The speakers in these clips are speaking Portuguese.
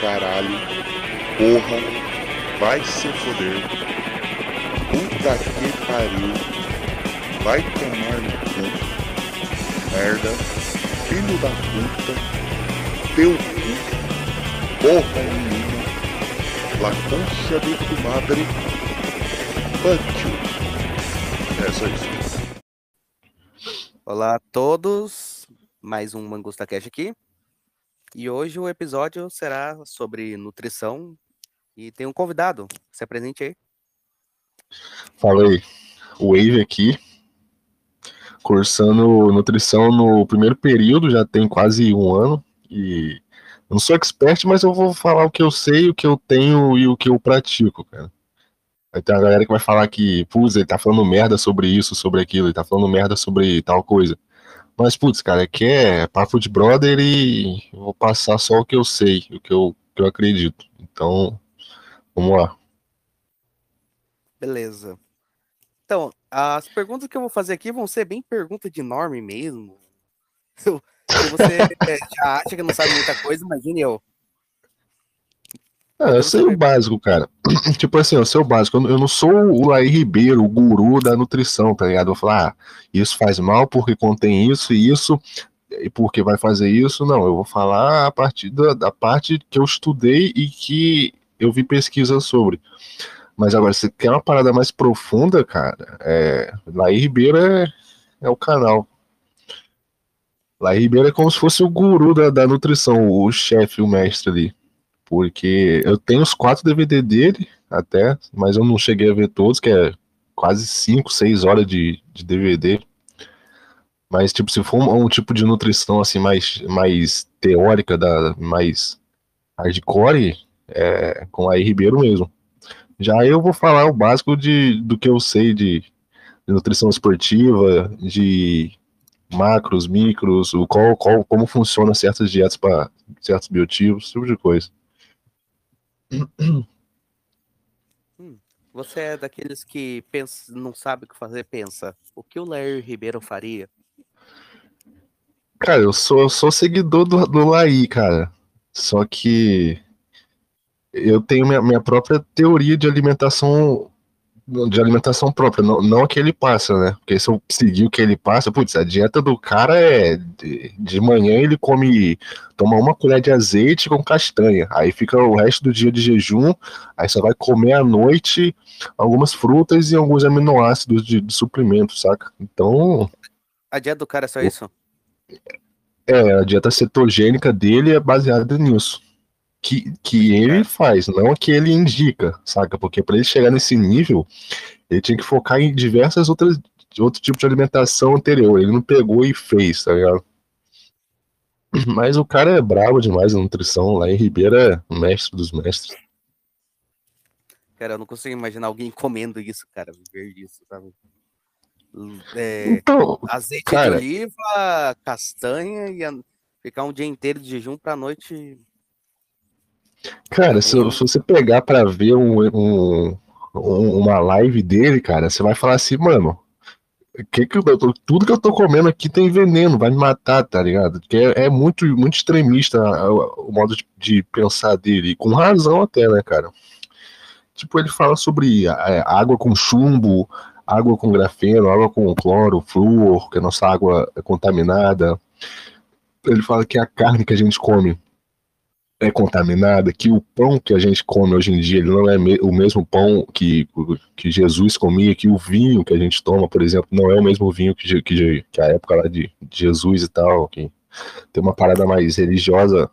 caralho, porra, vai se foder, puta que pariu, vai tomar no cu, merda, filho da puta, teu cu, porra nenhuma, la de tu madre, you. É só isso. Olá a todos, mais um Mangusta Cash aqui. E hoje o episódio será sobre nutrição e tem um convidado. Se apresente aí. Fala aí, Wave aqui, cursando nutrição no primeiro período, já tem quase um ano e não sou expert, mas eu vou falar o que eu sei, o que eu tenho e o que eu pratico, cara. Vai ter uma galera que vai falar que, putz, ele tá falando merda sobre isso, sobre aquilo, ele tá falando merda sobre tal coisa. Mas, putz, cara, aqui é papo de brother e vou passar só o que eu sei, o que eu, que eu acredito. Então, vamos lá. Beleza. Então, as perguntas que eu vou fazer aqui vão ser bem pergunta de norme mesmo. Se você já acha que não sabe muita coisa, imagine eu. Ah, eu sei o básico, cara. tipo assim, eu sei o básico. Eu não sou o Laí Ribeiro, o guru da nutrição, tá ligado? Eu vou falar, ah, isso faz mal porque contém isso e isso, e porque vai fazer isso. Não, eu vou falar a partir da, da parte que eu estudei e que eu vi pesquisa sobre. Mas agora, se quer uma parada mais profunda, cara, é, Laí Ribeiro é, é o canal. Laí Ribeiro é como se fosse o guru da, da nutrição, o chefe, o mestre ali. Porque eu tenho os quatro DVD dele, até, mas eu não cheguei a ver todos, que é quase 5, 6 horas de, de DVD. Mas, tipo, se for um, um, tipo de nutrição, assim, mais, mais teórica, da, mais hardcore, é com a Ribeiro mesmo. Já eu vou falar o básico de, do que eu sei de, de nutrição esportiva, de macros, micros, o qual, qual, como funciona certas dietas para certos biotipos, esse tipo de coisa. Hum, você é daqueles que pensa, não sabe o que fazer, pensa. O que o Lair Ribeiro faria? Cara, eu sou, eu sou seguidor do, do Laí, cara. Só que eu tenho minha, minha própria teoria de alimentação de alimentação própria, não, não a que ele passa, né? Porque se eu seguir o que ele passa, putz, a dieta do cara é de, de manhã ele come, toma uma colher de azeite com castanha, aí fica o resto do dia de jejum, aí só vai comer à noite algumas frutas e alguns aminoácidos de, de suplemento, saca? Então. A dieta do cara é só isso? É, a dieta cetogênica dele é baseada nisso que, que ele faz, não a que ele indica, saca? Porque para ele chegar nesse nível, ele tinha que focar em diversas outras outro tipo de alimentação anterior. Ele não pegou e fez, tá ligado? Mas o cara é bravo demais na nutrição. Lá em Ribeira é mestre dos mestres. Cara, eu não consigo imaginar alguém comendo isso, cara, viver disso, sabe? É, então, azeite cara, de oliva, castanha e a... ficar um dia inteiro de jejum pra noite Cara, se, se você pegar pra ver um, um, uma live dele, cara, você vai falar assim, mano, que que tô, tudo que eu tô comendo aqui tem veneno, vai me matar, tá ligado? Porque é, é muito, muito extremista o, o modo de, de, pensar dele, com razão até, né, cara? Tipo, ele fala sobre é, água com chumbo, água com grafeno, água com cloro, flúor, que a nossa água é contaminada. Ele fala que a carne que a gente come é contaminada, que o pão que a gente come hoje em dia ele não é me o mesmo pão que, que Jesus comia, que o vinho que a gente toma, por exemplo, não é o mesmo vinho que, que, que a época lá de, de Jesus e tal, que tem uma parada mais religiosa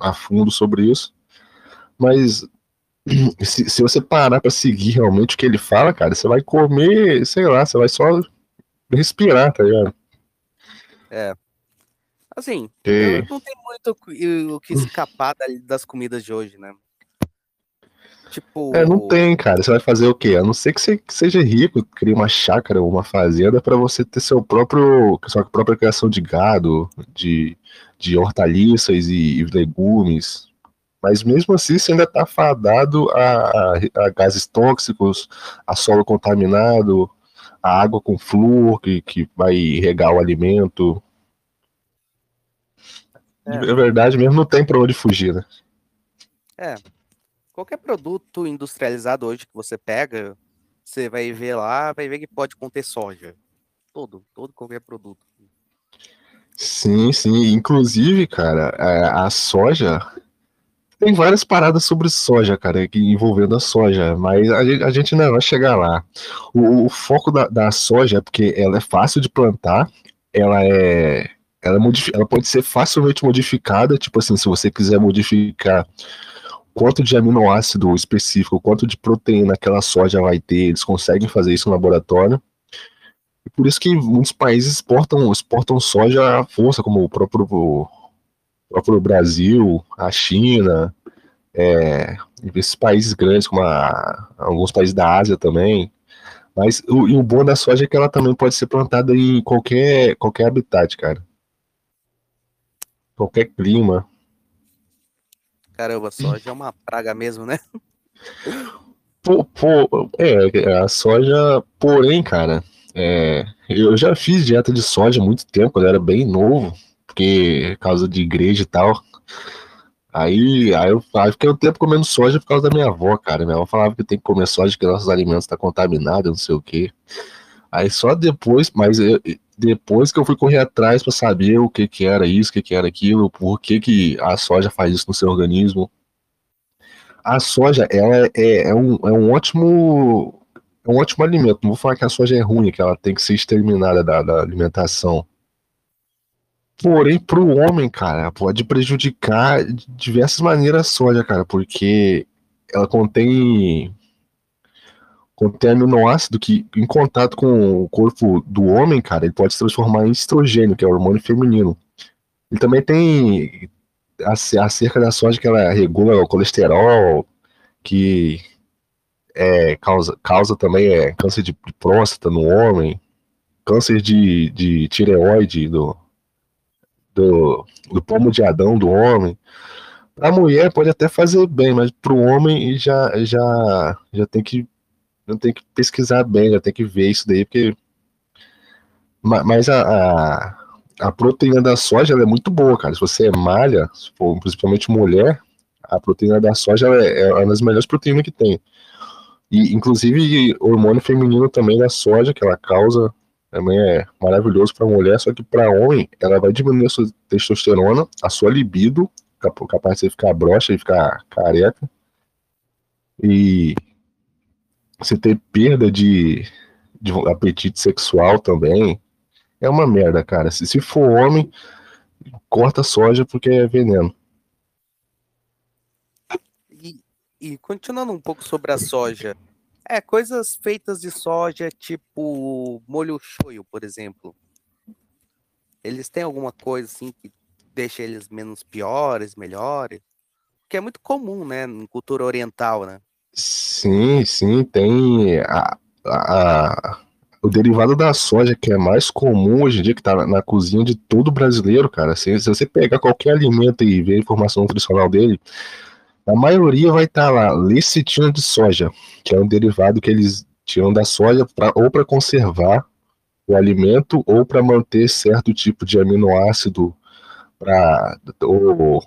a fundo sobre isso. Mas se, se você parar para seguir realmente o que ele fala, cara, você vai comer, sei lá, você vai só respirar, tá ligado? É, Assim, é. não tem muito o que escapar das comidas de hoje, né? Tipo. É, não tem, cara. Você vai fazer o quê? A não ser que você seja rico, crie uma chácara ou uma fazenda para você ter seu próprio, sua própria criação de gado, de, de hortaliças e, e legumes. Mas mesmo assim, você ainda está fadado a, a, a, gases tóxicos, a solo contaminado, a água com flúor que, que vai regar o alimento. É. é verdade mesmo, não tem pra onde fugir, né? É. Qualquer produto industrializado hoje que você pega, você vai ver lá, vai ver que pode conter soja. Todo, todo qualquer produto. Sim, sim. Inclusive, cara, a, a soja. Tem várias paradas sobre soja, cara, envolvendo a soja, mas a gente, a gente ainda vai chegar lá. O, o foco da, da soja é porque ela é fácil de plantar, ela é. Ela, ela pode ser facilmente modificada, tipo assim, se você quiser modificar quanto de aminoácido específico, quanto de proteína aquela soja vai ter, eles conseguem fazer isso no laboratório. E por isso que muitos países exportam, exportam soja à força, como o próprio, o próprio Brasil, a China, é, esses países grandes, como a- alguns países da Ásia também. Mas o, o bom da soja é que ela também pode ser plantada em qualquer, qualquer habitat, cara. Qualquer clima. Caramba, soja é uma praga mesmo, né? Pô, pô, é, a soja, porém, cara, é, eu já fiz dieta de soja há muito tempo, quando eu era bem novo, porque por causa de igreja e tal. Aí, aí eu aí fiquei um tempo comendo soja por causa da minha avó, cara. Minha avó falava que tem que comer soja, que nossos alimentos estão contaminados, não sei o quê. Aí só depois, mas eu- depois que eu fui correr atrás para saber o que que era isso, o que que era aquilo, por que que a soja faz isso no seu organismo. A soja, ela é, é um, é um ótimo, é um ótimo alimento. Não vou falar que a soja é ruim, que ela tem que ser exterminada da, da alimentação. Porém, para o homem, cara, pode prejudicar de diversas maneiras a soja, cara, porque ela contém contém aminoácido que, em contato com o corpo do homem, cara, ele pode se transformar em estrogênio, que é o hormônio feminino. Ele também tem ace- acerca da soja que ela regula o colesterol, que é, causa, causa também é, câncer de, de próstata no homem, câncer de, de tireoide do, do, do pomo de Adão do homem. A mulher pode até fazer bem, mas para o homem já, já, já tem que já tem que pesquisar bem, já tem que ver isso daí, porque ma- mas a, a, a proteína da soja é muito boa, cara. Se você é malha, principalmente mulher, a proteína da soja é, é uma das melhores proteínas que tem. E inclusive hormônio feminino também da soja que ela causa também é maravilhoso para mulher, só que para homem ela vai diminuir a sua testosterona, a sua libido, cap- capaz de você ficar broxa e ficar careca. E você ter perda de, de apetite sexual também. É uma merda, cara. Se, se for homem, corta soja porque é veneno. E, e continuando um pouco sobre a soja, é coisas feitas de soja, tipo molho shoyu, por exemplo. Eles têm alguma coisa assim que deixa eles menos piores, melhores? Que é muito comum, né, em cultura oriental, né? Sim, sim, tem a, a- o derivado da soja que é mais comum hoje em dia, que tá na, cozinha de todo brasileiro, cara. Se, se você pegar qualquer alimento e ver a informação nutricional dele, a maioria vai estar lá, lecitina de soja, que é um derivado que eles tiram da soja pra, ou para conservar o alimento ou para manter certo tipo de aminoácido para ou,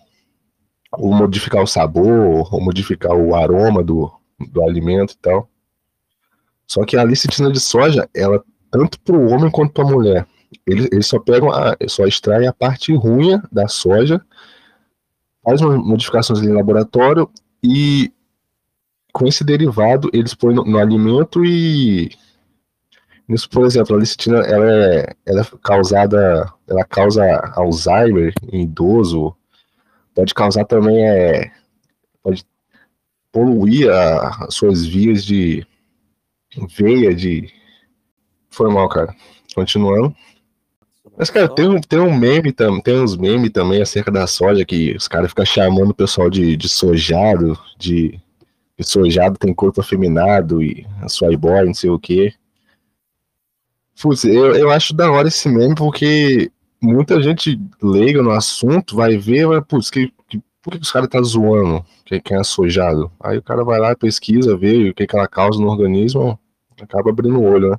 ou modificar o sabor, ou modificar o aroma do, do alimento e tal. Só que a lecitina de soja, ela tanto para o homem quanto para a mulher, eles, eles só pegam, a, só extraem a parte ruim da soja, faz modificações em laboratório e com esse derivado eles põem no, no alimento e isso, por exemplo, a lecitina ela é, ela é causada, ela causa Alzheimer em idoso, pode causar também é, pode poluir a- as suas vias de veia de foi mal, cara. Continuando. Mas, cara, tem, um- tem um meme também, tem uns memes também acerca da soja que os caras ficam chamando o pessoal de, de sojado, de, de sojado tem corpo afeminado e soy boy, não sei o quê. Putz, eu, eu acho da hora esse meme porque muita gente leiga no assunto vai ver, vai, putz, que, que, por que os caras tá zoando quem, quem é sojado? Aí o cara vai lá, pesquisa, vê o que, que ela causa no organismo, acaba abrindo o olho, né?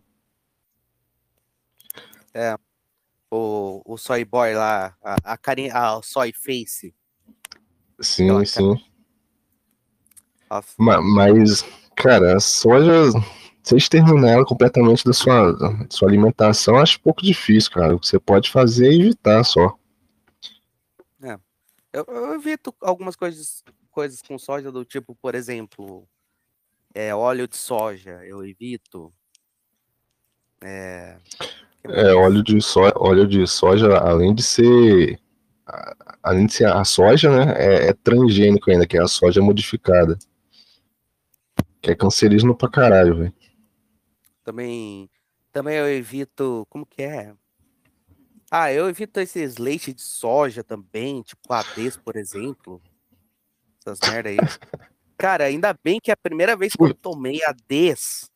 O, o soy boy lá, a, a carinha, a soy face. Sim, Aquela sim. Ma- Mas, cara, a soja, você exterminar ela completamente da sua, da sua alimentação, acho pouco difícil, cara. O que você pode fazer é evitar só. Eu, eu evito algumas coisas, coisas com soja do tipo, por exemplo, é, óleo de soja, eu evito. É, que É, mais? óleo de soja, óleo de soja, além de ser, além de ser a soja, né, é, é transgênico ainda, que é a soja modificada. Que é cancerígeno pra caralho, velho. Também, também eu evito, como que é? Ah, eu evito esses leite de soja também, tipo Ades, por exemplo. Essas merda aí. Cara, ainda bem que é a primeira vez que eu tomei Ades,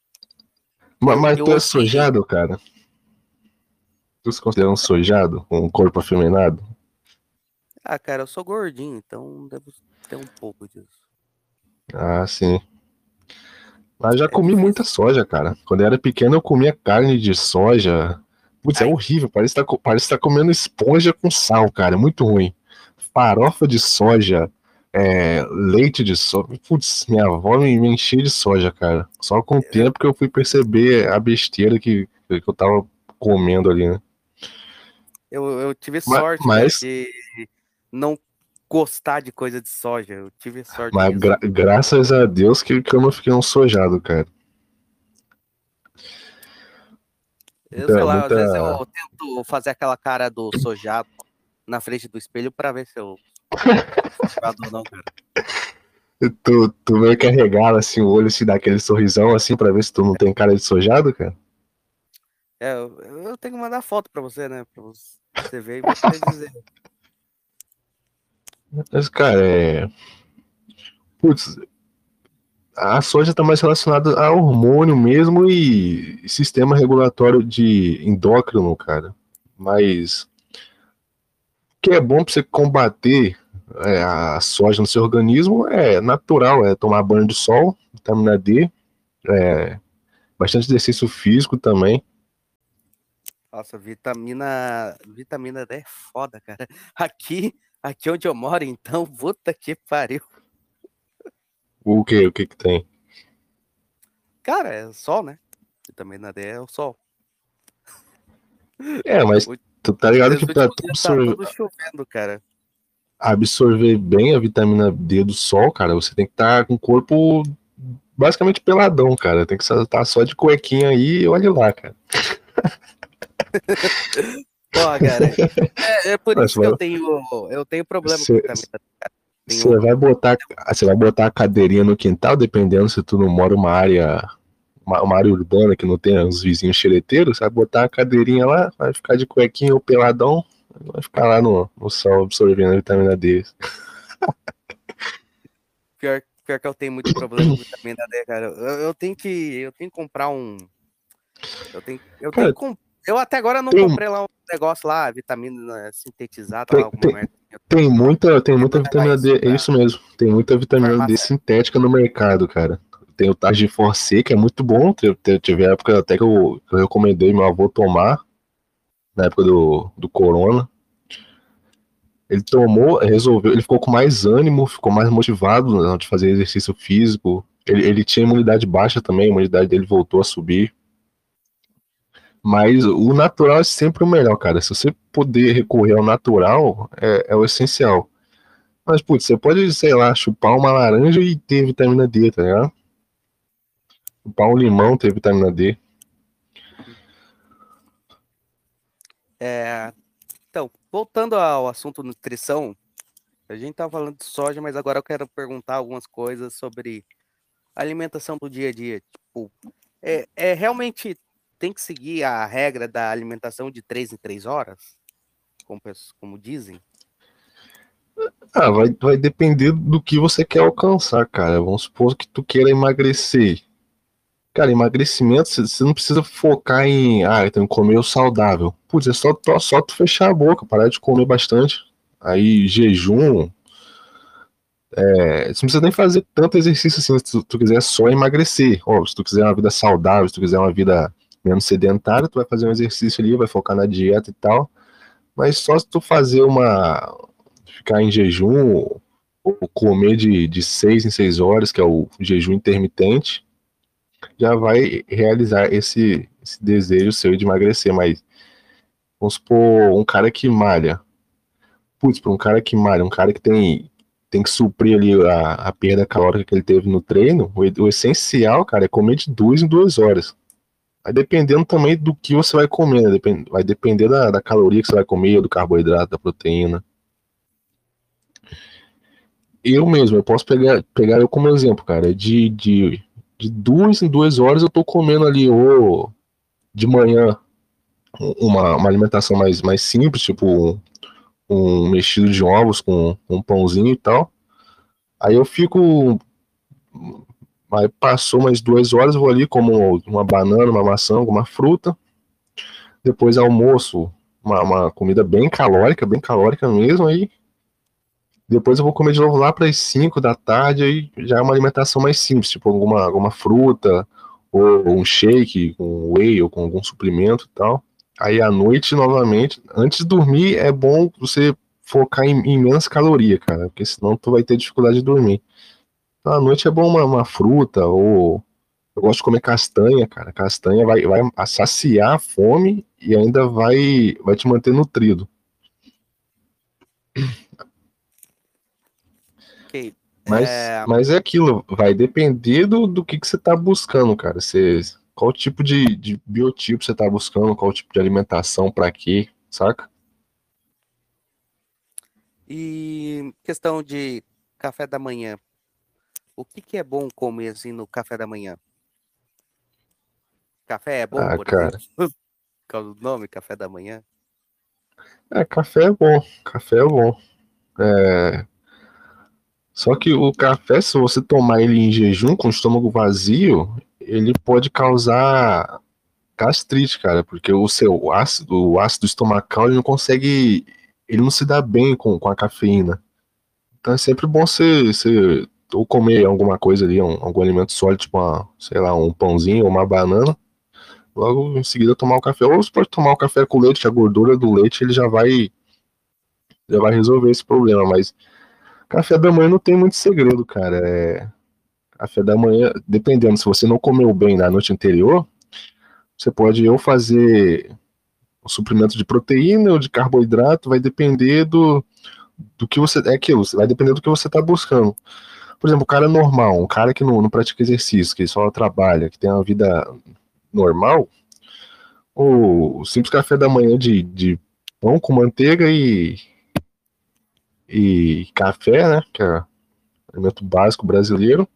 Ma- Eu- Mas eu tu é sojado, cara? Tu se considera um sojado? Um corpo afeminado? ah, cara, eu sou gordinho, então devo ter um pouco disso. Ah, sim. Mas já É comi difícil. muita soja, cara. Quando eu era pequeno, eu comia carne de soja. Putz, é horrível. Parece que tá, parece que tá comendo esponja com sal, cara. É muito ruim. Farofa de soja, é, leite de soja. Putz, minha avó me, me enchia de soja, cara. Só com o tempo que eu fui perceber a besteira que, que eu tava comendo ali, né? Eu, eu tive sorte cara, mas- de não gostar de coisa de soja. Eu tive sorte Mas gra- graças a Deus que, que eu não fiquei um sojado, cara. Eu muita- sei lá, muita- às vezes eu tento fazer aquela cara do sojado na frente do espelho pra ver se eu sou sojado ou não, cara. Tu, tu meio que arregala assim o olho, se dá aquele sorrisão assim pra ver se tu não tem cara de sojado, cara? É, eu, eu tenho que mandar foto pra você, né? Pra você ver e você dizer. Mas, cara, é. Putz, a soja tá mais relacionada a hormônio mesmo e sistema regulatório de endócrino, cara. Mas. O que é bom pra você combater é, a soja no seu organismo é natural, é tomar banho de sol, vitamina D, é, bastante exercício físico também. Nossa, vitamina. Vitamina D é foda, cara. Aqui, aqui onde eu moro, então, puta que pariu. O que, o que que tem? Cara, é o sol, né? Vitamina D é o sol. É, mas tu tá ligado que pra tu tá absorver, tudo chovendo, cara. absorver bem a vitamina D do sol, cara, você tem que estar com o corpo basicamente peladão, cara. Tem que estar só de cuequinha aí e olha lá, cara. Porra, cara. É, é por Mas isso que eu tenho, eu tenho problema Cê- com vitamina D. cara. Você vai botar, você vai botar a cadeirinha no quintal, dependendo se tu não mora uma área, uma, uma área urbana que não tem os vizinhos xereteiros, você vai botar a cadeirinha lá, vai ficar de cuequinha ou peladão, vai ficar lá no, no sol absorvendo a vitamina D. Pior, pior que eu tenho muito problema com vitamina D, cara. Eu, eu tenho que, eu tenho que comprar um. Eu tenho, eu tenho Cara, que com- Eu até agora não tem um- comprei lá um negócio lá, vitamina sintetizada, Tem- lá, alguma tem- merda. Tem muita, tem muita vitamina D, é isso mesmo. Tem muita vitamina D sintética no mercado, cara. Tem o Targi Force, que é muito bom. Teve, época até que eu, eu recomendei meu avô tomar, na época do, do corona. Ele tomou, resolveu, ele ficou com mais ânimo, ficou mais motivado de fazer exercício físico. Ele, ele tinha imunidade baixa também, a imunidade dele voltou a subir. Mas o natural é sempre o melhor, cara. Se você puder recorrer ao natural, é, é o essencial. Mas, putz, você pode, sei lá, chupar uma laranja e ter vitamina D, tá ligado? Chupar um limão ter vitamina D. É, então, voltando ao assunto nutrição, a gente tá falando de soja, mas agora eu quero perguntar algumas coisas sobre alimentação do dia a dia. Tipo, é, é realmente tem que seguir a regra da alimentação de 3 em 3 horas? Como, como dizem? Ah, vai, vai depender do que você quer alcançar, cara. Vamos supor que tu queira emagrecer. Cara, emagrecimento, você não precisa focar em, ah, eu tenho que comer o saudável. Putz, é só, só tu fechar a boca, parar de comer bastante. Aí, jejum. É, você não precisa nem fazer tanto exercício assim, se tu, tu quiser só emagrecer. Ó, se tu quiser uma vida saudável, se tu quiser uma vida menos sedentária, tu vai fazer um exercício ali, vai focar na dieta e tal. Mas só se tu fazer uma. ficar em jejum ou comer de, de seis em seis horas, que é o jejum intermitente, já vai realizar esse, esse desejo seu de emagrecer. Mas vamos supor um cara que malha. Putz, para um cara que malha, um cara que tem, tem que suprir ali a, a perda calórica que ele teve no treino, o, o essencial, cara, é comer de duas em duas horas. Vai dependendo também do que você vai comer, né? vai depender da, da caloria que você vai comer, do carboidrato, da proteína. Eu mesmo, eu posso pegar, pegar eu como exemplo, cara, de, de, de duas em duas horas eu tô comendo ali, ou de manhã, uma, uma alimentação mais, mais simples, tipo um, um mexido de ovos com um pãozinho e tal. Aí eu fico Aí passou umas duas horas, vou ali como uma banana, uma maçã, alguma fruta. Depois almoço, uma, uma comida bem calórica, bem calórica mesmo. Aí depois eu vou comer de novo lá para as 5 da tarde, aí já é uma alimentação mais simples, tipo alguma, alguma fruta, ou, um shake com whey ou com algum suplemento e tal. Aí à noite, novamente, antes de dormir, é bom você focar em, em menos caloria, cara, porque senão tu vai ter dificuldade de dormir. À noite é bom uma, uma fruta, ou eu gosto de comer castanha, cara. Castanha vai, vai saciar a fome e ainda vai, vai te manter nutrido. Ok. Mas é... mas é aquilo, vai depender do, do que, que você está buscando, cara. Você, qual tipo de, de biotipo você está buscando, qual tipo de alimentação, para quê, saca? E questão de café da manhã. O que, que é bom comer assim no café da manhã? Café é bom, ah, por cara. exemplo? Qual o nome? Café da manhã? É, café é bom. Café é bom. É... Só que o café, se você tomar ele em jejum, com o estômago vazio, ele pode causar gastrite, cara, porque o seu ácido, o ácido estomacal, ele não consegue, ele não se dá bem com, com a cafeína. Então é sempre bom você, você ou comer alguma coisa ali, um, algum alimento sólido, tipo uma, sei lá, um pãozinho ou uma banana, logo em seguida tomar o café. Ou você pode tomar o café com leite, a gordura do leite ele já vai já vai resolver esse problema, mas café da manhã não tem muito segredo, cara. É, café da manhã, dependendo, se você não comeu bem na noite anterior, você pode ou fazer o suprimento de proteína ou de carboidrato, vai depender do, do que você. É aquilo, vai depender do que você está buscando. Por exemplo, o cara normal, um cara que não, não pratica exercício, que só trabalha, que tem uma vida normal, o simples café da manhã de, de pão com manteiga e, e café, né? Que é alimento básico brasileiro,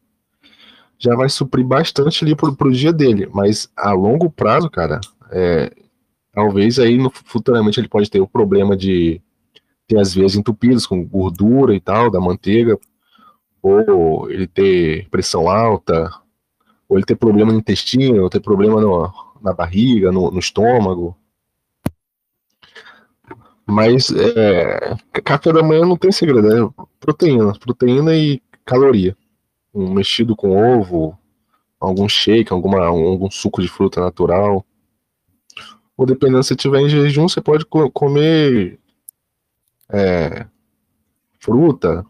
já vai suprir bastante ali pro, pro dia dele. Mas a longo prazo, cara, é, talvez aí no, futuramente ele pode ter o problema de ter as veias entupidas com gordura e tal, da manteiga, ou ele ter pressão alta, ou ele ter problema no intestino, ou ter problema no, na barriga, no, no estômago. Mas é, café da manhã não tem segredo, é proteína, proteína e caloria. Um mexido com ovo, algum shake, alguma, algum suco de fruta natural. Ou dependendo se tiver em jejum, você pode comer é, fruta,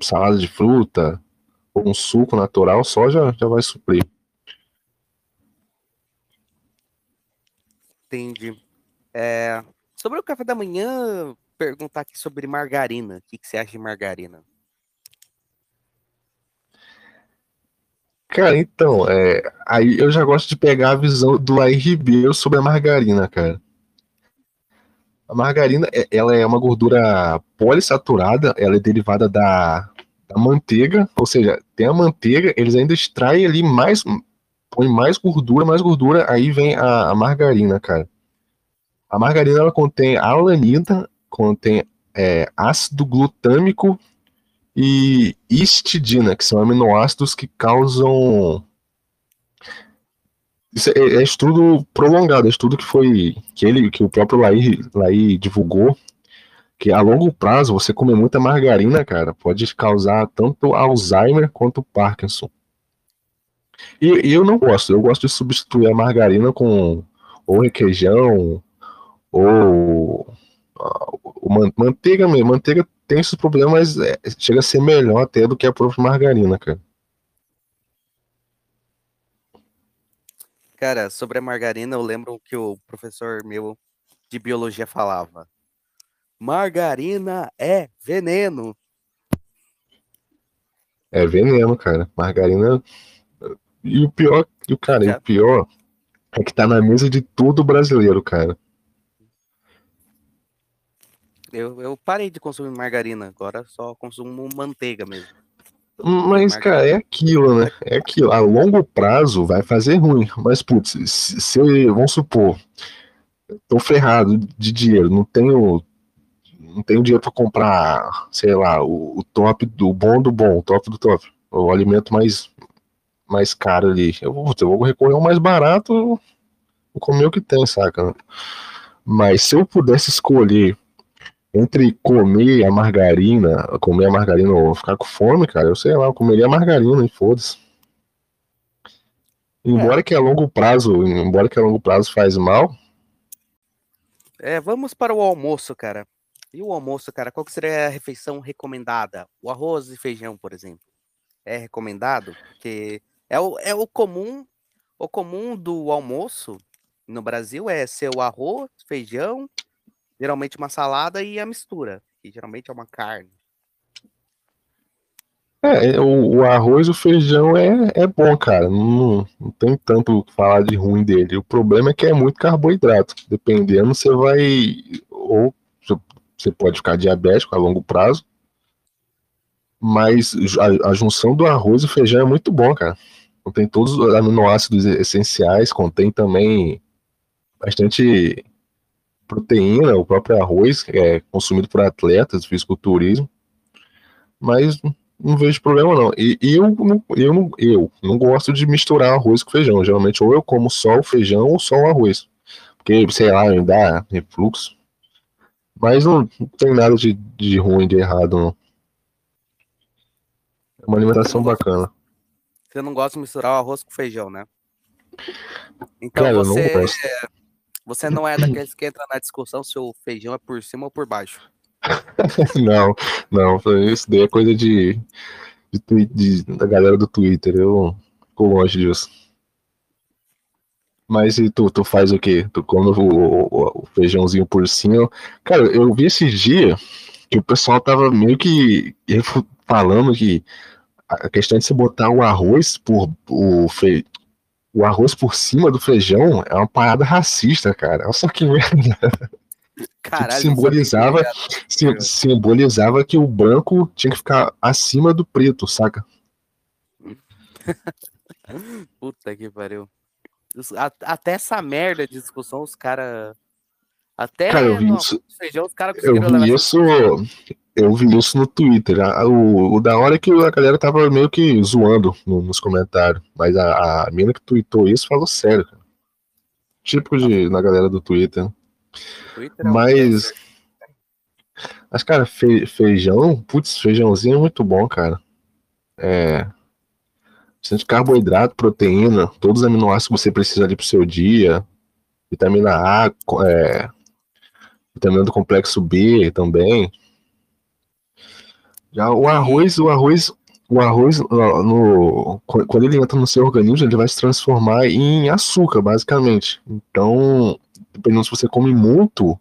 salada de fruta ou um suco natural só já, já vai suprir. Entendi. É, sobre o café da manhã, perguntar aqui sobre margarina. O que, que você acha de margarina? Cara, então, é, aí eu já gosto de pegar a visão do Laí Ribeiro sobre a margarina, cara. A margarina, é, ela é uma gordura polissaturada, ela é derivada da, da manteiga, ou seja, tem a manteiga, eles ainda extraem ali mais, põe mais gordura, mais gordura, aí vem a, a margarina, cara. A margarina, ela contém alanina, contém é, ácido glutâmico e histidina, que são aminoácidos que causam isso é, é, estudo prolongado, é estudo que foi que ele, que o próprio Laí, Laí divulgou, que a longo prazo você comer muita margarina, cara, pode causar tanto Alzheimer quanto Parkinson. E, e eu não gosto, eu gosto de substituir a margarina com ou requeijão ou o manteiga mesmo, manteiga tem esses problemas, mas é, chega a ser melhor até do que a própria margarina, cara. Cara, sobre a margarina, eu lembro que o professor meu de biologia falava: margarina é veneno. É veneno, cara. Margarina. E o pior, e o cara, e o pior é que tá na mesa de todo brasileiro, cara. Eu, eu parei de consumir margarina, agora só consumo manteiga mesmo. Mas, cara, é aquilo, né? É aquilo. A longo prazo vai fazer ruim. Mas, putz, se, eu, vamos supor, tô ferrado de dinheiro, não tenho. Não tenho dinheiro para comprar, sei lá, o, o, top do bom do bom, o top do top. O alimento mais, mais caro ali. Eu vou, eu vou recorrer ao mais barato, vou comer o que tem, saca? Mas se eu pudesse escolher entre comer a margarina, comer a margarina ou ficar com fome, cara, eu sei lá, eu comeria a margarina e foda-se. Embora é. que a longo prazo, embora que a longo prazo faz mal. É, vamos para o almoço, cara. E o almoço, cara, qual que seria a refeição recomendada? O arroz e feijão, por exemplo. É recomendado? Porque é o, é o comum, o comum do almoço no Brasil é ser o arroz, feijão, geralmente uma salada e a mistura, que geralmente é uma carne. É, é, o, o arroz e o feijão é, é bom, cara. Não, não tem tanto falar de ruim dele. O problema é que é muito carboidrato. Dependendo, você vai. Ou você pode ficar diabético a longo prazo. Mas a, a junção do arroz e feijão é muito bom, cara. Contém todos os aminoácidos essenciais, contém também bastante proteína, o próprio arroz é consumido por atletas, fisiculturismo, mas não vejo problema não. E, e eu, eu, não, eu não gosto de misturar arroz com feijão. Geralmente ou eu como só o feijão ou só o arroz. Porque, sei lá, me dá refluxo. Mas não, não tem nada de, de ruim, de errado, não. É uma alimentação bacana. Você não gosta de misturar o arroz com feijão, né? Então Cara, você, não gosto. Você não é daqueles que entra na discussão se o feijão é por cima ou por baixo. não, não, isso daí é coisa de, de, de, da galera do Twitter. Eu fico longe disso. Mas e tu, tu faz o quê? Tu come o, o, o, feijãozinho por cima? Cara, eu vi esse dia que o pessoal tava meio que falando que a questão de você botar o arroz por o, fe, o arroz por cima do feijão é uma parada racista, cara. Olha só que merda. Caralho, simbolizava, sim, simbolizava que o branco tinha que ficar acima do preto, saca? Puta que pariu. Até essa merda de discussão, os caras. Até cara, eu vi isso, feijão, os caras Eu vi isso eu vi isso no Twitter. O, o, da hora é que a galera tava meio que zoando no, nos comentários. Mas a, a mina que tweetou isso falou sério, cara. Típico de, na galera do Twitter. Twitter é mas. Mas, cara, fe, feijão, putz, feijãozinho é muito bom, cara. É. Bastante carboidrato, proteína, todos os aminoácidos que você precisa ali pro seu dia. Vitamina A, é, vitamina do complexo B também. Já o arroz, o arroz, o arroz, no, quando ele entra no seu organismo, ele vai se transformar em açúcar, basicamente. Então, dependendo se você come muito,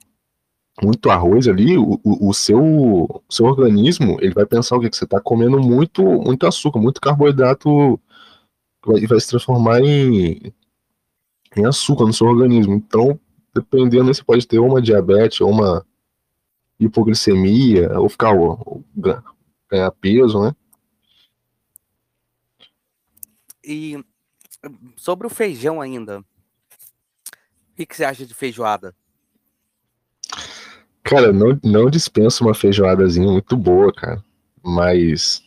muito arroz ali, o, o, o seu, seu organismo, ele vai pensar o que, que você está comendo muito, muito açúcar, muito carboidrato, vai, vai se transformar em, em açúcar no seu organismo. Então, dependendo, você pode ter uma diabetes, ou uma hipoglicemia, ou ficar ou, ganhar peso, né? E sobre o feijão ainda, o que, que você acha de feijoada? Cara, não, não dispenso uma feijoadazinha muito boa, cara. Mas.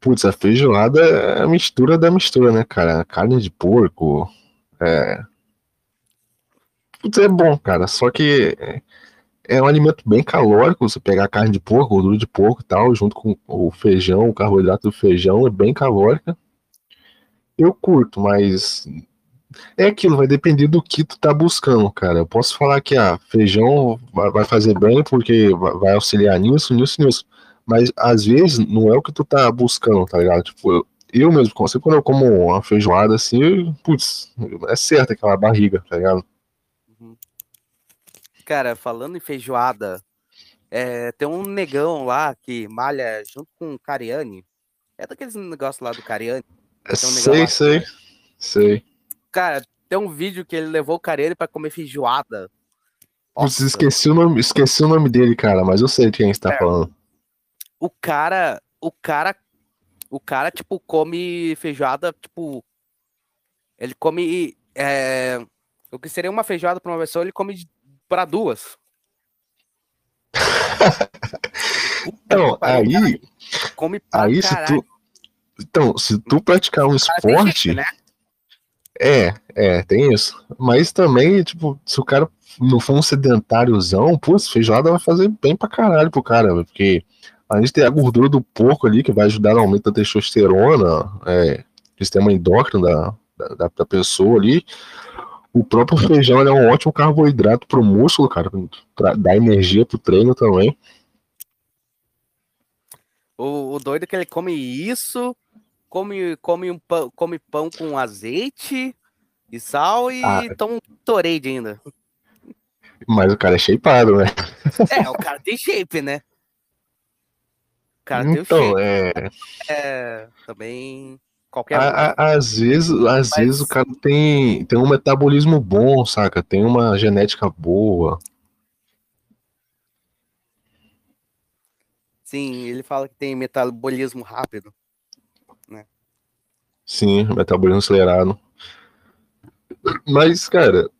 Putz, a feijoada é a mistura da mistura, né, cara? Carne de porco. É. Putz, é bom, cara. Só que é um alimento bem calórico, você pegar carne de porco, gordura de porco e tal, junto com o feijão, o carboidrato do feijão, é bem calórica. Eu curto, mas É aquilo, vai depender do que tu tá buscando, cara. Eu posso falar que, ah, feijão vai fazer bem porque vai auxiliar nisso, nisso, nisso. Mas às vezes não é o que tu tá buscando, tá ligado? Tipo, eu mesmo, quando eu como uma feijoada assim, putz, é certo aquela barriga, tá ligado? Cara, falando em feijoada, é, tem um negão lá que malha junto com o Cariani. É daqueles negócios lá do Cariani. Um sei, lá, sei, sei. Cara, tem um vídeo que ele levou o Cariani pra comer feijoada. Putz, esqueci o, nome, esqueci o nome dele, cara, mas eu sei de quem está é, falando. O cara, o cara o cara, tipo, come feijoada, tipo. Ele come. É, o que seria uma feijoada para uma pessoa, ele come para duas. então, aí. Come pra aí, se tu. Então, se tu praticar um esporte. Jeito, né? É, é, tem isso. Mas também, tipo, se o cara não for um sedentáriozão, putz, feijoada vai fazer bem pra caralho pro cara, porque a gente tem a gordura do porco ali, que vai ajudar no aumento da testosterona, é, sistema endócrino da, da, da, pessoa ali. O próprio feijão é um ótimo carboidrato pro músculo, cara, pra dar energia pro treino também. O, o doido é que ele come isso, come, come, um pão, come pão com azeite e sal e ah. toma um Torade ainda. Mas o cara é shapeado, né? É, o cara tem shape, né? Cara, então, é... é. Também. Qualquer. A, a, às vezes, às Mas... vezes o cara tem, tem um metabolismo bom, saca? Tem uma genética boa. Sim, ele fala que tem metabolismo rápido. Né? Sim, metabolismo acelerado. Mas, cara,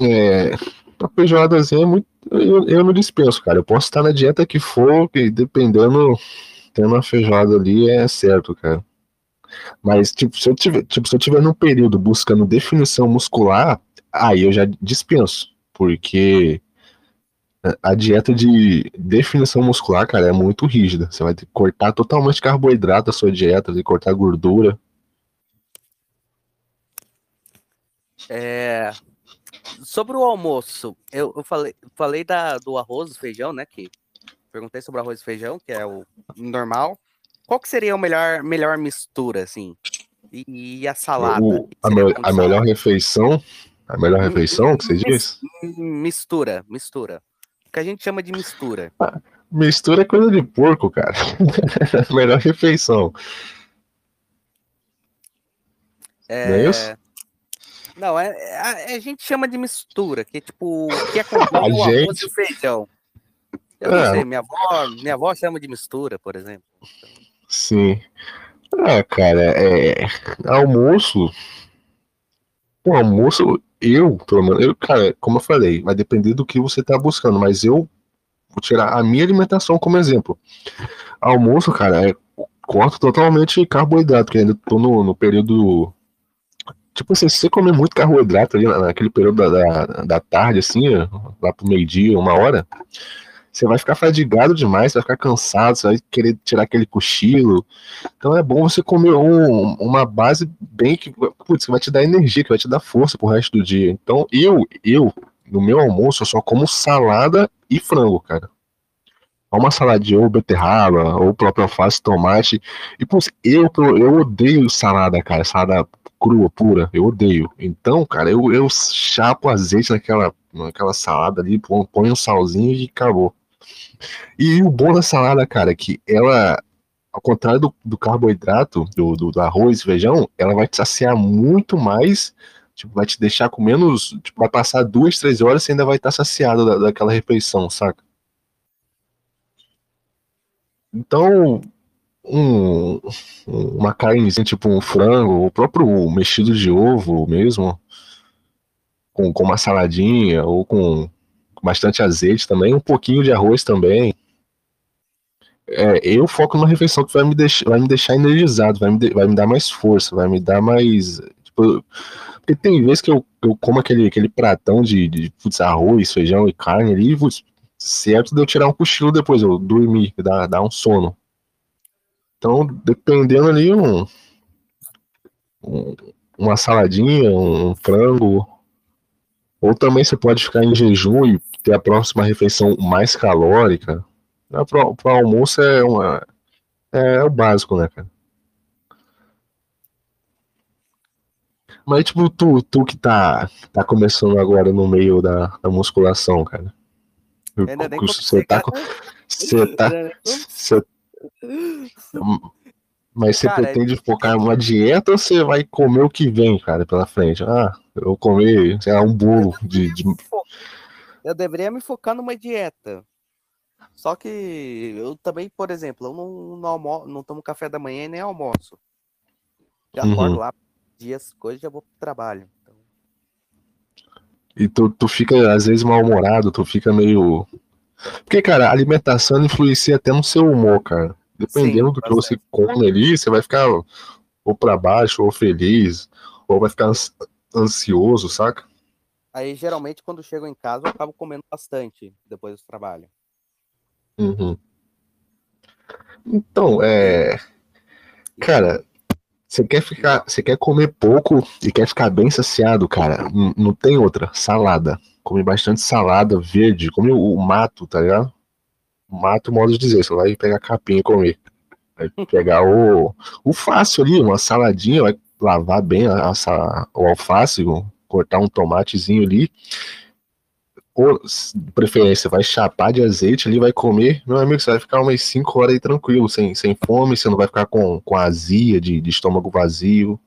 é, a feijoadazinha é muito. Eu, eu não dispenso, cara. Eu posso estar na dieta que for, que dependendo, ter uma feijoada ali é certo, cara. Mas, tipo, se eu tiver, tipo, se eu tiver num período buscando definição muscular, aí eu já dispenso. Porque a dieta de definição muscular, cara, é muito rígida. Você vai ter que cortar totalmente carboidrato da sua dieta, de cortar gordura. É, sobre o almoço, eu, eu falei, falei da, do arroz e feijão, né? Que perguntei sobre arroz e feijão, que é o normal. Qual que seria a melhor, melhor mistura, assim? E, e a salada? O, a, me, a melhor refeição? A melhor hum, refeição que você diz? Mistura, mistura. O que a gente chama de mistura. Ah, mistura é coisa de porco, cara. melhor refeição. É... Não é isso? Não, é, é, a, a, gente chama de mistura, que é tipo, que é acompanha o arroz e o feijão. Eu é. não sei, minha avó, minha avó chama de mistura, por exemplo. Sim. Ah, cara, é. Almoço. O almoço, eu, pelo menos, eu, cara, como eu falei, vai depender do que você tá buscando, mas eu vou tirar a minha alimentação como exemplo. Almoço, cara, é, corto totalmente carboidrato, porque ainda tô no, no período Tipo assim, se você comer muito carboidrato ali naquele período da, da, da tarde, assim, lá pro meio-dia, uma hora, você vai ficar fadigado demais, vai ficar cansado, você vai querer tirar aquele cochilo. Então é bom você comer um, uma base bem que, putz, que vai te dar energia, que vai te dar força pro resto do dia. Então eu, eu, no meu almoço, eu só como salada e frango, cara. Uma saladinha ou beterraba, ou próprio alface, tomate. E, putz, eu, eu odeio salada, cara. Salada crua, pura, eu odeio. Então, cara, eu, eu chapo azeite naquela, naquela salada ali, põe um salzinho e acabou. E o bom da salada, cara, é que ela, ao contrário do, do carboidrato, do, do, do, arroz feijão, ela vai te saciar muito mais, tipo, vai te deixar com menos, tipo, vai passar duas, três horas e ainda vai estar saciado da, daquela refeição, saca? Então, um, uma carnezinha, tipo um frango, o próprio mexido de ovo mesmo, com, com uma saladinha, ou com bastante azeite também, um pouquinho de arroz também. É, eu foco numa refeição que vai me, deixar, vai me deixar energizado, vai me, de, vai me dar mais força, vai me dar mais. Tipo, porque tem vezes que eu, eu como aquele, aquele pratão de, de putz, arroz, feijão e carne ali, putz, certo de eu tirar um cochilo depois, eu dormir, dar, dar um sono. Então, dependendo ali, um, um, uma saladinha, um frango. Ou também você pode ficar em jejum e ter a próxima refeição mais calórica. Para o almoço é, uma, é, é o básico, né, cara? Mas, tipo, tu, tu que tá, tá começando agora no meio da, da musculação, cara. Ainda nem Você tá, você tá, você- mas você pretende focar em uma dieta ou você vai comer o que vem, cara, pela frente? Ah, eu comer, sei lá, um bolo de, de- Eu deveria me focar numa dieta. Só que eu também, por exemplo, eu não, não, almo não tomo café da manhã e nem almoço. Já Uhum. acordo lá, dias, coisas, já vou pro trabalho. Então, E tu, tu fica, às vezes, mal-humorado, tu fica meio. Porque, cara, a alimentação influencia até no seu humor, cara. Dependendo Sim, do que você come ali, você vai ficar ou pra baixo, ou feliz, ou vai ficar ansioso, saca? Aí, geralmente, quando chego em casa, eu acabo comendo bastante depois do trabalho. Uhum. Então, é. Cara, você quer ficar, você quer comer pouco e quer ficar bem saciado, cara. Não tem outra. Salada. Come bastante salada verde. Come o, o mato, tá ligado? O mato, modo de dizer. Você vai pegar capim e comer. Vai pegar o, o fácil ali, uma saladinha, vai lavar bem a, a sa- o alface, cortar um tomatezinho ali. Ou, de preferência, vai chapar de azeite ali, vai comer. Meu amigo, você vai ficar umas 5 horas aí tranquilo, sem, sem fome, você não vai ficar com, com azia, de, de estômago vazio.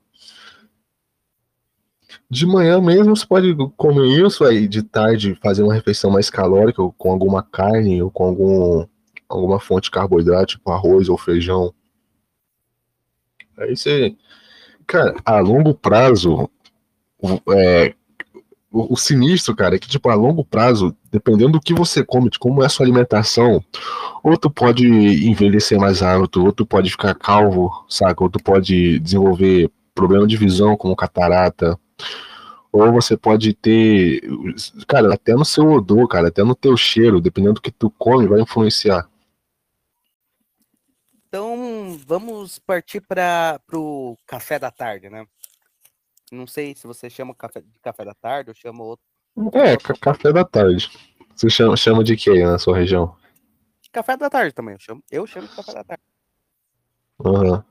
De manhã mesmo você pode comer isso, aí de tarde fazer uma refeição mais calórica, com alguma carne, ou com algum, alguma fonte de carboidrato, tipo arroz ou feijão. Aí você. Cara, a longo prazo, é, o, o sinistro, cara, é que, tipo, a longo prazo, dependendo do que você come, de como é a sua alimentação, ou tu pode envelhecer mais rápido, ou tu pode ficar calvo, saca? Ou tu pode desenvolver problema de visão, como catarata, ou você pode ter, cara, até no seu odor, cara, até no teu cheiro, dependendo do que tu come, vai influenciar. Vamos partir para o café da tarde, né? Não sei se você chama café de café da tarde ou chama outro. É, ca- café da tarde. Você chama, chama de quê na sua região? Café da tarde também, eu chamo, eu chamo de café da tarde. Aham.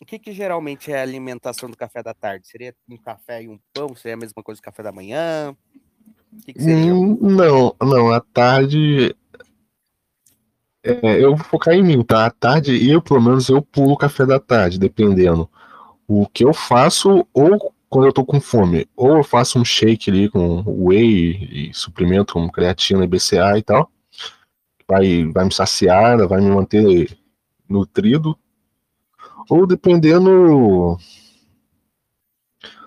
O que, que geralmente é a alimentação do café da tarde? Seria um café e um pão? Seria a mesma coisa que café da manhã? O que, que seria? Hum, Não, não, à tarde. É, eu vou focar em mim, tá? À tarde, eu, pelo menos, eu pulo o café da tarde, dependendo. O que eu faço, ou quando eu tô com fome, ou eu faço um shake ali com whey e suplemento como creatina e BCA e tal. Vai, vai me saciar, vai me manter nutrido. Ou dependendo,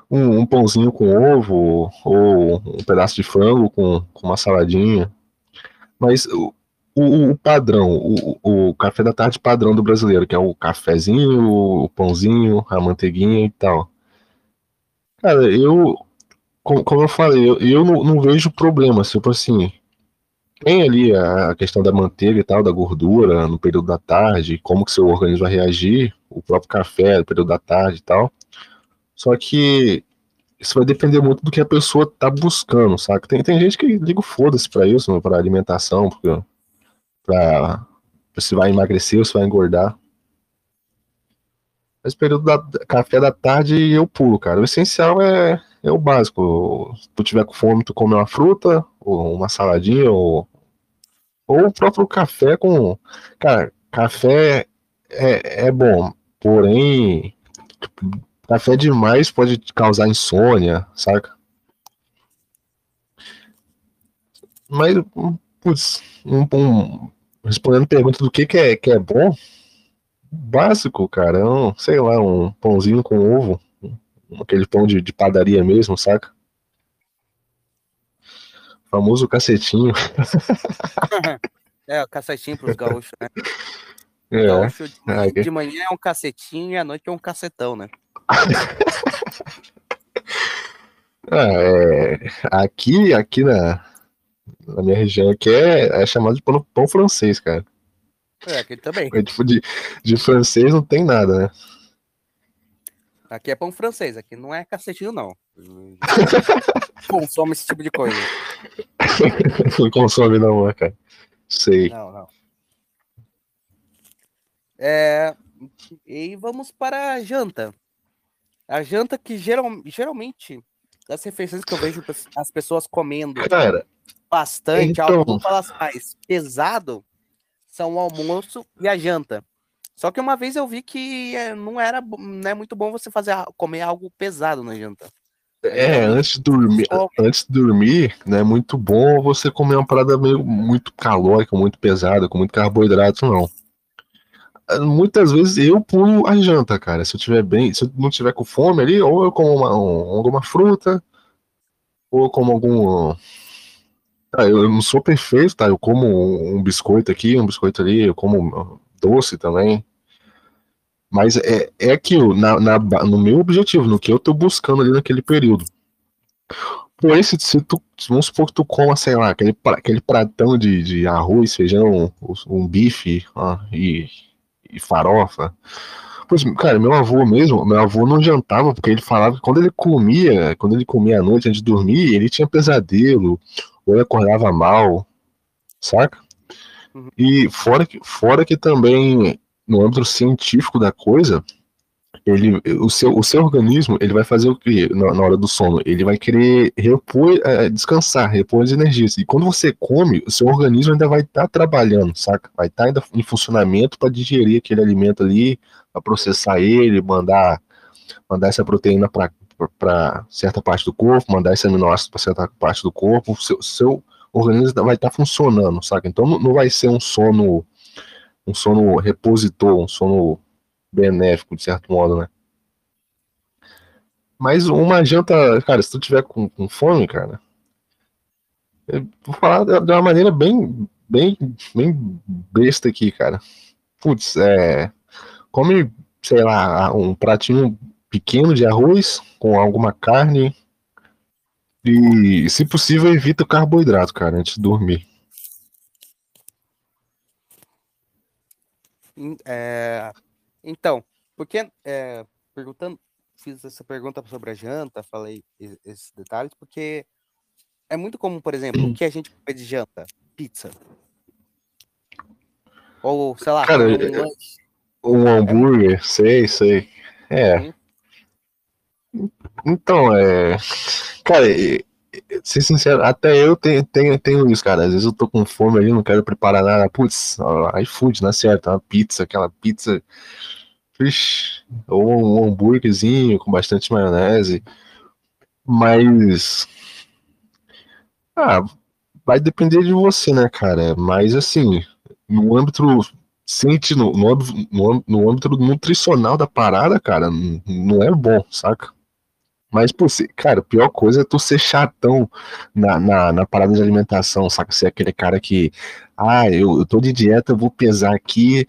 um, um pãozinho com ovo, ou um pedaço de frango com, com uma saladinha. Mas o, o, padrão, o, o café da tarde padrão do brasileiro, que é o cafezinho, o pãozinho, a manteiguinha e tal. Cara, eu, como, eu falei, eu, eu não, não vejo problema, tipo assim, tem ali a questão da manteiga e tal, da gordura no período da tarde, como que seu organismo vai reagir, o próprio café no período da tarde e tal. Só que isso vai depender muito do que a pessoa tá buscando, saca? Tem, tem gente que liga foda-se pra isso, pra alimentação, porque, pra se vai emagrecer ou se vai engordar. Mas período da café da tarde eu pulo, cara. O essencial é, é o básico. Se tu tiver com fome, tu come uma fruta, ou uma saladinha, ou, ou o próprio café com. Cara, café é, é bom, porém, tipo, café demais pode causar insônia, saca? Mas, putz, um, um- respondendo pergunta do que, que, é, que é bom, básico, cara, é um, sei lá, um pãozinho com ovo, aquele pão de, de padaria mesmo, saca? Famoso cacetinho. É, o cacetinho pros gaúchos, né? É, Gaúcho de, Ah, que- de manhã é um cacetinho e à noite é um cacetão, né? ah, é, aqui, aqui na, na minha região aqui é, é chamado de pão, pão francês, cara. É, aquele também. É, tipo, de, de francês não tem nada, né? Aqui é pão francês, aqui não é cacetinho, não. Consome esse tipo de coisa. não consome não, né, cara. Sei. Não, não. É, e vamos para a janta. A janta que geral, geralmente, das refeições que eu vejo as pessoas comendo Cara, bastante, então... algo vamos falar mais pesado, são o almoço e a janta. Só que uma vez eu vi que é, não era não é muito bom você fazer comer algo pesado na janta. É, antes de dormir, antes de dormir, não é muito bom você comer uma parada meio muito calórica, muito pesada, com muito carboidrato, não. Muitas vezes eu pulo a janta, cara. Se eu tiver bem, se eu não tiver com fome ali, ou eu como uma, um, alguma fruta, ou eu como algum. Ah, eu não sou perfeito, tá? Eu como um biscoito aqui, um biscoito ali, eu como doce também. Mas é, é aquilo, na, na, no meu objetivo, no que eu tô buscando ali naquele período. Porém, se, se tu, vamos supor que tu coma, sei lá, aquele, aquele pratão de, de arroz, feijão, um, um bife ó, e, e farofa. Pois, cara, meu avô mesmo, meu avô não jantava, porque ele falava que quando ele comia, quando ele comia à noite antes de dormir, ele tinha pesadelo, ou ele acordava mal, saca? Uhum. E fora que, fora que também no âmbito científico da coisa, ele, o, seu, o seu organismo ele vai fazer o que na, na, hora do sono? Ele vai querer repor, é, descansar, repor as energias. E quando você come, o seu organismo ainda vai estar tá trabalhando, saca? Vai estar tá ainda em funcionamento para digerir aquele alimento ali, para processar ele, mandar, mandar essa proteína para certa parte do corpo, mandar esse aminoácido para certa parte do corpo. O seu, seu organismo vai estar tá funcionando, saca? Então não, não vai ser um sono um sono repositor, um sono benéfico, de certo modo, né? Mas uma janta, cara, se tu tiver com, com fome, cara, vou falar de uma maneira bem, bem, bem besta aqui, cara. Putz, é. Come, sei lá, um pratinho pequeno de arroz com alguma carne. E, se possível, evita o carboidrato, cara, antes de dormir. É, então, porque é, perguntando, fiz essa pergunta sobre a janta, falei esses detalhes, porque é muito comum, por exemplo, o que a gente come de janta? Pizza. Ou, sei lá, Cara, um, um hambúrguer, sei, sei. É. Uhum. Então, é. Cara, ser sincero, até eu tenho, tenho, tenho isso, cara. Às vezes eu tô com fome ali, não quero preparar nada. Putz, iFood, não certo. Uma pizza, aquela pizza. Ixi, ou um hambúrguerzinho com bastante maionese. Mas. Ah, vai depender de você, né, cara? Mas assim, no âmbito. Sente no, no, no, no âmbito nutricional da parada, cara, não é bom, saca? Mas, pô, cara, a pior coisa é tu ser chatão na, na, na, parada de alimentação, saca? Ser aquele cara que, ah, eu, eu tô de dieta, vou pesar aqui,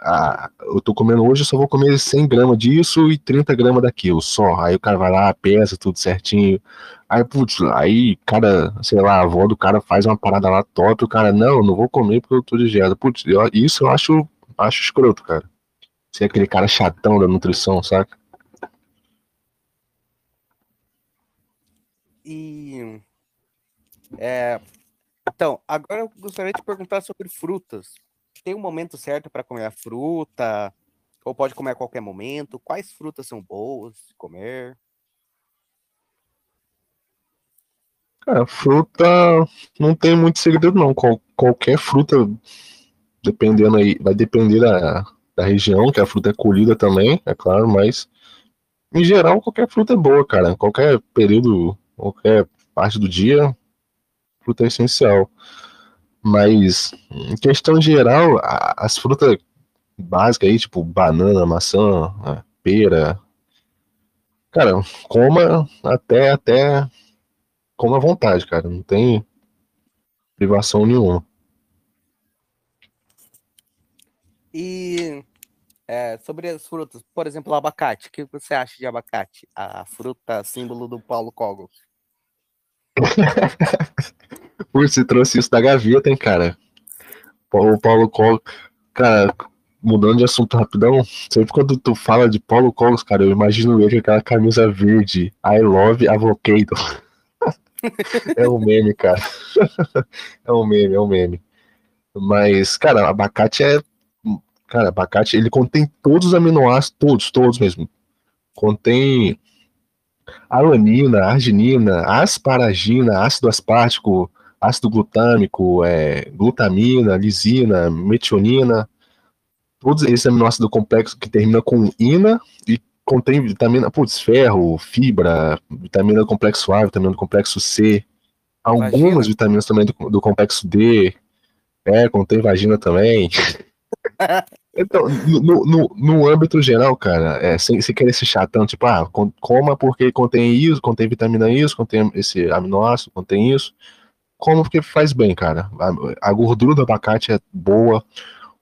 ah, eu tô comendo hoje, eu só vou comer 100 gramas disso e 30 gramas daquilo, só. Aí o cara vai lá, pesa tudo certinho. Aí, putz, aí, cara, sei lá, a avó do cara faz uma parada lá top, o cara, não, não vou comer porque eu tô de dieta. Putz, eu, isso eu acho, acho escroto, cara. Ser aquele cara chatão da nutrição, saca? E. É, então, agora eu gostaria de perguntar sobre frutas. Tem um momento certo para comer a fruta? Ou pode comer a qualquer momento? Quais frutas são boas de comer? Cara, fruta não tem muito segredo não. Qual, qualquer fruta, dependendo aí, vai depender da, da região, que a fruta é colhida também, é claro, mas em geral qualquer fruta é boa, cara. Qualquer período qualquer parte do dia, fruta é essencial. Mas, em questão geral, as frutas básicas aí, tipo banana, maçã, pera, cara, coma até, até, coma à vontade, cara, não tem privação nenhuma. E é, sobre as frutas, por exemplo, o abacate, o que você acha de abacate? A fruta símbolo do Paulo Cogos. Você trouxe isso da gaveta, hein, cara? O Paulo Colo. Cara, mudando de assunto rapidão, sempre quando tu fala de Paulo Colos, cara, eu imagino ele com aquela camisa verde, I love avocado. é um meme, cara. é um meme, é um meme. Mas, cara, abacate é. Cara, abacate, ele contém todos os aminoácidos, todos, todos mesmo. Contém alanina, arginina, asparagina, ácido aspartico, ácido glutâmico, é, glutamina, lisina, metionina, todos esses aminoácidos complexos que terminam com ina e contém vitamina, putz, ferro, fibra, vitamina do complexo A, vitamina do complexo C, algumas vagina. vitaminas também do, do, complexo D, é, contém vagina também. então, no, no, no, âmbito geral, cara, é, sem, sem querer ser chatão, tipo, ah, coma porque contém isso, contém vitamina isso, contém esse aminoácido, contém isso. Coma porque faz bem, cara. A, a gordura do abacate é boa,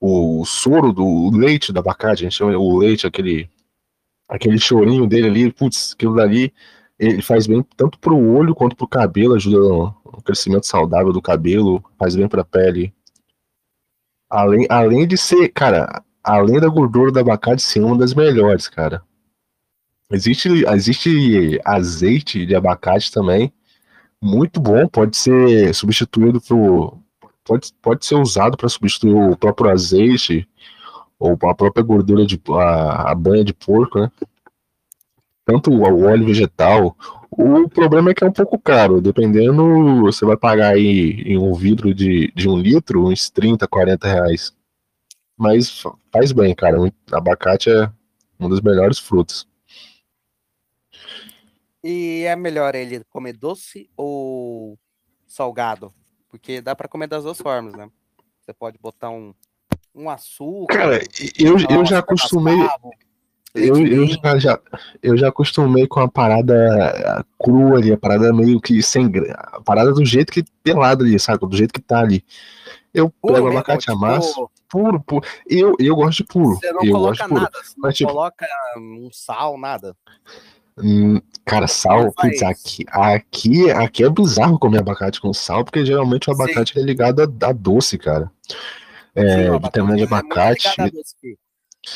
o soro do leite do abacate, a gente chama o leite, aquele, aquele chorinho dele ali, putz, aquilo dali, ele faz bem tanto pro olho quanto pro cabelo, ajuda no, no crescimento saudável do cabelo, faz bem pra pele. Além, além de ser, cara, além da gordura do abacate ser uma das melhores, cara. Existe, existe azeite de abacate também, muito bom, pode ser substituído por pode, pode ser usado para substituir o próprio azeite ou a própria gordura de a, a banha de porco, né? Tanto o óleo vegetal. O problema é que é um pouco caro, dependendo, você vai pagar aí em um vidro de, de um litro uns 30, 40 reais. Mas faz bem, cara. O abacate é um dos melhores frutos. E é melhor ele comer doce ou salgado? Porque dá para comer das duas formas, né? Você pode botar um, um açúcar. Cara, eu, eu já acostumei. Eu, eu, já, já, eu já acostumei com a parada crua ali, a parada meio que sem. A parada do jeito que pelado ali, sabe? Do jeito que tá ali. Eu pego mesmo, abacate tipo... massa, puro, puro. Eu, eu gosto de puro. Você não eu coloca nada, você não tipo... coloca um sal, nada. Hum, cara, sal, putz, aqui, aqui, aqui é bizarro comer abacate com sal, porque geralmente o abacate Sim. é ligado a, a, doce, cara. É, Sim, vitamina de abacate.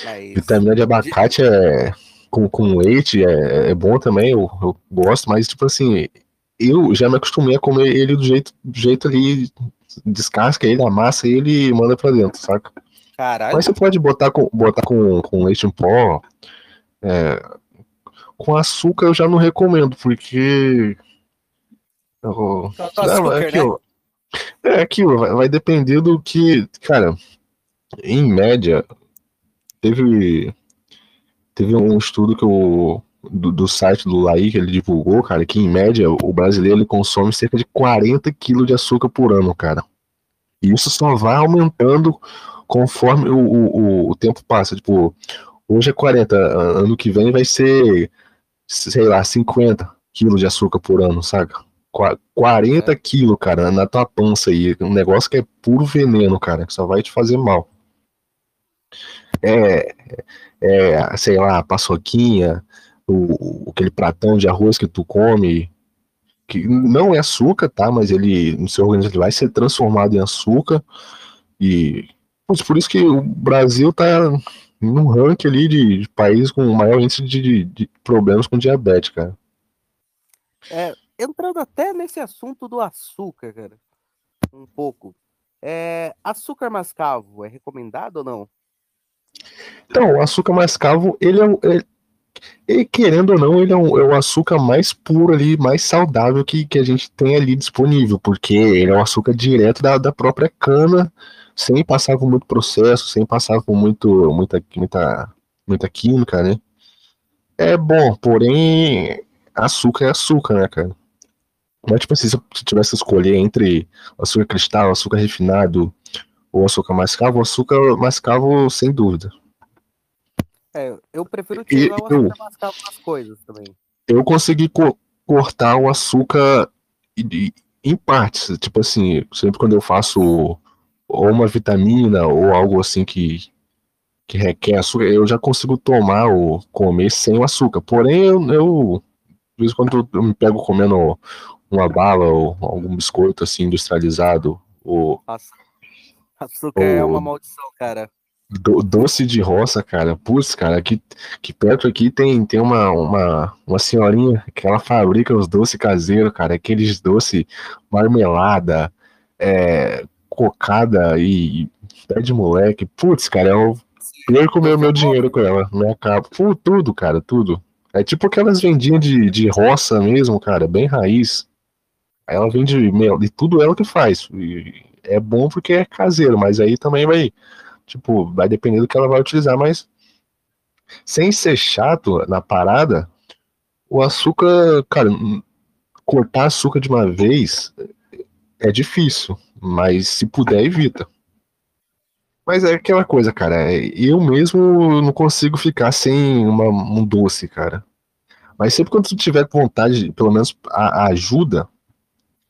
É vitamina de abacate é com, com leite é, é bom também, eu, eu gosto, mas tipo assim, eu já me acostumei a comer ele do jeito, do jeito ali, descasca ele, amassa ele e manda pra dentro, saca? Caralho. Mas você pode botar com, botar com, com leite em pó, é, com açúcar eu já não recomendo, porque. Oh, não, é aquilo. Né? É aquilo, vai, vai depender do que. Cara, em média, teve. Teve um estudo que o. Do, do, site do Laí que ele divulgou, cara, que em média o brasileiro ele consome cerca de 40 quilos de açúcar por ano, cara. E isso só vai aumentando conforme o, o, o tempo passa. Tipo, hoje é 40, ano que vem vai ser sei lá, 50 quilos de açúcar por ano, saca? 40 é. quilos, cara, na tua pança aí. Um negócio que é puro veneno, cara, que só vai te fazer mal. É, é sei lá, paçoquinha, o, aquele pratão de arroz que tu come, que não é açúcar, tá? Mas ele, no seu organismo, ele vai ser transformado em açúcar. E por isso que o Brasil tá num ranking ali de, de país com maior índice de, de, de, problemas com diabetes, cara. É, entrando até nesse assunto do açúcar, cara, um pouco. É, açúcar mascavo é recomendado ou não? Então, o açúcar mascavo, ele é, ele, ele, querendo ou não, ele é, um, é o açúcar mais puro ali, mais saudável que, que a gente tem ali disponível, porque ele é um açúcar direto da, da própria cana, sem passar por muito processo, sem passar por muito, muita, muita, muita química, né? É bom, porém, açúcar é açúcar, né, cara? Mas, tipo assim, se eu tivesse que escolher entre açúcar cristal, açúcar refinado ou açúcar mascavo, açúcar mascavo, sem dúvida. É, eu prefiro tirar o açúcar mascavo nas coisas também. Eu consegui co cortar o açúcar em partes. Tipo assim, sempre quando eu faço ou uma vitamina ou algo assim que, que requer açúcar, eu já consigo tomar ou comer sem o açúcar. Porém, eu, eu de vez em quando eu me pego comendo uma bala ou algum biscoito assim industrializado. Ou. Açúcar ou... é uma maldição, cara. Do, doce de roça, cara. Putz, cara, aqui, aqui perto aqui tem, tem uma, uma, uma senhorinha que ela fabrica os doces caseiros, cara. Aqueles doces marmelada, é, cocada e, e pé de moleque. Putz, cara, eu perco meu, meu dinheiro com ela. Me acabo. Tudo, cara, tudo. É tipo aquelas vendinhas de, de roça mesmo, cara, bem raiz. Ela vende mel, e tudo ela que faz. E é bom porque é caseiro, mas aí também vai Tipo, vai depender do que ela vai utilizar, mas sem ser chato na parada, o açúcar, cara, cortar açúcar de uma vez é difícil, mas se puder, evita. Mas é aquela coisa, cara, eu mesmo não consigo ficar sem uma, um doce, cara. Mas sempre quando tu tiver vontade, pelo menos a, a ajuda,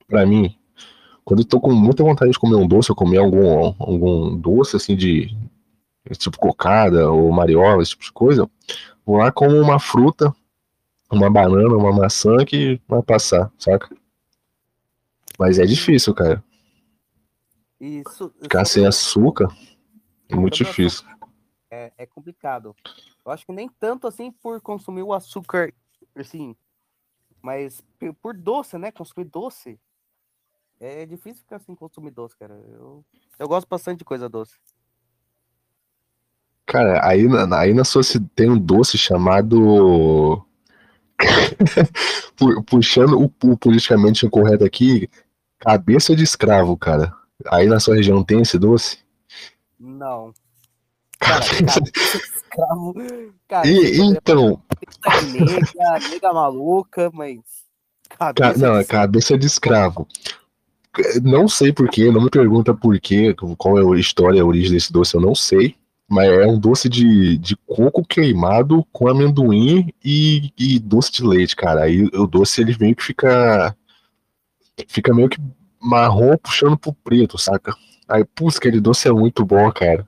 para mim, quando eu tô com muita vontade de comer um doce, ou comer algum, algum doce assim de tipo cocada ou mariola, esse tipo de coisa, vou lá como uma fruta, uma banana, uma maçã que vai passar, saca? Mas é difícil, cara. Isso. Ficar sem açúcar é muito difícil. É, é complicado. Eu acho que nem tanto assim por consumir o açúcar, assim, mas por doce, né? Consumir doce é difícil ficar sem consumir doce, cara. Eu, eu gosto bastante de coisa doce. Cara, aí, aí na sua tem um doce chamado. Puxando o, o, politicamente incorreto aqui, cabeça de escravo, cara. Aí na sua região tem esse doce? Não. Cara, cabeça de escravo. Cara, e, então. Nega, nega maluca, mas. Cabeça não, é cabeça de escravo. Não sei porquê, não me pergunta porquê, qual é a história, a origem desse doce, eu não sei. Mas é um doce de, de coco queimado com amendoim e, e doce de leite, cara. Aí o doce ele vem que fica. Fica meio que marrom puxando pro preto, saca? Aí, putz, aquele doce é muito bom, cara.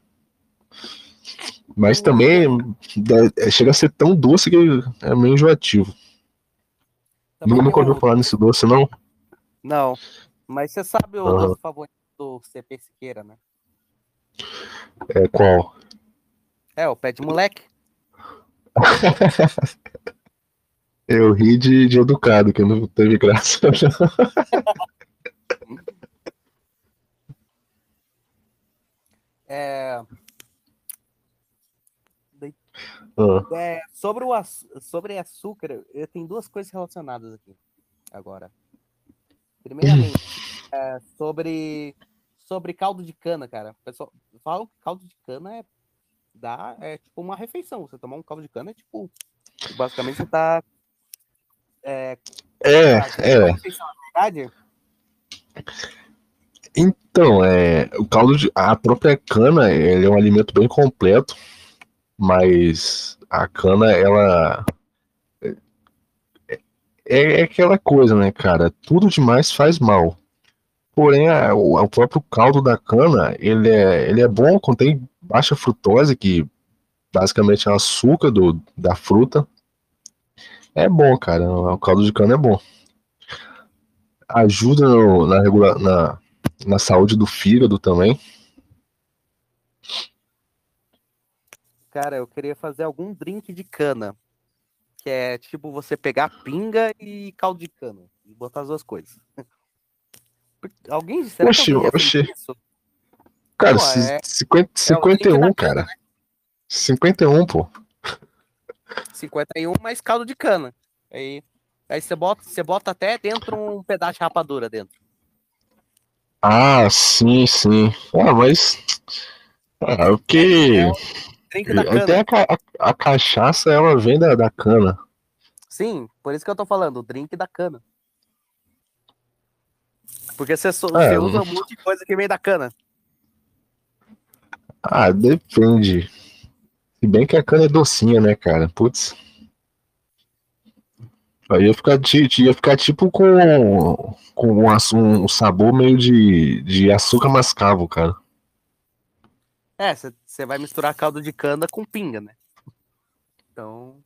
Mas também é, chega a ser tão doce que é meio enjoativo. Nunca ouviu falar nesse doce, não? Não. Mas você sabe o doce favorito do CP Siqueira, né? É qual? É, o pé de moleque. Eu ri de, de educado, que não teve graça. é... Ah. é... sobre, o sobre açúcar, eu tenho duas coisas relacionadas aqui agora. Primeiramente, é, sobre, sobre caldo de cana, cara. Pessoal, falam que caldo de cana é, dá, é tipo uma refeição. Você tomar um caldo de cana é tipo. Basicamente você tá. É. É, é. Refeição, é verdade? Então, é, o caldo de. A própria cana ele é um alimento bem completo, mas a cana, ela é, é aquela coisa, né, cara? Tudo demais faz mal. Porém, a, o, o, próprio caldo da cana, ele é, ele é bom, contém baixa frutose, que basicamente é o açúcar do, da fruta. É bom, cara. O caldo de cana é bom. Ajuda no, na, regula, na, na saúde do fígado também. Cara, eu queria fazer algum drink de cana que é tipo você pegar pinga e caldo de cana e botar as duas coisas. Alguém será oxi, que oxi. isso? Cara, Pô, é... 50, 51, é cara. Cana, né? 51, pô. 51 mais caldo de cana. Aí, aí você bota, você bota até dentro um pedaço de rapadura dentro. Ah, sim, sim. Ah, mas ah, o que é. Até a, a, a, cachaça, ela vem da, da cana. Sim, por isso que eu tô falando, o drink da cana. Porque você, você é, usa um monte de coisa que vem da cana. Ah, depende. Se bem que a cana é docinha, né, cara? Putz. Aí ia ficar, ia ficar tipo com, com um, um sabor meio de, de açúcar mascavo, cara. É, você vai misturar caldo de cana com pinga, né? Então.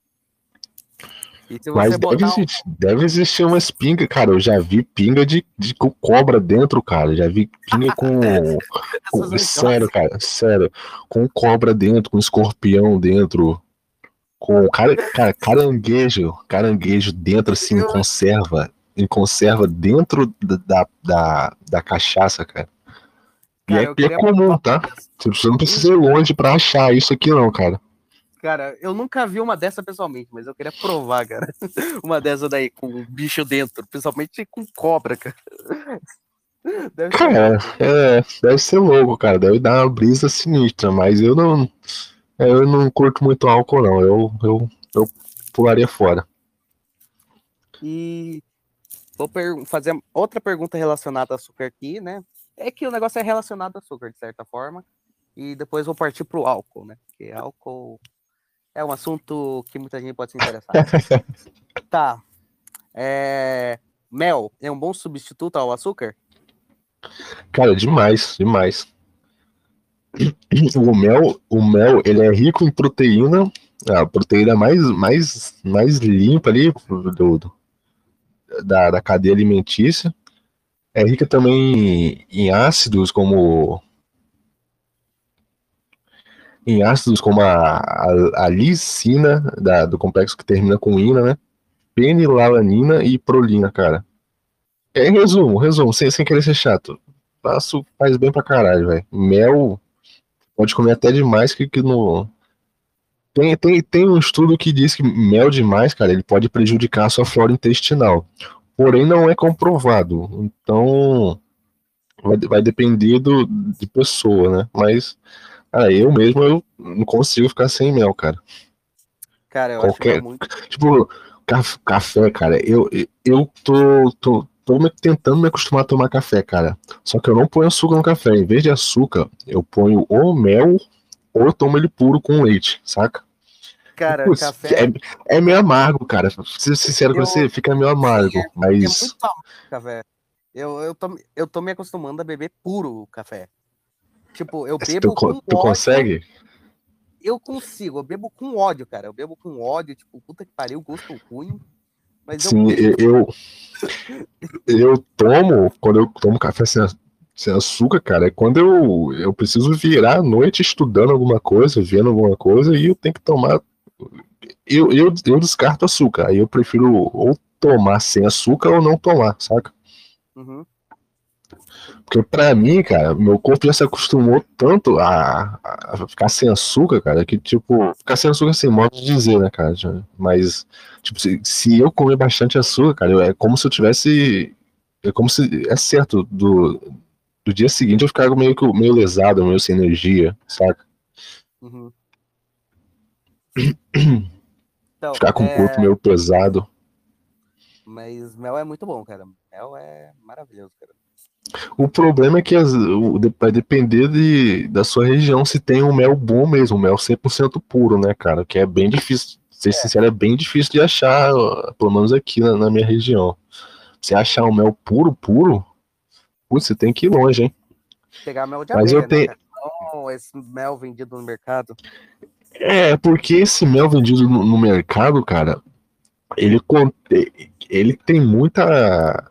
Mas deve botar um- existir, deve existir umas pingas, cara. Eu já vi pinga de, de com cobra dentro, cara. Já vi pinga com. com- sério, cara, sério. Com cobra dentro, com escorpião dentro. Com cara, cara, caranguejo, caranguejo dentro, assim, em conserva. Em conserva dentro da, da, da, cachaça, cara. E Cara, é, é comum, tá? Você não precisa ir longe pra achar isso aqui, não, cara. Cara, eu nunca vi uma dessa pessoalmente, mas eu queria provar, cara. Uma dessa daí, com um bicho dentro, principalmente com cobra, cara. Deve ser Cara, louco. é, deve ser louco, cara. Deve dar uma brisa sinistra, mas eu não. é, Eu não curto muito álcool, não. Eu, eu, eu pularia fora. E vou fazer outra pergunta relacionada a açúcar aqui, né? É que o negócio é relacionado a açúcar, de certa forma. E depois vou partir pro álcool, né? Porque álcool é um assunto que muita gente pode se interessar. tá. É, Mel é um bom substituto ao açúcar? Cara, demais, demais. O mel, o mel, ele é rico em proteína, a proteína mais, mais, mais limpa ali do, do- da, da cadeia alimentícia. É rica também em ácidos como em ácidos como a, a, a lisina da, do complexo que termina com ina, né? Fenilalanina e prolina, cara. É resumo, resumo, sem, sem querer ser chato. Faço, faz bem pra caralho, velho. Mel pode comer até demais que, que no. Tem, tem, tem um estudo que diz que mel demais, cara, ele pode prejudicar a sua flora intestinal. Porém, não é comprovado. Então, vai, vai depender do, de pessoa, né? Mas, cara, eu mesmo eu não consigo ficar sem mel, cara. Cara, eu acho que é Qualquer- muito. Tipo, caf- café, cara, eu, eu tô, tô, tô me- tentando me acostumar a tomar café, cara. Só que eu não ponho açúcar no café. Em vez de açúcar, eu ponho ou mel ou eu tomo ele puro com leite, saca? Cara, Putz, café é, é meio amargo, cara. Ser sincero com Eu- você, fica meio amargo. é Mas, muito amargo café. Eu, eu, tô, eu tô me acostumando a beber puro o café. Tipo, eu bebo tu, co- com tu ódio. consegue? Eu consigo, eu bebo com ódio, cara. Eu bebo com ódio, tipo, puta que pariu, gosto ruim. Mas eu Sim, eu, eu, eu tomo, quando eu tomo café sem, sem açúcar, cara, é quando eu, eu preciso virar a noite estudando alguma coisa, vendo alguma coisa, e eu tenho que tomar. Eu, eu, eu descarto açúcar, aí eu prefiro ou tomar sem açúcar ou não tomar, saca? Uhum. Porque pra mim, cara, meu corpo já se acostumou tanto a, a ficar sem açúcar, cara, que, tipo, ficar sem açúcar assim, modo de dizer, né, cara? Mas, tipo, se, se eu comer bastante açúcar, cara, eu- é como se eu tivesse. É como se. É certo, do, do dia seguinte eu ficar meio, que- meio lesado, meio sem energia, saca? Uhum. Então, Ficar com o é, corpo meio pesado. Mas mel é muito bom, cara. Mel é maravilhoso, cara. O problema é que as- o- vai depender de, da sua região se tem um mel bom mesmo, um mel 100% puro, né, cara? Que é bem difícil, ser sincero, é bem difícil de achar, pelo menos aqui na, na minha região. Se achar um mel puro, puro, putz, você tem que ir longe, hein? Pegar mel de Mas eu abelha, tenho- né, cara? Não esse mel vendido no mercado. É, porque esse mel vendido no, no mercado, cara, ele, ele tem muita.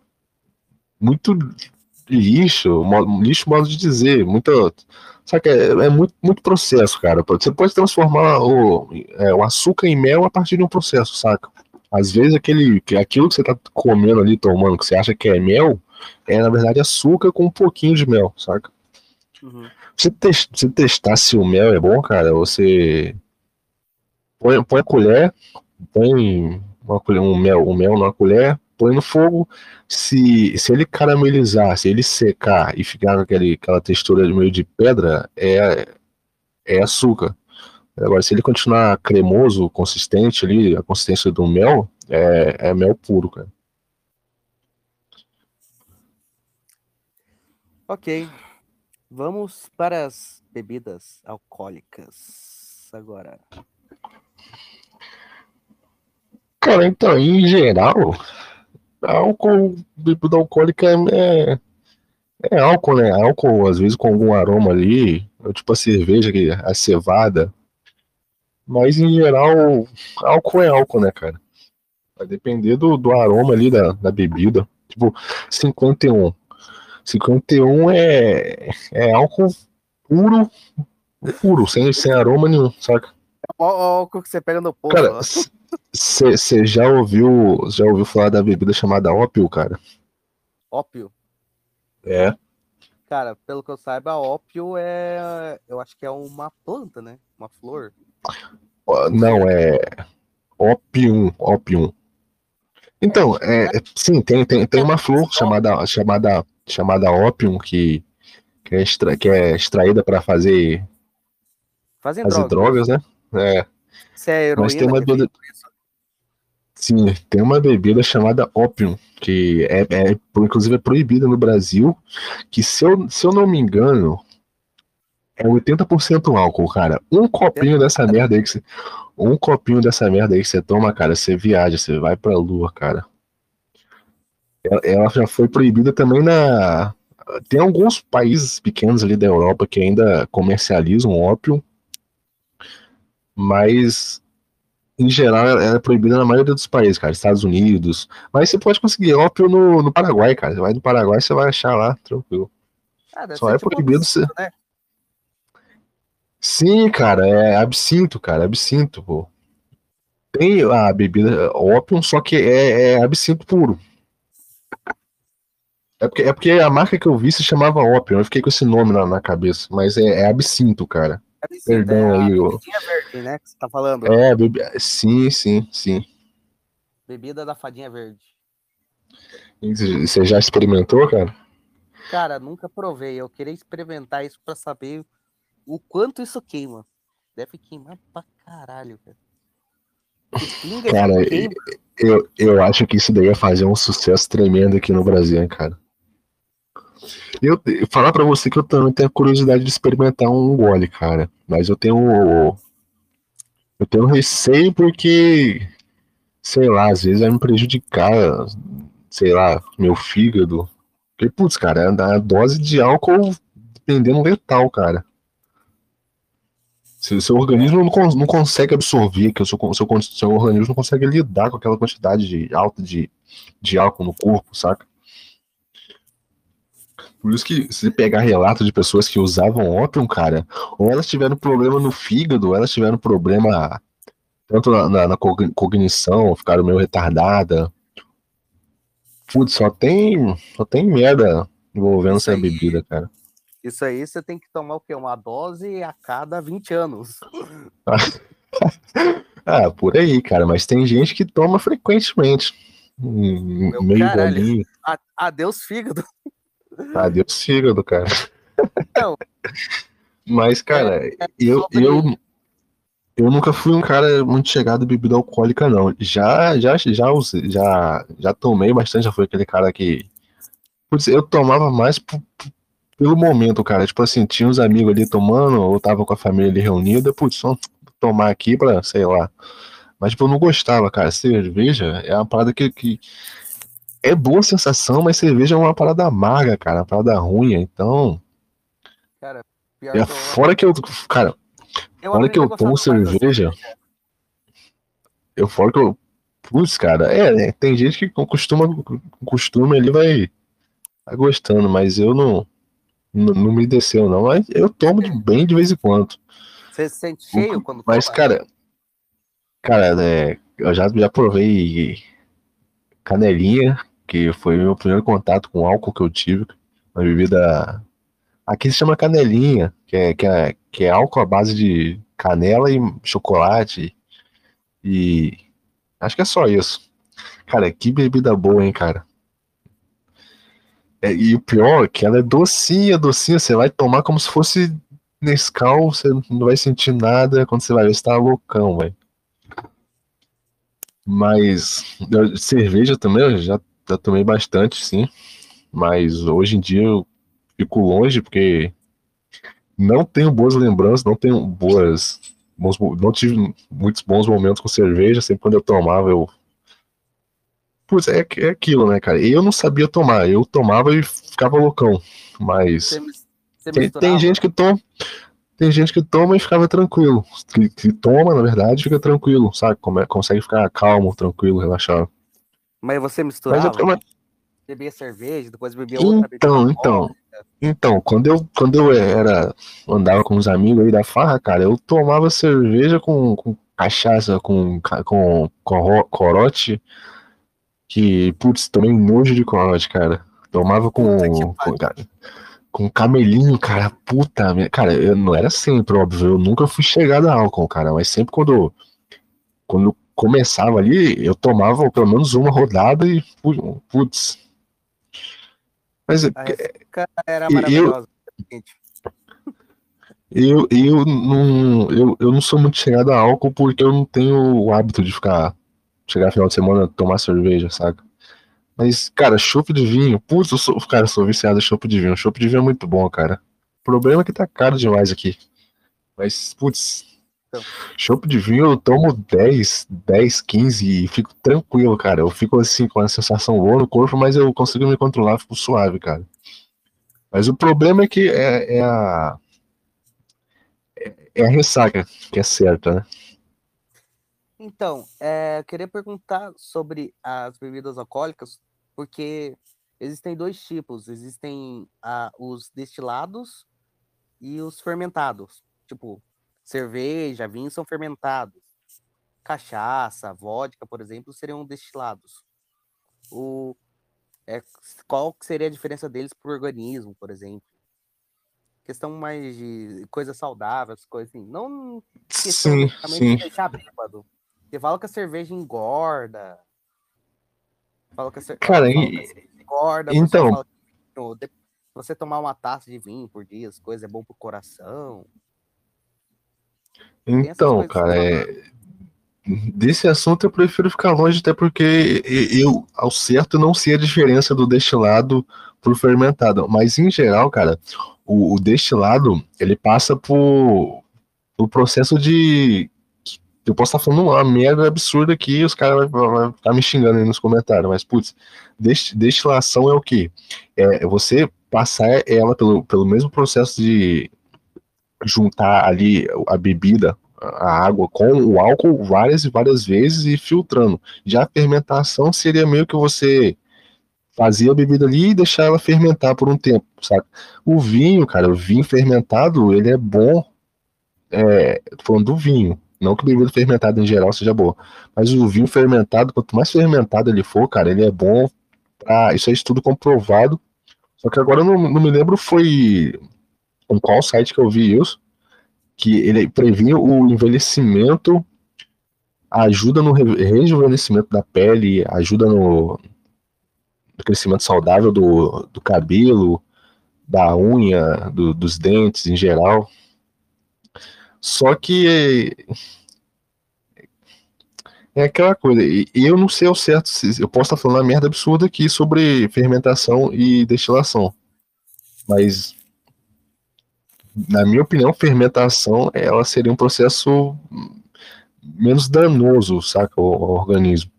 Muito lixo, lixo modo de dizer, muita. Sabe, é, é muito, muito processo, cara. Você pode transformar o, é, o açúcar em mel a partir de um processo, saca? Às vezes aquele, que- aquilo que você tá comendo ali, tomando, que você acha que é mel, é na verdade açúcar com um pouquinho de mel, saca? Uhum. Você, tes- você testar se o mel é bom, cara, você põe, põe a colher, põe uma colher, um mel, um mel numa colher, põe no fogo. Se, se ele caramelizar, se ele secar e ficar com aquele, aquela textura meio de pedra, é, é açúcar. Agora, se ele continuar cremoso, consistente ali, a consistência do mel, é, é mel puro, cara. Ok. Vamos para as bebidas alcoólicas agora. Cara, então, em geral, álcool, bebida alcoólica é, é, é álcool, né? Álcool, às vezes, com algum aroma ali, tipo a cerveja, a cevada. Mas, em geral, álcool é álcool, né, cara? Vai depender do, do aroma ali da, da bebida. Tipo, 51. 51 é, é álcool puro, puro, sem, sem aroma nenhum, saca? É o álcool que você pega no poço. Cara, você já ouviu, já ouviu falar da bebida chamada ópio, cara? Ópio? É. Cara, pelo que eu saiba, ópio é. Eu acho que é uma planta, né? Uma flor. Não, é. Opium, opium. Então, é, é, sim, tem, tem, tem uma flor chamada, chamada, chamada opium que, que, é, extra, que é extraída para fazer, fazer drogas. drogas, né? É. Isso é heroína, Mas tem uma bebida. Sim, tem uma bebida chamada opium, que é, é, inclusive é proibida no Brasil, que se eu, se eu não me engano, é 80% álcool, cara. Um copinho dessa merda aí que você. Um copinho dessa merda aí que você toma, cara, você viaja, você vai pra lua, cara. Ela já foi proibida também na. Tem alguns países pequenos ali da Europa que ainda comercializam ópio, mas em geral, ela é proibida na maioria dos países, cara. Estados Unidos. Mas você pode conseguir ópio no, no Paraguai, cara. Você vai no Paraguai, você vai achar lá, tranquilo. Ah, Só é tipo proibido você. Né? Sim, cara, é absinto, cara. Absinto, pô. Tem a bebida ópio, só que é, é absinto puro. É porque, é porque a marca que eu vi se chamava ópio. Eu fiquei com esse nome na, na cabeça. Mas é, é absinto, cara. Perdão é aí, ó. verde, né? Que você tá falando. É, bebi... sim, sim, sim. Bebida da fadinha verde. Você já experimentou, cara? Cara, nunca provei. Eu queria experimentar isso para saber o quanto isso queima. Deve queimar pra caralho, cara. Cara, eu, eu acho que isso daí ia fazer um sucesso tremendo aqui no Brasil, hein, cara. Eu, falar para você que eu também tenho curiosidade de experimentar um gole, cara. Mas eu tenho. Eu tenho receio porque. Sei lá, às vezes vai me prejudicar, sei lá, meu fígado. Porque, putz, cara, é a dose de álcool dependendo letal, cara. Se o seu organismo não, não consegue absorver, que o seu, seu, seu organismo não consegue lidar com aquela quantidade de, alta de, de álcool no corpo, saca? Por isso que se pegar relato de pessoas que usavam ópio, cara, ou elas tiveram problema no fígado, ou elas tiveram problema tanto na, na, na cognição, ficaram meio retardada. Putz, só tem, só tem merda envolvendo essa bebida, cara. Isso aí você tem que tomar o quê? Uma dose a cada 20 anos. ah, por aí, cara. Mas tem gente que toma frequentemente. Meu meio caralho. Adeus fígado. Adeus fígado, cara. Não. Mas, cara, é, é eu, eu, eu nunca fui um cara muito chegado em bebida alcoólica, não. Já, já, já, usei, já, já tomei bastante, já fui aquele cara que. Putz, eu tomava mais pelo momento, cara. Tipo assim, tinha uns amigos ali tomando, ou tava com a família ali reunida, putz, só tomar aqui pra, sei lá. Mas, tipo, eu não gostava, cara. Cerveja é uma parada que, que é boa sensação, mas cerveja é uma parada amarga, cara, uma parada ruim, então. Cara, é, que fora que eu. Cara, eu fora que eu tomo cerveja. Eu fora que eu. Putz, cara, é, né? Tem gente que costuma, costume ali vai, vai gostando, mas eu não, não, não me desceu, não. Mas eu tomo de bem de vez em quando. Você se sente cheio quando Mas, toma? cara, cara, é, eu já, já provei canelinha, que foi o meu primeiro contato com álcool que eu tive. Uma bebida. Aqui se chama canelinha, que é, que é, que é álcool à base de canela e chocolate. E. Acho que é só isso. Cara, que bebida boa, hein, cara. É, e o pior é que ela é docinha, docinha. Você vai tomar como se fosse Nescau, você não vai sentir nada. Quando você vai ver, você tá loucão, velho. Mas cerveja também, eu já já tomei bastante, sim. Mas hoje em dia eu fico longe porque não tenho boas lembranças, não tenho boas. Bons, não tive muitos bons momentos com cerveja. Sempre quando eu tomava, eu. Putz, é, é aquilo, né, cara? Eu não sabia tomar. Eu tomava e ficava loucão. Mas. Você, você tem, tem, gente que toma. Tem gente que toma e ficava tranquilo. Que, que toma, na verdade, fica tranquilo, sabe? Come, consegue ficar calmo, tranquilo, relaxado. Mas você Mas misturava? eu, mas- Bebia cerveja, depois bebia outra bebida Então, então. Então, quando eu, quando eu era, andava com os amigos aí da farra, cara, eu tomava cerveja com, com cachaça, com, com corote, que, putz, tomei nojo de corote, cara. Tomava com, com, com camelinho, cara, puta, merda. cara, eu não era sempre, óbvio, eu nunca fui chegado a álcool, cara, mas sempre quando, quando começava ali, eu tomava pelo menos uma rodada e, pu- putz. Mas A ressaca era eu- maravilhosa. gente. Eu, eu, não, eu, eu não sou muito chegado a álcool porque eu não tenho o hábito de ficar. Chegar final de semana tomar cerveja, saca? Mas, cara, chopp de vinho. Putz, eu sou, cara, eu sou viciado em chopp de vinho. Chopp de vinho é muito bom, cara. O problema é que tá caro demais aqui. Mas, putz. Então. Chopp de vinho eu tomo 10, 10, 15 e fico tranquilo, cara. Eu fico assim com a sensação boa no corpo, mas eu consigo me controlar, fico suave, cara. Mas o problema é que é, é a é a ressaca que é certa, né? Então, é, eu queria perguntar sobre as bebidas alcoólicas, porque existem dois tipos. Existem ah, os destilados e os fermentados. Tipo, cerveja, vinho são fermentados. Cachaça, vodka, por exemplo, seriam destilados. O, é, qual seria a diferença deles para o organismo, por exemplo? Questão mais de coisa saudável, essas coisas assim. Não questão Sim, sim. de deixar bêbado. Porque fala que a cerveja engorda. Fala que a, cer- Cara, fala a e- cerveja engorda. o então- fala que, ó, de- você tomar uma taça de vinho por dia, as coisas é bom pro coração. Então, cara, é... desse assunto eu prefiro ficar longe, até porque eu, ao certo, não sei a diferença do destilado pro fermentado. Mas, em geral, cara, o, o destilado, ele passa por, por processo de... Eu posso estar falando uma merda absurda aqui e os caras vão ficar me xingando aí nos comentários, mas, putz, desti- destilação é o quê? É você passar ela pelo, pelo mesmo processo de juntar ali a bebida, a água com o álcool várias e várias vezes e filtrando. Já a fermentação seria meio que você fazia a bebida ali e deixar ela fermentar por um tempo, sabe? O vinho, cara, o vinho fermentado, ele é bom, é, falando do vinho, não que bebida fermentada em geral seja boa, mas o vinho fermentado, quanto mais fermentado ele for, cara, ele é bom pra, isso é estudo comprovado, só que agora eu não, não me lembro foi em qual site que eu vi isso, que ele previne o envelhecimento, ajuda no re- rejuvenescimento da pele, ajuda no, no crescimento saudável do, do cabelo, da unha, do- dos dentes em geral. Só que é aquela coisa, e eu não sei ao certo, eu posso estar falando uma merda absurda aqui sobre fermentação e destilação, mas na minha opinião, fermentação ela seria um processo menos danoso, saca, ao, ao organismo.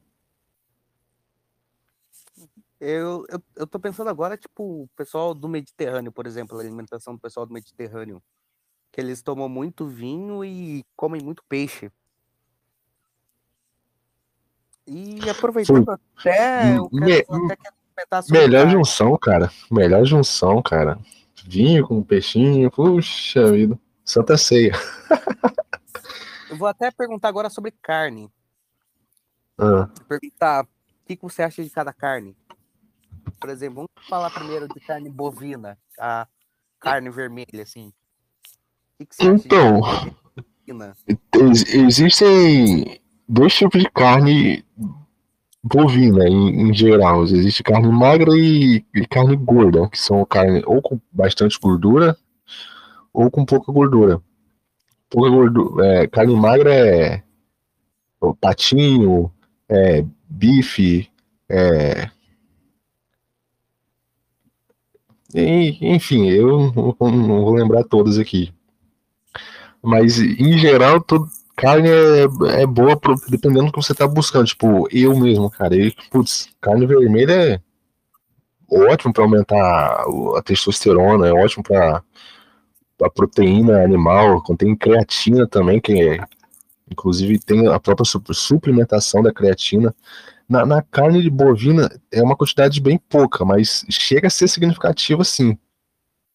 Eu, eu, eu tô pensando agora, tipo, o pessoal do Mediterrâneo, por exemplo, a alimentação do pessoal do Mediterrâneo. Que eles tomam muito vinho e comem muito peixe. E aproveitando até, eu Me- quero até quero Melhor junção, cara. Melhor junção, cara. Vinho com peixinho, puxa vida. Santa ceia. Eu vou até perguntar agora sobre carne. Ah, Perguntar o que, você acha de cada carne. Por exemplo, vamos falar primeiro de carne bovina, a carne vermelha, assim. O que, você acha de Então. carne bovina? existem dois tipos de carne bovina em, em geral. Existe carne magra e, e carne gorda, que são carne ou com bastante gordura ou com pouca gordura. Pouca gordura, é, carne magra é patinho, é bife, é enfim, eu não vou lembrar todas aqui. Mas em geral, todo, carne é, é boa pro- dependendo do que você tá buscando. Tipo, eu mesmo, cara. Eu, putz, carne vermelha é ótimo pra aumentar a testosterona, é ótimo pra a proteína animal, contém creatina também, que é, inclusive tem a própria suplementação da creatina. Na, na, carne de bovina é uma quantidade bem pouca, mas chega a ser significativa sim,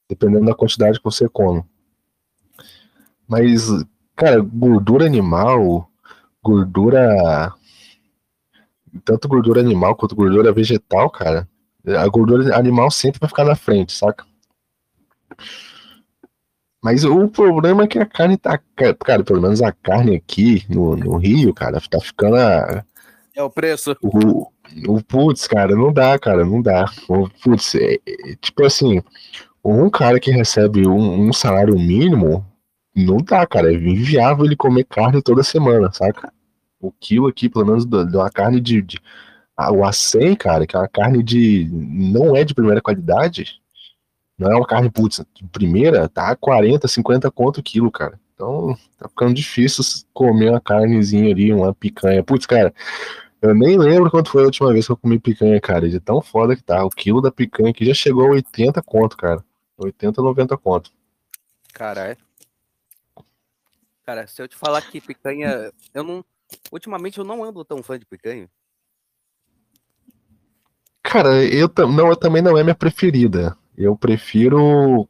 dependendo da quantidade que você come. Mas, cara, gordura animal, gordura. Tanto gordura animal quanto gordura vegetal, cara. A gordura animal sempre vai ficar na frente, saca? Mas o problema é que a carne tá. Cara, pelo menos a carne aqui no, no Rio, cara, tá ficando. A, é o preço. O, o putz, cara, não dá, cara, não dá. O, putz, é, é, tipo assim, um cara que recebe um, um, salário mínimo, não dá, cara. É inviável ele comer carne toda semana, saca? O quilo aqui, pelo menos, de uma carne de. de o A100, cara, que é uma carne de. não é de primeira qualidade não é uma carne, putz, de primeira, tá 40, 50 conto o quilo, cara. Então, tá ficando difícil comer uma carnezinha ali, uma picanha. Putz, cara, eu nem lembro quanto foi a última vez que eu comi picanha, cara. De tão foda que tá. O quilo da picanha aqui já chegou a 80 conto, cara. 80, 90 conto. Caralho. Cara, se eu te falar que picanha. Eu não. Ultimamente eu não ando tão fã de picanha. Cara, eu, não, eu também não é minha preferida. Eu prefiro.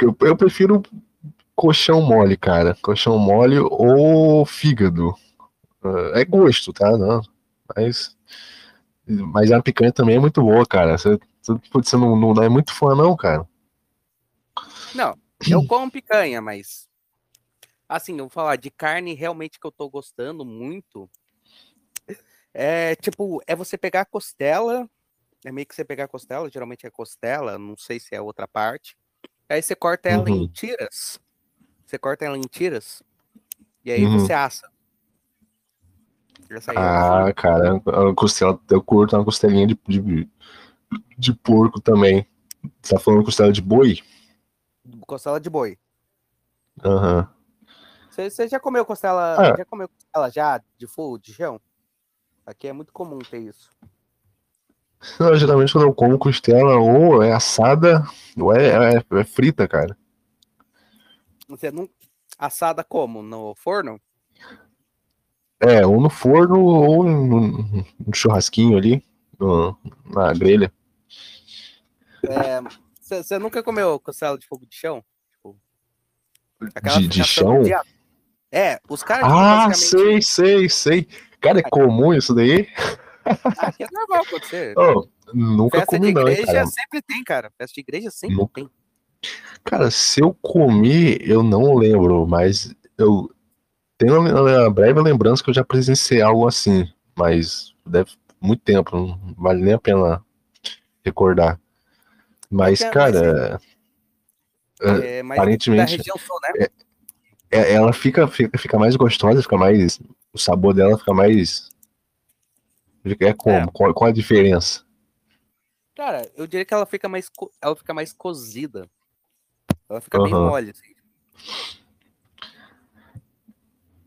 Eu, eu prefiro colchão mole, cara. Colchão mole ou fígado. É gosto, tá? Não, mas. Mas a picanha também é muito boa, cara. Você, você não, não é muito fã, não, cara? Não, eu como picanha, mas. Assim, eu vou falar de carne realmente que eu tô gostando muito. É tipo, é você pegar a costela, é meio que você pegar a costela, geralmente é costela, não sei se é outra parte. Aí você corta ela uhum. em tiras. Você corta ela em tiras. E aí uhum. você assa. Ah, cara, a costela, eu curto uma costelinha de, de, de porco também. Você tá falando costela de boi? Costela de boi. Aham. Uhum. Você, você já comeu costela? Ah. Já comeu costela já de fogo, de chão? Aqui é muito comum ter isso. Não, geralmente quando eu como costela, ou é assada, ou é, é, é frita, cara. Você não. Assada como? No forno? É, ou no forno, ou no, no churrasquinho ali, no, na grelha. Você é, nunca comeu costela de fogo de chão? Tipo, de, de chão? De... É, os caras. Ah, basicamente... sei, sei, sei. Cara, é comum isso daí? Aqui é normal acontecer. Oh, nunca Festa comi, de igreja não, cara. sempre tem, cara. Festa de igreja sempre nunca. tem. Cara, se eu comi, eu não lembro, mas eu tenho uma breve lembrança que eu já presenciei algo assim, mas deve muito tempo, não vale nem a pena recordar. Mas, é, cara, mas é, é, aparentemente, sul, né? é, ela fica, fica, fica mais gostosa, fica mais. O sabor dela fica mais é como? É. Qual, qual a diferença? Cara, eu diria que ela fica mais, ela fica mais cozida. Ela fica uhum. bem mole, assim.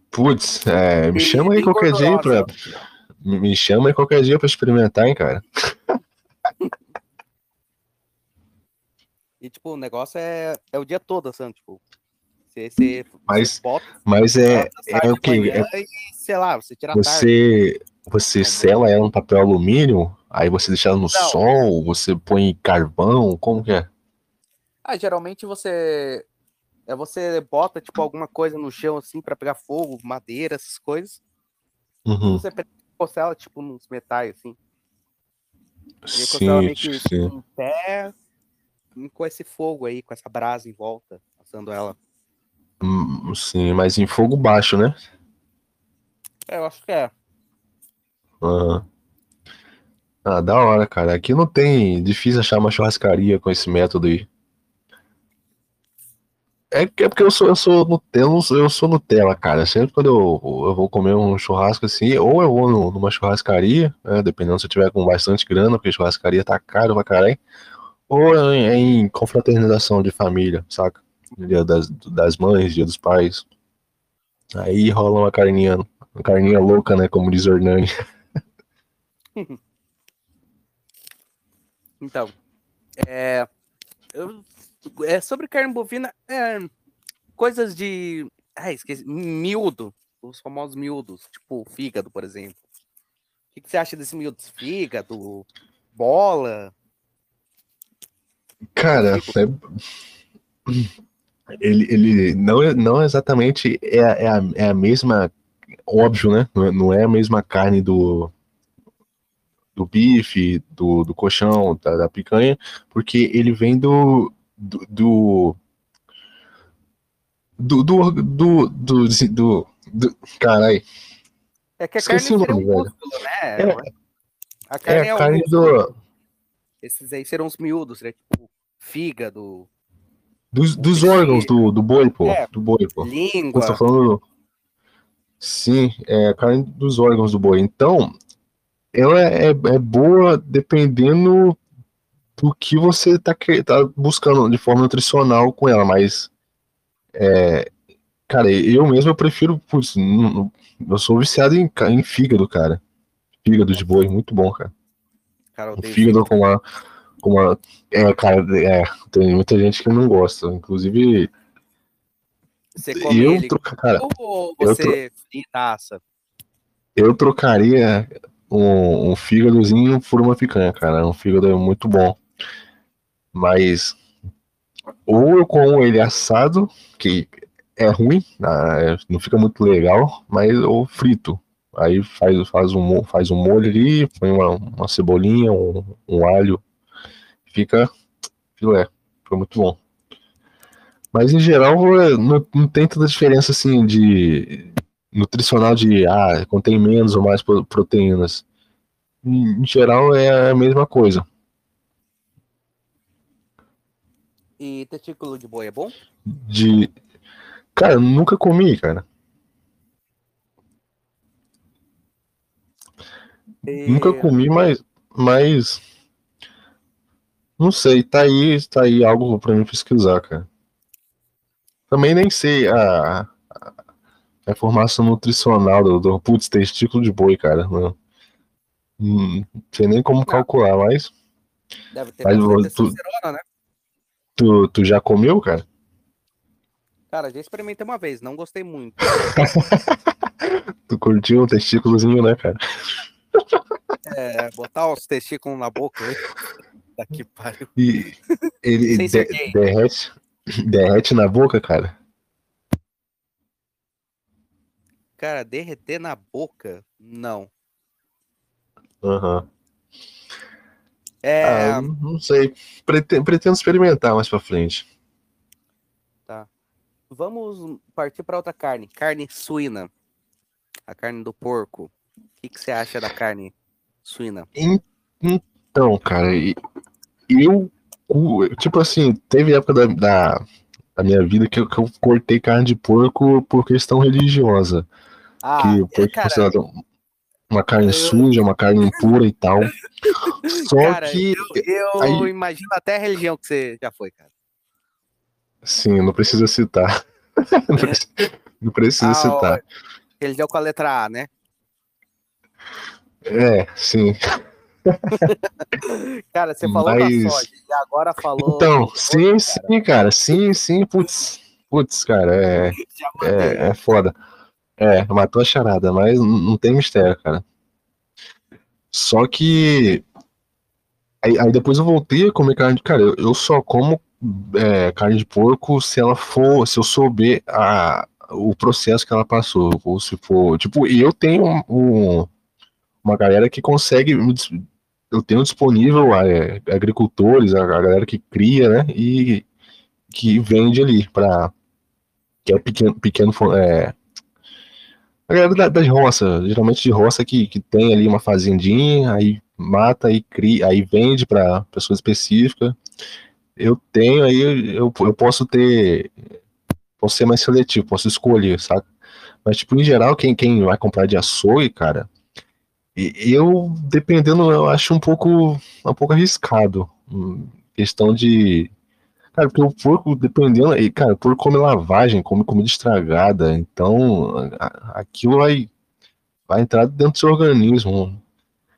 Putz, é, me e, chama aí qualquer dia pra. Me chama aí qualquer dia pra experimentar, hein, cara. e, tipo, o negócio é, é o dia todo, assim, tipo. Você, você, mas, bota, mas é, é o que? É, e, sei lá, você tira você, tarde. Você sela ela no papel alumínio, aí você deixa ela no Não. sol, você põe carvão, como que é? Ah, geralmente você é você bota tipo alguma coisa no chão assim para pegar fogo, madeira, essas coisas. Uhum. Você coça ela tipo nos metais assim. Sim, ela meio que sim. em pé com esse fogo aí, com essa brasa em volta, assando ela. Hum, sim, mas em fogo baixo, né? É, eu acho que é. Uhum. Ah, da hora, cara. Aqui não tem. Difícil achar uma churrascaria com esse método aí. É, é porque eu sou, eu sou Nutella, eu sou Nutella, cara. Sempre quando eu, eu vou comer um churrasco assim, ou eu vou numa churrascaria, né, dependendo se eu tiver com bastante grana, porque churrascaria tá caro pra caralho, ou em, em confraternização de família, saca? Dia das, das mães, dia dos pais. Aí rola uma carninha, uma carninha louca, né? Como diz Hernani. então, é, eu, É sobre carne bovina, é, coisas de. Ah, esqueci. Miúdo. Os famosos miúdos, tipo fígado, por exemplo. O que, que você acha desse miúdo? Fígado, bola? Cara, é... ele, ele não, é, não exatamente é, é, a, é a mesma. Óbvio, né? Não é, não é a mesma carne do, do bife, do, do colchão, da, da picanha, porque ele vem do. do, do do, do, do, do, do, do caralho. É que a carne Esqueci o um nome, velho. músculo, né? É, a é carne é, a um carne músculo. do, Esses aí serão os miúdos, seria tipo fígado, dos, dos órgãos do, do boi, pô. É. Do boi, pô. língua. Você tá falando. Sim, é a carne dos órgãos do boi. Então, ela é, é boa dependendo do que você tá, tá buscando de forma nutricional com ela, mas. É, cara, eu mesmo eu prefiro. Putz, eu sou viciado em, em fígado, cara. Fígado de boi, muito bom, cara. Cara, O fígado com uma. Com uma é, cara, é, tem muita gente que não gosta. Inclusive, Você come eu, ele troca- cara, ou eu você fritaça? eu trocaria um, um fígadozinho por uma picanha, cara. Um fígado é muito bom. Mas ou eu como ele assado, que é ruim, ah, é, não fica muito legal, mas ou frito. Aí faz, faz, um, faz um molho ali, põe uma, uma cebolinha, um, um alho, fica filé. Fica muito bom. Mas em geral é, não, não tem tanta diferença assim de nutricional de ah, contém menos ou mais pro- proteínas. Em, em geral é a mesma coisa. E testículo de boi é bom? De. Cara, nunca comi, cara. E- Nunca comi, mas. Mas. Não sei, tá aí, tá aí algo pra mim pesquisar, cara. Também nem sei a, a, informação nutricional do, do putz, testículo de boi, cara. Não, não sei nem como calcular, mas Deve ter Mas tu- testosterona, né? tu, tu já comeu, cara? Cara, já experimentei uma vez, não gostei muito. Tu curtiu um testículozinho, né, cara? É, botar os testículos na boca. né? Daqui pariu. E ele de- derrete, derrete na boca, cara. Cara, derreter na boca? Não. Aham. É, Ah, não sei. Prete- pretendo experimentar mais pra frente. vamos partir para outra carne. Carne suína. A carne do porco. O que, que você acha da carne suína? En- Então, cara, eu, tipo assim, teve época da, da, da minha vida que eu, que eu cortei carne de porco por questão religiosa. Ah, que o é, porco é cara, considerado uma carne eu- suja, uma carne impura e tal. Só Cara, que, eu aí- imagino até a religião que você já foi, cara. sim, não precisa citar. não precisa, não precisa Ah, citar. Religião com a letra A, né? É, sim. Cara, você falou da Mas- soja e agora falou. Então, sim, porco, sim, cara, sim, sim, putz, putz, cara, é, é, é foda. É, matou a charada, mas não tem mistério, cara. Só que aí, aí depois eu voltei a comer carne de, cara, eu, eu só como é, carne de porco se ela for, se eu souber a, o processo que ela passou, ou se for, tipo, eu tenho um- um- uma galera que consegue eu tenho disponível é, agricultores, a, a galera que cria, né, e que vende ali para que é pequeno, pequeno é, a galera da- das roças, geralmente de roça que, que tem ali uma fazendinha, aí mata e cria, aí vende para pessoa específica. Eu tenho aí, eu, eu posso ter, posso ser mais seletivo, posso escolher, saca? Mas, tipo, em geral, quem, quem vai comprar de açougue, cara, eu, dependendo, eu acho um pouco, um pouco arriscado. Hum, Questão de. Cara, porque o porco, dependendo. E, cara, o porco come lavagem, come comida estragada. Então, aquilo vai, vai entrar dentro do seu organismo.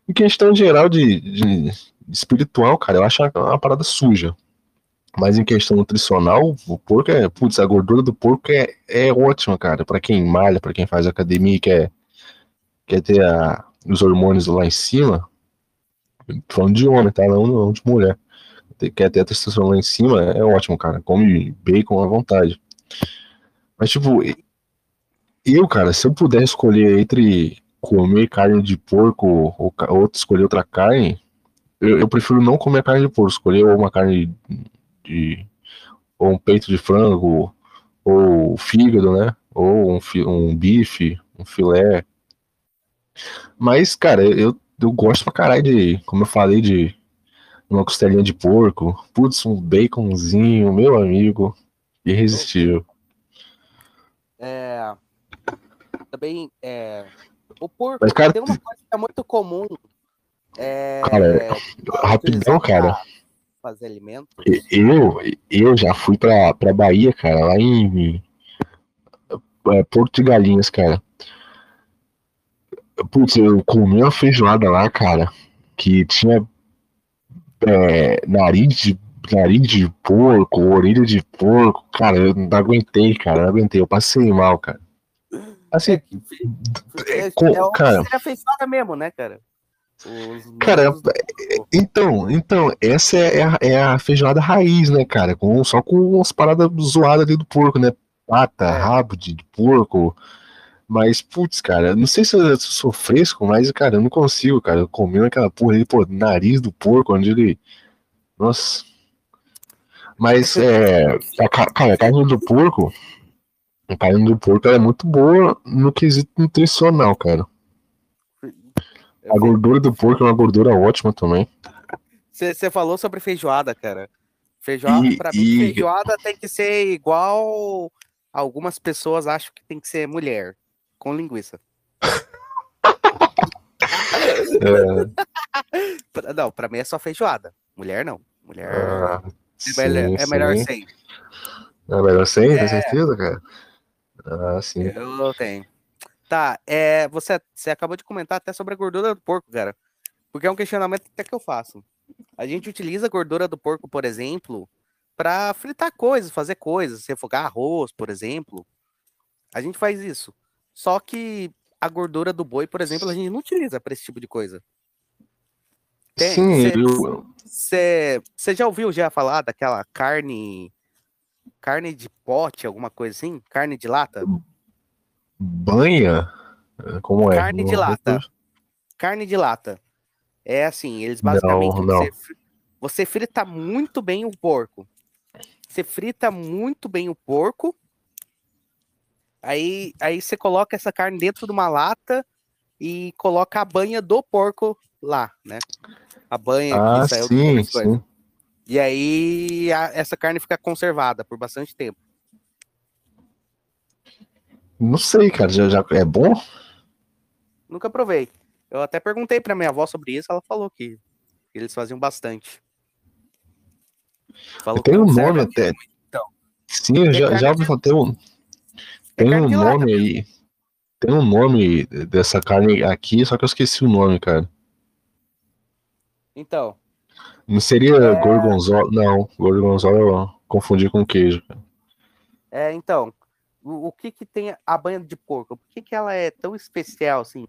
Em questão geral de, de espiritual, cara, eu acho uma, parada suja. Mas em questão nutricional, o porco é. Putz, a gordura do porco é, é ótima, cara. Pra quem malha, pra quem faz academia e quer, quer ter a, os hormônios lá em cima. Falando de homem, tá? Não, não de mulher. Quer ter testosterona lá em cima, é ótimo, cara. Come bacon à vontade. Mas, tipo, eu, cara, se eu puder escolher entre comer carne de porco ou, ou escolher outra carne, eu, eu, prefiro não comer carne de porco, escolher uma carne de. ou um peito de frango, ou fígado, né? Ou um, um bife, um filé. Mas, cara, eu, eu gosto pra caralho de, como eu falei, de uma costelinha de porco. Putz, um baconzinho, meu amigo. Irresistível. É. Também, é. O porco Mas, cara, tem uma coisa que é muito comum. É, Cara, rapidão, cara. Fazer alimento. Eu, eu já fui pra, pra Bahia, cara, lá em é, Porto de Galinhas, cara. Putz, eu comi uma feijoada lá, cara, que tinha é, nariz, de, nariz de porco, orelha de porco. Cara, eu não aguentei, cara, não aguentei. Eu passei mal, cara. Assim, É, é, com- é, cara. Seria feijoada mesmo, né, cara? Cara, do- Então, então, essa é a, é a feijoada raiz, né, cara? Com, só com umas paradas zoadas ali do porco, né? Pata, É. rabo de, de porco. Mas, putz, cara, não sei se eu, sou fresco, mas, cara, eu não consigo, cara. Eu comendo aquela porra ali, pô, nariz do porco, onde ele. Nossa. Mas, é. Cara, a carne do porco. A carne do porco ela é muito boa no quesito nutricional, cara. A gordura do porco é uma gordura ótima também. Você falou sobre feijoada, cara. Feijoada, E- pra mim, e- feijoada tem que ser igual algumas pessoas acham que tem que ser mulher, com linguiça. É, Não, pra mim é só feijoada. Mulher não. Mulher ah, é, melhor, é melhor sem. É melhor sem, tem certeza, cara? Ah, sim. Eu tenho. Tá, é, você, você acabou de comentar até sobre a gordura do porco, cara. Porque é um questionamento até que eu faço. A gente utiliza a gordura do porco, por exemplo, para fritar coisas, fazer coisas, refogar arroz, por exemplo. A gente faz isso. Só que a gordura do boi, por exemplo, a gente não utiliza para esse tipo de coisa. Tem- Sim, cê- eu, Você já ouviu já falar daquela carne. Carne de pote, alguma coisa assim? Carne de lata? banha? Como é? Carne de Não- lata. Carne de lata. É assim, eles basicamente. Não. Você, você frita muito bem o porco. Você frita muito bem o porco. Aí, aí você coloca essa carne dentro de uma lata e coloca a banha do porco lá, né? A banha Ah, que saiu sim, sim. E aí a- essa carne fica conservada por bastante tempo. Não sei, cara. Já, já é bom? Nunca provei. Eu até perguntei pra minha avó sobre isso, ela falou que eles faziam bastante. Falou Tem um nome até. então. Sim, eu já, já ouvi falar. Tem um, tem carne um nome aí. Tem um nome dessa carne aqui, só que eu esqueci o nome, cara. Então, Não seria É. gorgonzola? Não, gorgonzola eu confundi com queijo. é, então, o, o que que tem a banha de porco? Por que que ela é tão especial assim,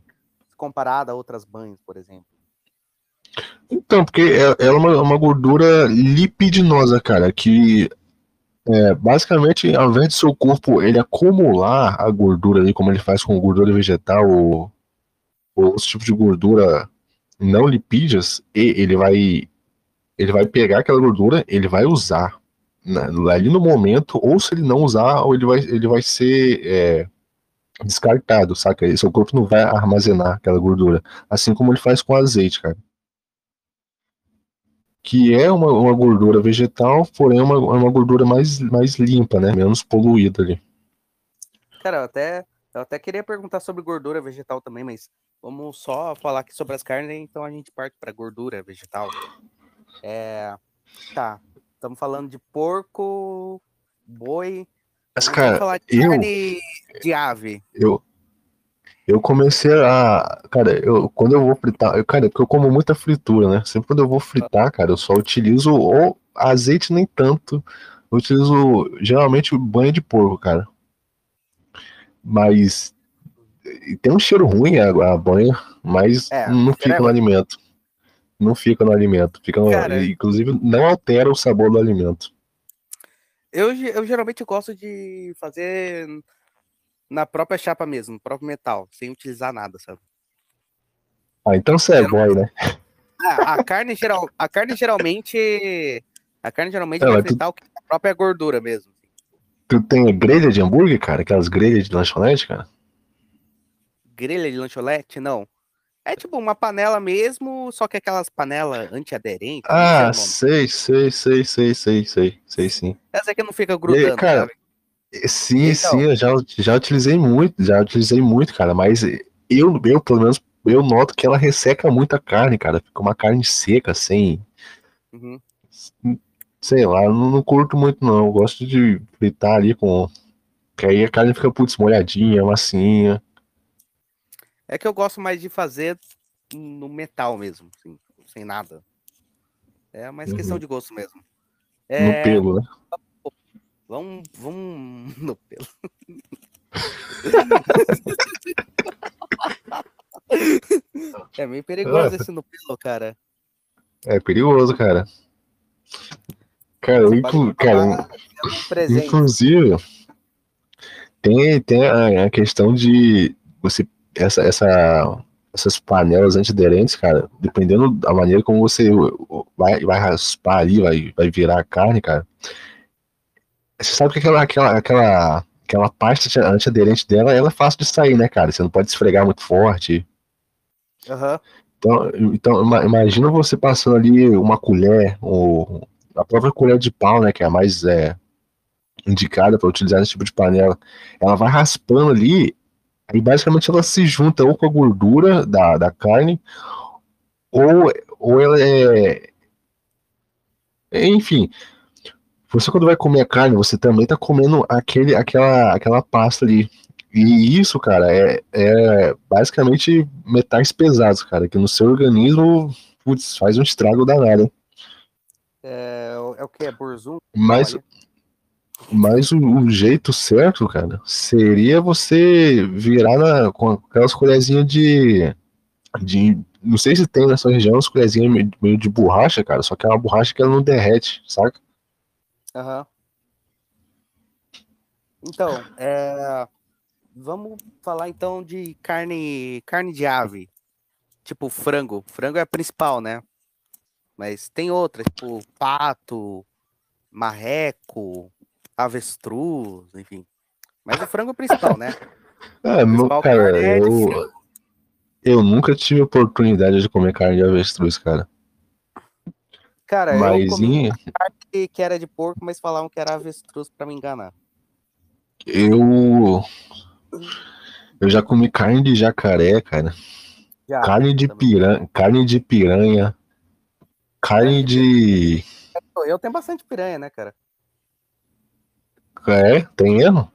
comparada a outras banhas, por exemplo? Então, porque é- ela é uma, uma gordura lipidinosa, cara, que é, basicamente, ao invés de seu corpo ele acumular a gordura ali, como ele faz com gordura vegetal ou, ou outros tipos de gordura não lipídias, ele vai ele vai pegar aquela gordura, ele vai usar na- ali no momento, ou se ele não usar, ou ele vai, ele vai ser é, descartado, saca? E seu corpo não vai armazenar aquela gordura, assim como ele faz com azeite, cara que é uma, uma gordura vegetal, porém é uma, é uma gordura mais, mais limpa, né? Menos poluída ali. Cara, eu até, eu até queria perguntar sobre gordura vegetal também, mas vamos só falar aqui sobre as carnes, então a gente parte para gordura vegetal. É, tá, estamos falando de porco, boi. Mas, vamos cara, falar de eu, carne de ave. eu. Eu comecei a. Cara, eu, quando eu vou fritar. Eu, cara, porque eu como muita fritura, né? Sempre quando eu vou fritar, cara, eu só utilizo ou azeite nem tanto. Eu utilizo geralmente banho de porco, cara. Mas tem um cheiro ruim a, a banha, mas É, não fica é no alimento. Não fica no alimento. Fica no- inclusive, não altera o sabor do alimento. Eu, eu geralmente gosto de fazer na própria chapa mesmo, no próprio metal, sem utilizar nada, sabe? Ah, então você é boy, né? Ah, a carne geral, a carne geralmente, a carne geralmente É, vai mas tu- que a própria gordura mesmo. Tu tem grelha de hambúrguer, cara? Aquelas grelhas de lanchonete, cara? Grelha de lanchonete, não. É tipo uma panela mesmo, só que aquelas panelas antiaderentes. Ah, sei, sei, sei, sei, sei, sei, sei sim. Essa que não fica grudando, cara, sabe? Sim, Então. sim, eu já, já utilizei muito, já utilizei muito, cara, mas eu, eu, pelo menos, eu noto que ela resseca muito a carne, cara. Fica uma carne seca, sem, Uhum. sei lá, eu não, não curto muito, não. Eu gosto de fritar ali com. Que aí a carne fica, putz, molhadinha, massinha. É que eu gosto mais de fazer no metal mesmo, assim, sem nada. É mais questão Uhum. de gosto mesmo. No É, pelo, né? Vamos, vamos no pelo. é meio perigoso esse no pelo, cara. É perigoso, cara. Cara, inclu- cara, um. Inclusive, tem, tem a, a questão de você essa, essa, essas panelas antiaderentes, cara, dependendo da maneira como você vai, vai raspar ali, vai, vai virar a carne, cara. Você sabe que aquela, aquela, aquela, aquela anti- antiaderente dela, ela é fácil de sair, né, cara? Você não pode esfregar muito forte. Aham. Então, então ima- imagina você passando ali uma colher, ou a própria colher de pau, né, que é a mais é, indicada para utilizar nesse tipo de panela. Ela vai raspando ali, aí basicamente ela se junta ou com a gordura da, da carne, ou, ou ela é. Enfim, você quando vai comer a carne, você também tá comendo aquele, aquela, aquela pasta ali. E isso, cara, é, é basicamente metais pesados, cara, que no seu organismo, putz, faz um estrago danado. É, o- é o que? É burzum? Mas, mas o, o jeito certo, cara, seria você virar na, com aquelas colherzinhas de, de. Não sei se tem nessa região as colherzinhas meio, meio de borracha, cara, só que é uma borracha que ela não derrete, saca? Aham. Então, é, vamos falar então de carne, carne de ave, tipo frango. Frango é a principal, né? Mas tem outras, tipo pato, marreco, avestruz, enfim. Mas o frango é o principal, né? É, meu, cara, é eu, eu nunca tive oportunidade de comer carne de avestruz, cara. Cara, eu comi em- que que era de porco, mas falavam que era avestruz pra me enganar. eu. Eu já comi carne de jacaré, cara. Já, Carne de piranha, carne de piranha, carne de. Eu tenho bastante piranha, né, cara? É, tem erro?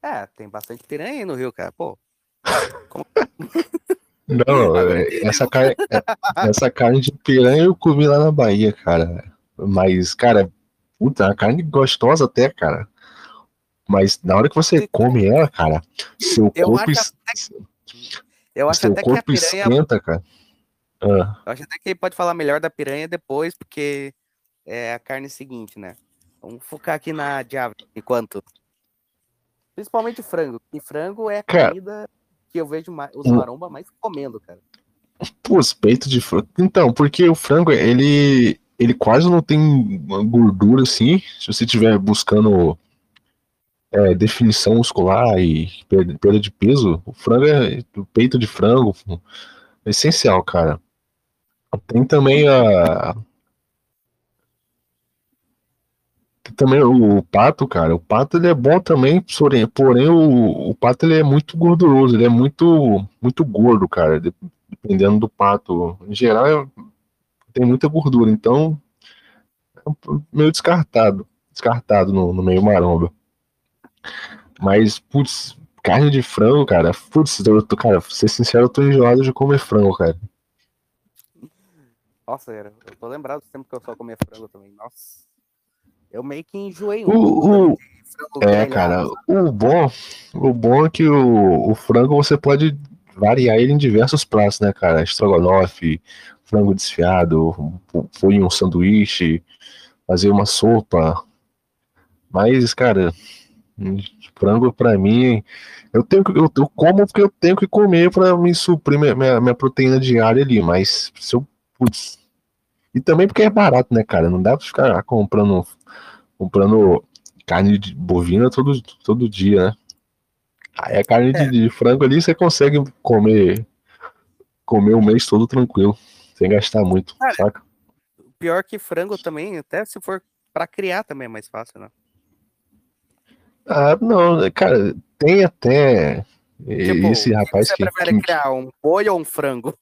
É, tem bastante piranha aí no Rio, cara. Pô, Não, é, essa carne, é- essa carne de piranha eu comi lá na Bahia, cara. Mas, cara, puta, a carne gostosa até, cara. Mas na hora que você come ela, cara, seu Eu corpo, acho es- eu acho seu até que a corpo piranha. esquenta, cara. Ah, Eu acho até que ele pode falar melhor da piranha depois, porque é a carne seguinte, né? Vamos focar aqui na ave enquanto. Principalmente frango. E frango é a Cara. comida que eu vejo mais, os Hum. maromba mais comendo, cara. Pô, os peitos de frango. Então, porque o frango, ele, ele quase não tem gordura assim. Se você estiver buscando é, definição muscular e perda, perda de peso, o frango é. O peito de frango é essencial, cara. Tem também a. Tem também o pato, cara. O pato ele é bom também, porém, porém o, o pato ele é muito gorduroso, ele é muito, muito gordo, cara dependendo do pato. Em geral, é- tem muita gordura, então é meio descartado, descartado no, no meio maromba. Mas, putz, carne de frango, cara. Putz, eu tô, cara, pra ser sincero, eu tô enjoado de comer frango, cara. Nossa, eu tô lembrado do tempo que eu só comia frango também. Nossa. Eu meio que enjoei O- É, cara, o bom, o bom é que o, o frango você pode variar ele em diversos pratos, né, cara? Estrogonofe, frango desfiado, em um sanduíche, fazer uma sopa. Mas, cara, frango pra mim, eu tenho que, eu, eu como porque eu tenho que comer pra me suprir minha, minha, minha proteína diária ali, mas se eu, putz, e também porque é barato, né, cara? Não dá pra ficar comprando, comprando carne de bovina todo, todo dia, né? Aí a carne de, de frango ali você consegue comer comer o mês todo tranquilo, sem gastar muito, Cara, saca? Pior que frango também, até se for pra criar também é mais fácil, né? Ah, não, cara, tem até Tipo, esse rapaz você que, prefere que- criar, um boi ou um frango?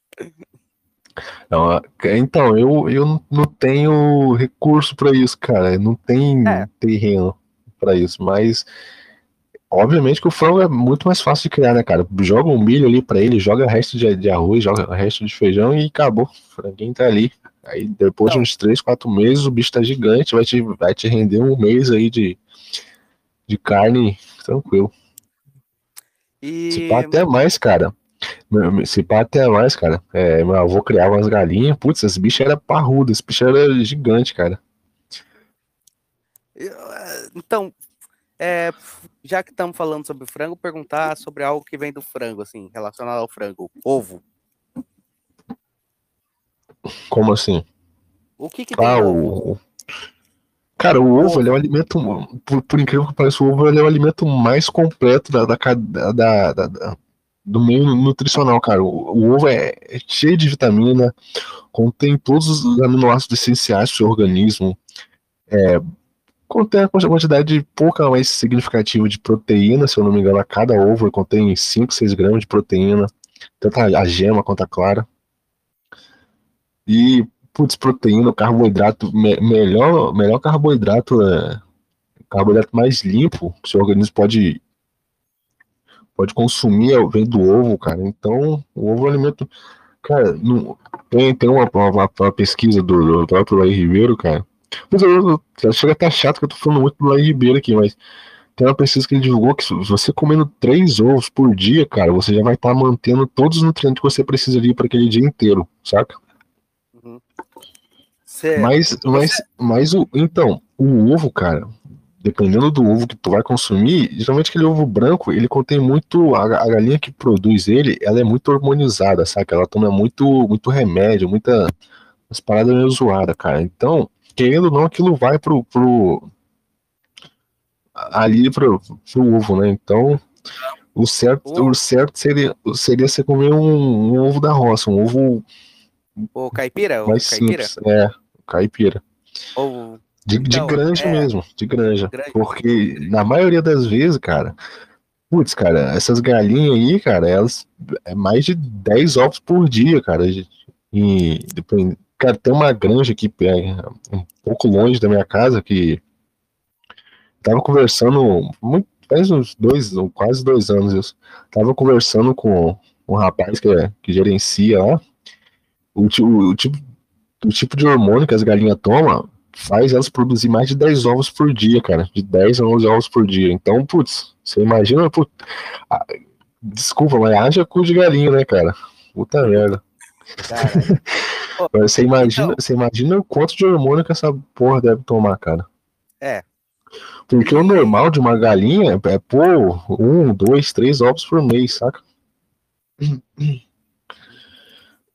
Não, então eu, eu não tenho recurso pra isso, cara, não tem É. terreno pra isso, mas obviamente que o frango é muito mais fácil de criar, né, cara? Joga um milho ali pra ele, joga resto de, de arroz, joga resto de feijão e acabou. O franguinho tá ali. Aí depois de Não. uns 3, 4 meses o bicho tá gigante, vai te, vai te render um mês aí de, de carne tranquilo. Se E pá até mais, cara. Se pá até mais, cara. É, meu avô criava umas galinhas, putz, esse bicho era parrudo, esse bicho era gigante, cara. Eh, Então, é, já que estamos falando sobre frango, perguntar sobre algo que vem do frango, assim, relacionado ao frango. Ovo. Como assim? O que que Ah, ovo? o. Cara, o ovo ele é o alimento, por, por incrível que pareça, o ovo ele é o alimento mais completo da, da, da- da- da- do meio nutricional, cara. O, o ovo é, é cheio de vitamina, contém todos os aminoácidos essenciais para o seu organismo, é, contém a quantidade pouca mais significativa de proteína, se eu não me engano, a cada ovo contém 5, 6 gramas de proteína, tanto a, a gema quanto a clara. E putz, proteína, carboidrato, me- melhor, melhor carboidrato é carboidrato mais limpo que o seu organismo pode pode consumir vem do ovo, cara. Então, o ovo é um alimento, cara, não- tem, tem uma, uma, uma pesquisa do, do próprio Laí Ribeiro, cara. Mas eu, eu, chega a estar chato que eu tô falando muito do Laí Ribeiro aqui, mas tem uma pesquisa que ele divulgou que se você comendo três ovos por dia, cara, você já vai estar mantendo todos os nutrientes que você precisa ali para aquele dia inteiro, saca? Cê- Mas, mas, mas o, então, o ovo, cara, dependendo do ovo que tu vai consumir, geralmente aquele ovo branco, ele contém muito, a, a galinha que produz ele, ela é muito hormonizada, saca? Ela toma muito, muito remédio, muita, umas paradas meio zoadas, cara. Então, querendo ou não, aquilo vai pro, pro ali pro, pro ovo, né? Então, o certo, o certo seria, seria você comer um, um ovo da roça, um ovo O caipira? O caipira? simples, é, caipira. Ou De, de Então, granja é. mesmo, de granja. Granja. Porque na maioria das vezes, cara, putz, cara, essas galinhas aí, cara, elas é mais de 10 ovos por dia, cara. E depois, cara, tem uma granja aqui é, um pouco longe da minha casa que tava conversando muito, faz uns dois, quase dois anos isso. Tava conversando com um rapaz que, é- que gerencia lá. O, ti- o tipo, o tipo de hormônio que as galinhas tomam faz elas produzir mais de 10 ovos por dia, cara. De 10 a 11 ovos por dia. Então, putz, você imagina, putz, ah, desculpa, mas haja cu de galinha, né, cara? Puta merda. Você imagina, Então- você imagina o quanto de hormônio que essa porra deve tomar, cara. É. Porque o normal de uma galinha é pôr um, dois, três ovos por mês, saca?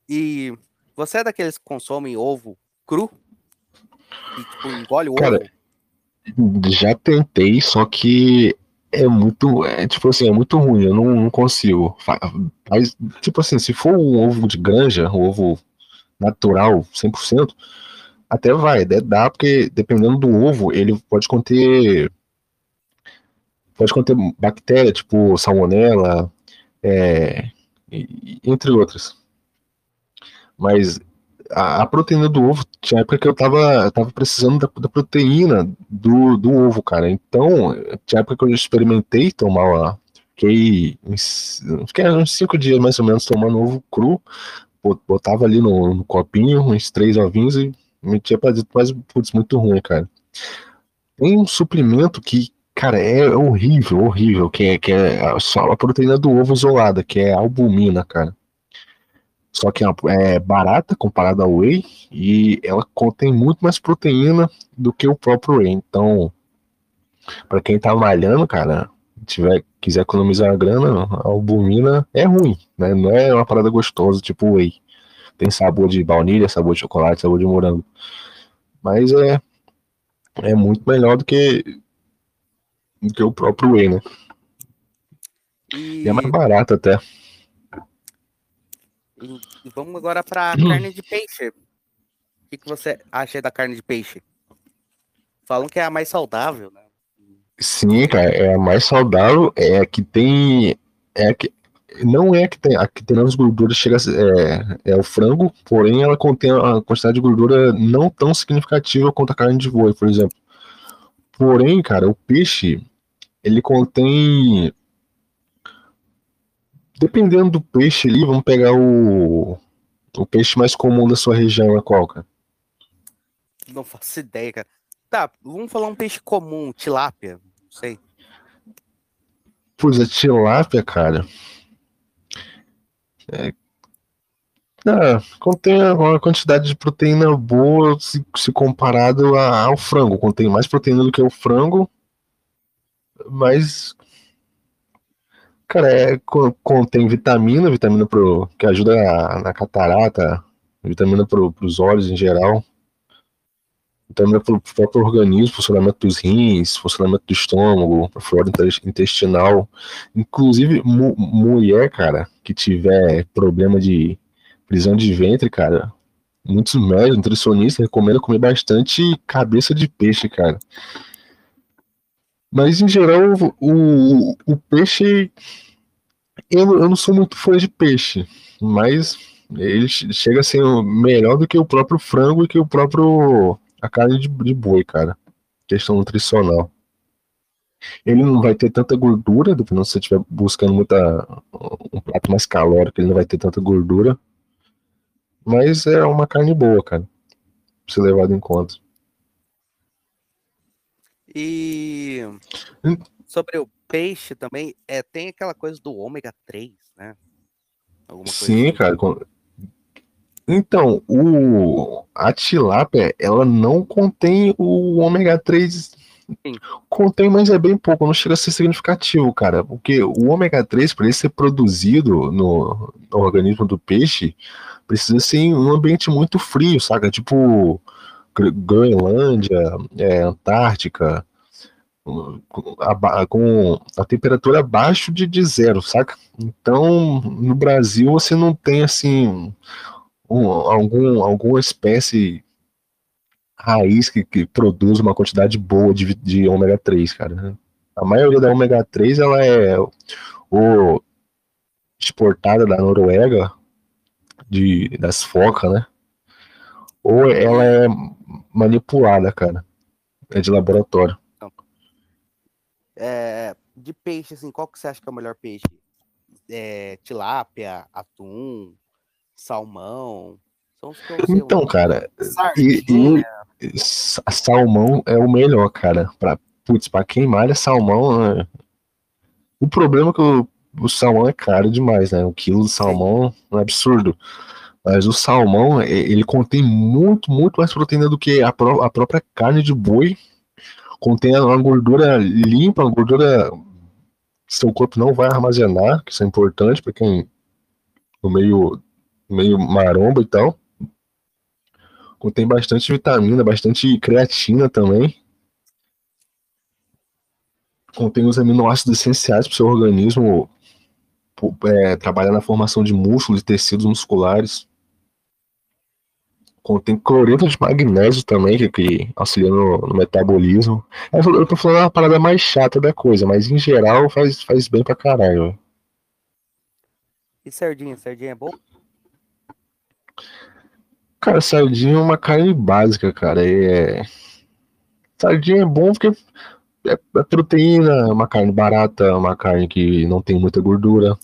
E você é daqueles que consomem ovo cru? E, tipo, engole o Cara, ovo? Já tentei, só que é muito, é, tipo assim, é muito ruim, eu não, não consigo. Mas, tipo assim, se for um ovo de granja, um ovo natural, 100%, até vai, dá, porque dependendo do ovo, ele pode conter pode conter bactéria, tipo salmonela, é, entre outras. Mas a, a proteína do ovo, tinha época que eu tava, eu tava precisando da, da proteína do, do ovo, cara. Então, tinha época que eu experimentei tomar uma, fiquei fiquei uns cinco dias mais ou menos tomando ovo cru, botava ali no, no copinho uns três ovinhos e metia pra dentro, mas putz, muito ruim, cara. Tem um suplemento que, cara, é horrível, horrível, que é, que é só a proteína do ovo isolada, que é albumina, cara. Só que é barata comparada ao whey e ela contém muito mais proteína do que o próprio whey. Então, para quem tá malhando, cara, tiver quiser economizar a grana, a albumina é ruim, né? Não é uma parada gostosa, tipo whey. Tem sabor de baunilha, sabor de chocolate, sabor de morango. Mas é é muito melhor do que do que o próprio whey, né? E, e é mais barato até. E, vamos agora para carne de peixe. O que, que você acha da carne de peixe? Falam que é a mais saudável, né? Sim, cara, é a mais saudável, é a que tem. É a que, não é a que tem. A que tem menos gordura chega é, é o frango, porém ela contém a quantidade de gordura não tão significativa quanto a carne de boi, por exemplo. Porém, cara, o peixe ele contém Dependendo do peixe ali, vamos pegar o, o peixe mais comum da sua região, é qual, cara? Não faço ideia, cara. Tá, vamos falar um peixe comum, tilápia, não sei. Pois a tilápia, cara. É, ah, contém uma quantidade de proteína boa se, se comparado ao frango. Contém mais proteína do que o frango, mas Cara, é, contém vitamina, vitamina pro, que ajuda na, na catarata, vitamina para os olhos em geral, vitamina para o próprio organismo, funcionamento dos rins, funcionamento do estômago, flora intestinal. Inclusive, mu mulher, cara, que tiver problema de prisão de ventre, cara, muitos médicos, nutricionistas recomendam comer bastante cabeça de peixe, cara. Mas em geral, o, o peixe. Eu, eu não sou muito fã de peixe, mas ele chega a ser melhor do que o próprio frango e que o próprio. a carne de, de boi, cara. Questão nutricional. Ele não vai ter tanta gordura, dependendo se você estiver buscando muita, um prato mais calórico, ele não vai ter tanta gordura. Mas é uma carne boa, cara. Pra ser levado em conta. E sobre o peixe também, é, tem aquela coisa do ômega 3, né? Sim, assim. cara. Então, o, a tilápia, ela não contém o ômega 3. Sim. Contém, mas é bem pouco, não chega a ser significativo, cara. Porque o ômega 3, para ele ser produzido no, no, organismo do peixe, precisa ser em um ambiente muito frio, saca? Tipo Groenlândia, é, Antártica, com a temperatura abaixo de, de zero, saca? Então, no Brasil você não tem assim um, algum, alguma espécie raiz que, que produz uma quantidade boa de, de ômega 3, cara. A maioria da ômega 3 ela é exportada da Noruega, de, das focas, né? Ou ela é manipulada, cara. É de laboratório. É, de peixe, assim, qual que você acha que é o melhor peixe? É, tilápia, atum, salmão? São os que eu então, cara, e, e, salmão é o melhor, cara. Pra, putz, pra quem malha salmão, né? o problema é que o, o salmão é caro demais, né? O quilo de salmão é um absurdo. Mas o salmão, ele contém muito, muito mais proteína do que a, pró a própria carne de boi. Contém uma gordura limpa, uma gordura que seu corpo não vai armazenar, que isso é importante para quem no meio, meio maromba e tal. Contém bastante vitamina, bastante creatina também. Contém os aminoácidos essenciais para o seu organismo é, trabalhar na formação de músculos e tecidos musculares contém cloreto de magnésio também, que, que auxilia no, no, metabolismo. Eu tô falando uma parada mais chata da coisa, mas em geral faz, faz bem pra caralho. E sardinha? Sardinha é bom? Cara, sardinha é uma carne básica, cara. É... Sardinha é bom porque é, é proteína, é uma carne barata, uma carne que não tem muita gordura,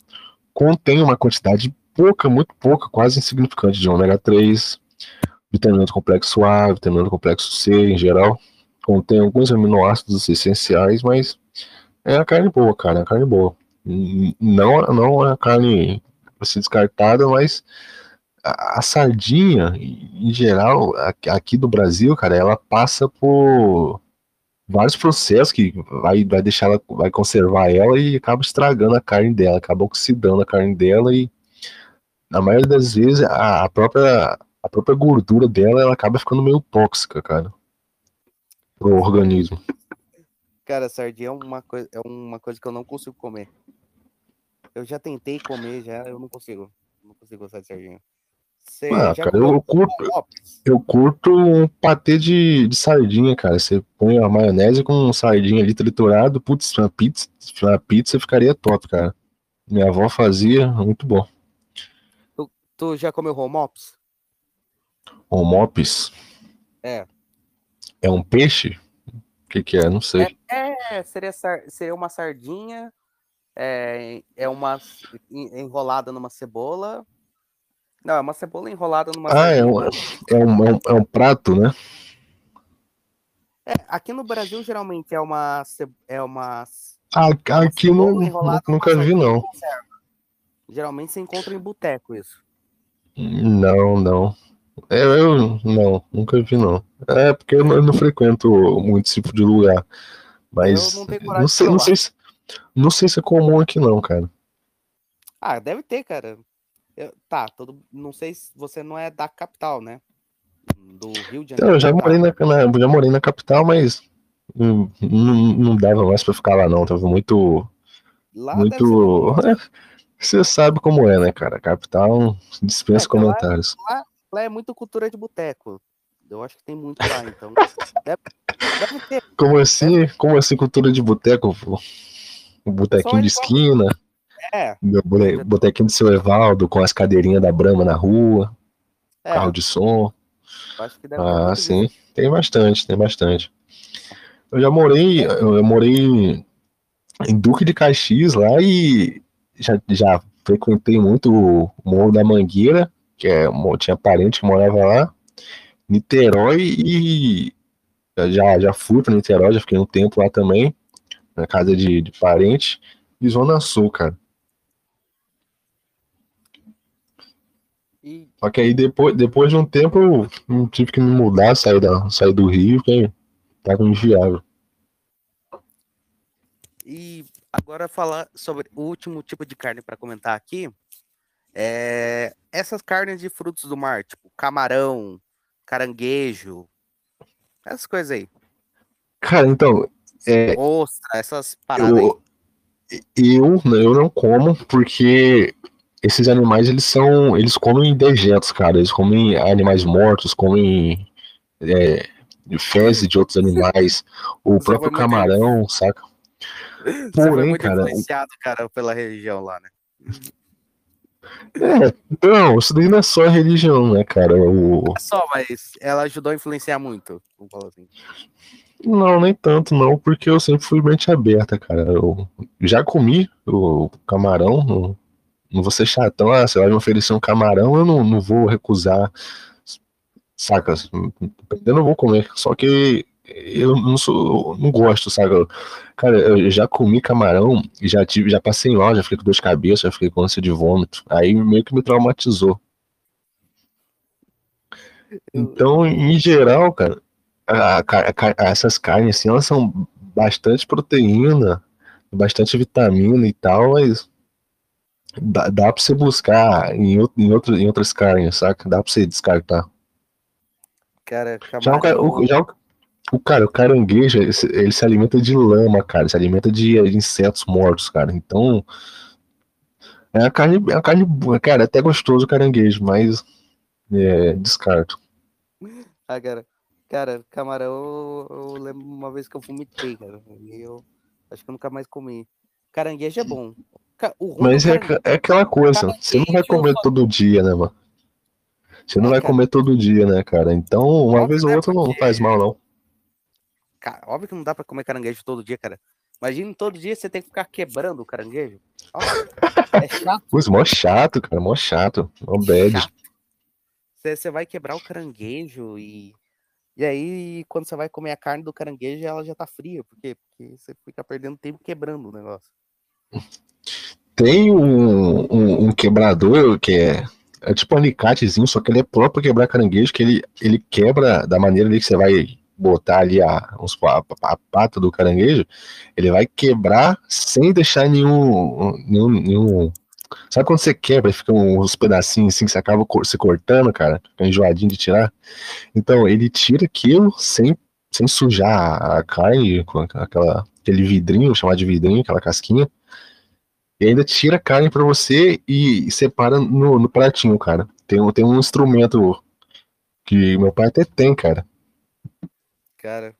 contém uma quantidade pouca, muito pouca, quase insignificante de ômega 3, vitamina do complexo A, vitamina do complexo C em geral, contém alguns aminoácidos essenciais, mas é a carne boa, cara, é a carne boa. Não, não é a carne para ser descartada, mas a, a, sardinha, em geral, aqui do Brasil, cara, ela passa por vários processos que vai, vai deixar ela, vai conservar ela e acaba estragando a carne dela, acaba oxidando a carne dela e na maioria das vezes a, a própria a própria gordura dela ela acaba ficando meio tóxica, cara, pro organismo. Cara, sardinha é uma coisa é uma coisa que eu não consigo comer. Eu já tentei comer já, eu não consigo. Não consigo gostar de sardinha. Você ah, cara, eu curto, eu curto um patê de, de sardinha, cara. Você põe a maionese com sardinha ali triturado, putz, uma pizza, uma pizza ficaria top, cara. Minha avó fazia, muito bom. Tu, tu já comeu romops? Romops? É. É um peixe? O que que é? Não sei. É, é seria, seria uma sardinha, é, é uma enrolada numa cebola, não, é uma cebola enrolada numa. Ah, é um, é, um, é, um, é um prato, né? É, aqui no Brasil geralmente é uma. É uma. Ah, aqui não, nunca vi, não. Geralmente você encontra em boteco isso. Não, não. É, eu não, nunca vi, não. É porque eu não, eu não frequento muito tipo de lugar. Mas não, não, sei, não, sei se, não sei se é comum aqui, não, cara. Ah, deve ter, cara. Eu, tá, todo, não sei se você não é da capital, né? Do Rio de Janeiro. Então, eu já morei na, na, já morei na capital, mas não, não, dava mais pra ficar lá, não. Tava muito. Lá muito. você sabe como é, né, cara? Capital dispensa é, comentários. Lá, lá, lá, é muito cultura de boteco. Eu acho que tem muito lá, então. deve, deve ter. Como assim? Deve... Como assim cultura de boteco? O botequinho de esquina? É. botequinho do seu Evaldo com as cadeirinhas da Brama na rua, é. carro de som. Acho que deve ah, sim. Tem bastante, tem bastante. Eu já morei, eu morei em Duque de Caxias lá e já, já frequentei muito o Morro da Mangueira, que é, tinha parente que morava lá, Niterói e já, já fui para Niterói, já fiquei um tempo lá também, na casa de, de parente, e Zona Sul, cara. E... Só que aí depois, depois de um tempo eu tive que me mudar, sair, da, sair do Rio, porque tava inviável. E agora falar sobre o último tipo de carne para comentar aqui. É essas carnes de frutos do mar, tipo camarão, caranguejo, essas coisas aí. Cara, então. É, Ostra, essas paradas eu, aí. Eu, eu não como porque esses animais eles são eles comem dejetos, cara. Eles comem animais mortos, comem é, fezes de outros animais, o Você próprio camarão, muito... saca? Porém, Você muito cara, influenciado, cara, pela religião lá, né? É, não, isso daí não é só a religião, né, cara? O... É só, mas ela ajudou a influenciar muito, vamos falar assim. Não, nem tanto, não, porque eu sempre fui mente aberta, cara. Eu já comi o camarão não vou ser chatão, ah, você vai me oferecer um camarão, eu não, não vou recusar, saca? Eu não vou comer, só que eu não sou, não gosto, saca? Cara, eu já comi camarão, já tive, já passei em loja, já fiquei com dor de cabeça, já fiquei com ânsia de vômito, aí meio que me traumatizou. Então, em geral, cara, a, a, a, essas carnes, assim, elas são bastante proteína, bastante vitamina e tal, mas Dá, dá pra você buscar em, em, outro, em outras carnes, saca? Dá pra você descartar. Cara, já, o, o, já o, o, cara, o caranguejo, ele se, alimenta de lama, cara. Se alimenta de, de insetos mortos, cara. Então. É a carne, é a carne boa. Cara, é até gostoso o caranguejo, mas. É, descarto. Ah, cara. Cara, camarão, eu, lembro uma vez que eu vomitei, cara. E eu acho que eu nunca mais comi. Caranguejo é bom. Mas é, é, aquela coisa, você não vai comer todo dia, né, mano? Você não é, vai comer todo dia, né, cara? Então, uma vez ou outra não faz mal, não. Cara, óbvio que não dá pra comer caranguejo todo dia, cara. Imagina todo dia você tem que ficar quebrando o caranguejo. Nossa, é chato. Putz, mó chato, cara, mó chato. Mó bad. Você, vai quebrar o caranguejo e. E aí, quando você vai comer a carne do caranguejo, ela já tá fria. Por quê? Porque você fica perdendo tempo quebrando o negócio. Tem um, um, um quebrador que é, é tipo um alicatezinho, só que ele é próprio pra quebrar caranguejo, que ele, ele quebra da maneira ali que você vai botar ali a, a, a pata do caranguejo, ele vai quebrar sem deixar nenhum, nenhum, nenhum Sabe quando você quebra e fica uns pedacinhos assim que você acaba se cortando, cara? Fica enjoadinho de tirar. Então, ele tira aquilo sem, sem sujar a carne com aquela, aquele vidrinho, chamado de vidrinho, aquela casquinha. E ainda tira a carne para você e separa no, no pratinho, cara. Tem, tem um instrumento que meu pai até tem, cara. Cara,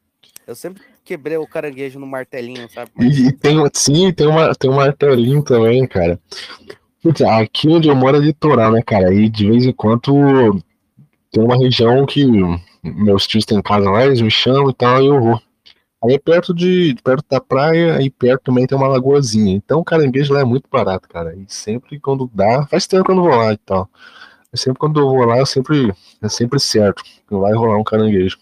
eu sempre quebrei o caranguejo no martelinho, sabe? E, tem, sim, tem, uma, tem um martelinho também, cara. Aqui onde eu moro é litoral, né, cara? E de vez em quando tem uma região que meus tios têm casa lá, eles me chamam e tal, e eu vou. Aí é perto de perto da praia, aí perto também tem uma lagoazinha. Então o caranguejo lá é muito barato, cara. E sempre quando dá, faz tempo que eu não vou lá e tal. Mas sempre quando eu vou lá, eu sempre é sempre certo. Vai rolar um caranguejo.